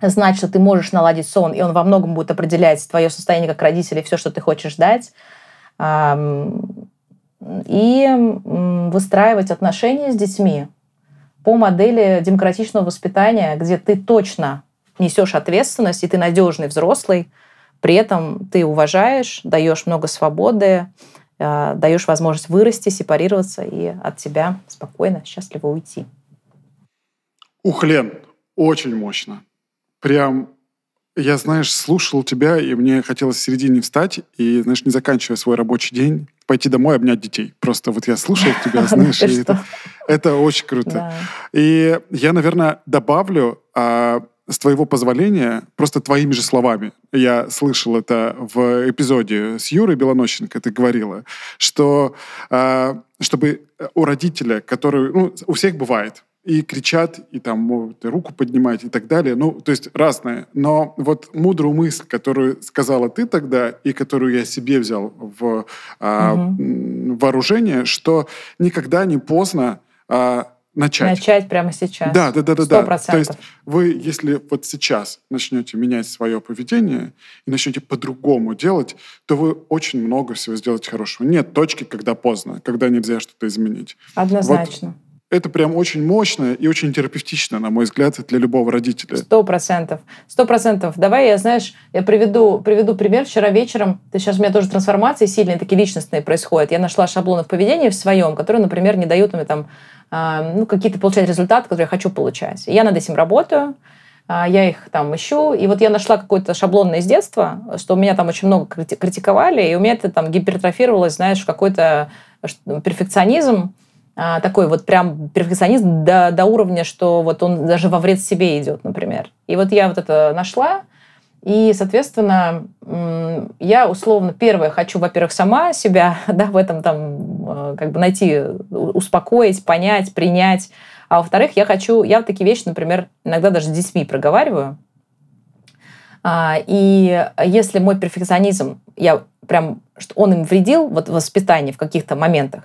знать, что ты можешь наладить сон, и он во многом будет определять твое состояние как родителя и все, что ты хочешь дать. И выстраивать отношения с детьми по модели демократичного воспитания, где ты точно несешь ответственность, и ты надежный взрослый, при этом ты уважаешь, даешь много свободы, а, даешь возможность вырасти, сепарироваться и от тебя спокойно, счастливо уйти. Ух, Лен, очень мощно прям я, знаешь, слушал тебя, и мне хотелось в середине встать и, знаешь, не заканчивая свой рабочий день, пойти домой обнять детей. Просто вот я слушал тебя, знаешь, и это, это очень круто. И я, наверное, добавлю, а, с твоего позволения, просто твоими же словами. Я слышал это в эпизоде с Юрой Белонощенко, ты говорила, что а, чтобы у родителя, который, ну, у всех бывает, и кричат, и там могут и руку поднимать и так далее. Ну, то есть разное. Но вот мудрую мысль, которую сказала ты тогда, и которую я себе взял в а, угу. вооружение, что никогда не поздно а, начать. Начать прямо сейчас. Да, да, да, да. да. То есть вы, если вот сейчас начнете менять свое поведение и начнете по-другому делать, то вы очень много всего сделаете хорошего. Нет точки, когда поздно, когда нельзя что-то изменить. Однозначно. Вот это прям очень мощно и очень терапевтично, на мой взгляд, для любого родителя. Сто процентов. Сто процентов. Давай я, знаешь, я приведу, приведу пример. Вчера вечером, ты сейчас у меня тоже трансформации сильные, такие личностные происходят. Я нашла шаблоны в поведении в своем, которые, например, не дают мне там ну, какие-то получать результаты, которые я хочу получать. Я над этим работаю а, я их там ищу. И вот я нашла какой-то шаблон из детства, что меня там очень много критиковали, и у меня это там гипертрофировалось, знаешь, какой-то перфекционизм, а, такой вот прям перфекционизм до, до уровня, что вот он даже во вред себе идет, например. И вот я вот это нашла, и, соответственно, я условно первое хочу, во-первых, сама себя да, в этом там э, как бы найти, успокоить, понять, принять. А во-вторых, я хочу, я вот такие вещи, например, иногда даже с детьми проговариваю. А, и если мой перфекционизм, я прям, что он им вредил вот в воспитании в каких-то моментах,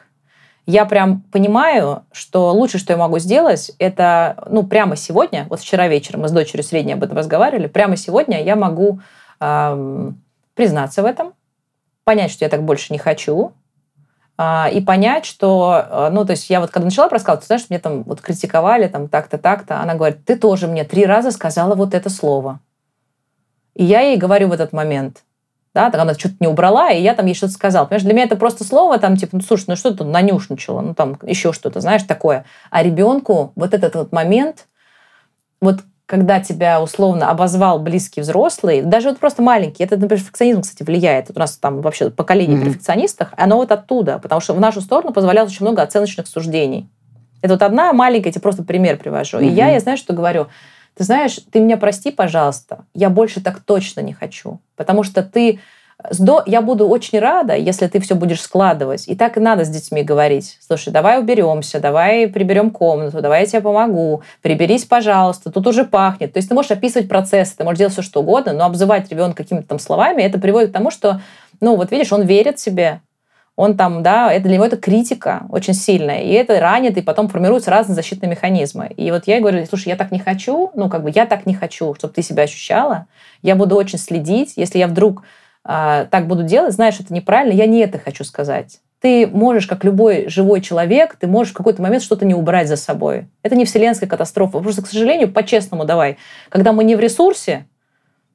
я прям понимаю, что лучше, что я могу сделать, это, ну, прямо сегодня, вот вчера вечером мы с дочерью средней об этом разговаривали, прямо сегодня я могу эм, признаться в этом, понять, что я так больше не хочу, э, и понять, что, э, ну, то есть я вот когда начала рассказывать, ты знаешь, мне там вот критиковали, там так-то, так-то, она говорит, ты тоже мне три раза сказала вот это слово. И я ей говорю в этот момент – да, там она что-то не убрала, и я там ей что-то сказала. Понимаешь, для меня это просто слово, там, типа, ну, слушай, ну что ты нанюшничала, ну, там, еще что-то, знаешь, такое. А ребенку вот этот вот момент, вот когда тебя условно обозвал близкий взрослый, даже вот просто маленький, это на перфекционизм, кстати, влияет. У нас там вообще поколение mm-hmm. перфекционистов, оно вот оттуда, потому что в нашу сторону позволялось очень много оценочных суждений. Это вот одна маленькая, я тебе просто пример привожу. Угу. И я, я знаю, что говорю. Ты знаешь, ты меня прости, пожалуйста, я больше так точно не хочу. Потому что ты я буду очень рада, если ты все будешь складывать. И так и надо с детьми говорить. Слушай, давай уберемся, давай приберем комнату, давай я тебе помогу, приберись, пожалуйста, тут уже пахнет. То есть ты можешь описывать процесс, ты можешь делать все что угодно, но обзывать ребенка какими-то там словами, это приводит к тому, что, ну вот видишь, он верит себе, он там, да, это для него это критика очень сильная, и это ранит, и потом формируются разные защитные механизмы. И вот я говорю, слушай, я так не хочу, ну как бы я так не хочу, чтобы ты себя ощущала, я буду очень следить, если я вдруг а, так буду делать, знаешь, это неправильно, я не это хочу сказать. Ты можешь, как любой живой человек, ты можешь в какой-то момент что-то не убрать за собой. Это не вселенская катастрофа. Просто, к сожалению, по-честному давай, когда мы не в ресурсе,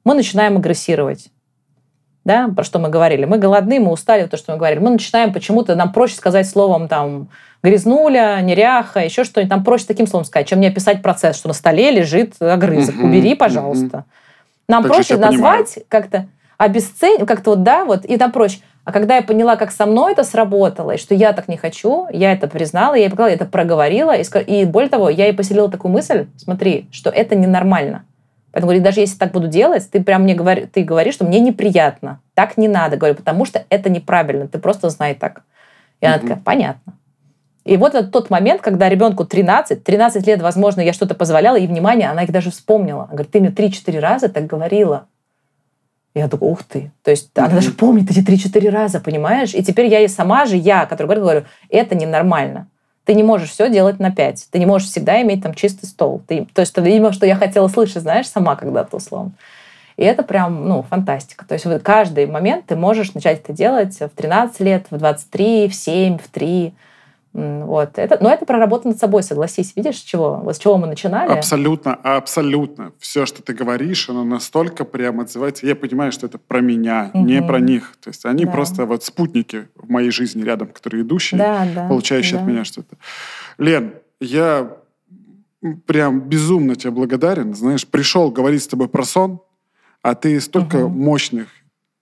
мы начинаем агрессировать. Да, про что мы говорили. Мы голодны, мы устали, то, что мы говорили. Мы начинаем почему-то, нам проще сказать словом там грязнуля, неряха, еще что-нибудь. Нам проще таким словом сказать, чем мне описать процесс, что на столе лежит огрызок. Убери, пожалуйста. Нам так проще назвать как-то обесценивать, как-то вот, да, вот, и там проще. А когда я поняла, как со мной это сработало, и что я так не хочу, я это признала, я это проговорила, и, и более того, я ей поселила такую мысль, смотри, что это ненормально. Поэтому говорю, даже если так буду делать, ты прям мне говори, ты говоришь, что мне неприятно. Так не надо, говорю, потому что это неправильно. Ты просто знай так. И она такая, понятно. И вот это тот момент, когда ребенку 13, 13 лет, возможно, я что-то позволяла, и внимание, она их даже вспомнила. Она говорит, ты мне 3-4 раза так говорила. Я такой, ух ты. То есть она даже помнит эти 3-4 раза, понимаешь? И теперь я и сама же, я, который говорю, говорю, это ненормально. Ты не можешь все делать на 5. Ты не можешь всегда иметь там чистый стол. Ты, то есть, видимо, что я хотела слышать, знаешь, сама когда-то условно. И это прям, ну, фантастика. То есть в каждый момент ты можешь начать это делать в 13 лет, в 23, в 7, в 3. Вот. Это, но это проработано над собой, согласись. Видишь, с чего? Вот с чего мы начинали? Абсолютно, абсолютно. Все, что ты говоришь, оно настолько прям отзывается. Я понимаю, что это про меня, угу. не про них. То есть они да. просто вот спутники в моей жизни рядом, которые идущие, да, да, получающие да. от меня что-то. Лен, я прям безумно тебе благодарен. Знаешь, пришел говорить с тобой про сон, а ты столько угу. мощных,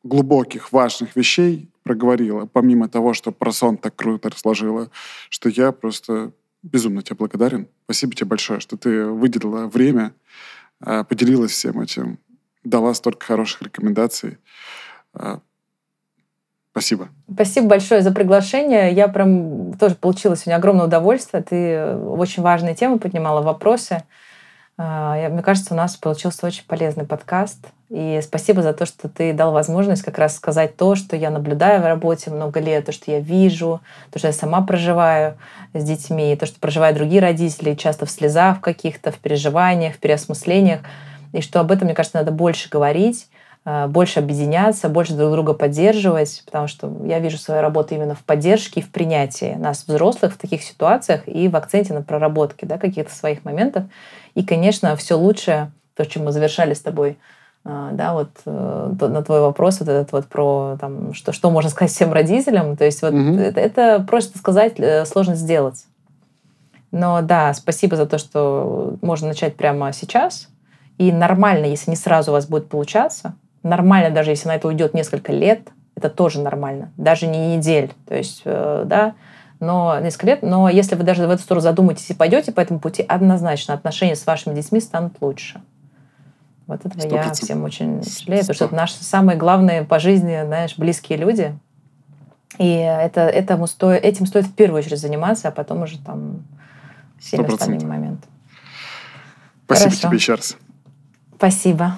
глубоких, важных вещей проговорила, помимо того, что про сон так круто разложила, что я просто безумно тебе благодарен. Спасибо тебе большое, что ты выделила время, а, поделилась всем этим, дала столько хороших рекомендаций. А, спасибо. Спасибо большое за приглашение. Я прям тоже получила сегодня огромное удовольствие. Ты очень важные темы поднимала, вопросы. А, мне кажется, у нас получился очень полезный подкаст. И спасибо за то, что ты дал возможность как раз сказать то, что я наблюдаю в работе много лет, то, что я вижу, то, что я сама проживаю с детьми, то, что проживают другие родители, часто в слезах каких-то, в переживаниях, в переосмыслениях. И что об этом, мне кажется, надо больше говорить, а, больше объединяться, больше друг друга поддерживать, потому что я вижу свою работу именно в поддержке и в принятии нас, взрослых, в таких ситуациях и в акценте на проработке да, каких-то своих моментов. И, конечно, все лучшее, то, чем мы завершали с тобой а, да, вот э, на твой вопрос вот этот вот про там, что, что можно сказать всем родителям, то есть вот угу. это, это просто сказать, э, сложно сделать. Но да, спасибо за то, что можно начать прямо сейчас. И нормально, если не сразу у вас будет получаться. Нормально, даже если на это уйдет несколько лет, это тоже нормально. Даже не недель. То есть, э, да, но несколько лет. Но если вы даже в эту сторону задумаетесь и пойдете по этому пути, однозначно отношения с вашими детьми станут лучше. Вот этого 100%. я всем очень жалею, потому что это наши самые главные по жизни, знаешь, близкие люди. И это, этому стоит, этим стоит в первую очередь заниматься, а потом уже там всеми 100%. остальными моментами. Спасибо Хорошо. тебе еще раз. Спасибо.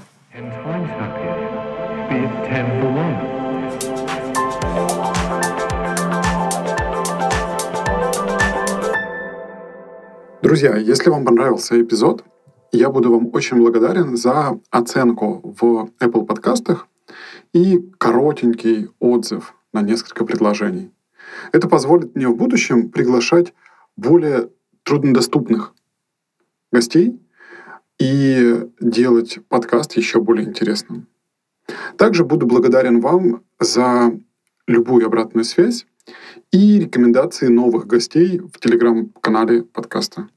Друзья, если вам понравился эпизод, я буду вам очень благодарен за оценку в Apple подкастах и коротенький отзыв на несколько предложений. Это позволит мне в будущем приглашать более труднодоступных гостей и делать подкаст еще более интересным. Также буду благодарен вам за любую обратную связь и рекомендации новых гостей в телеграм-канале подкаста.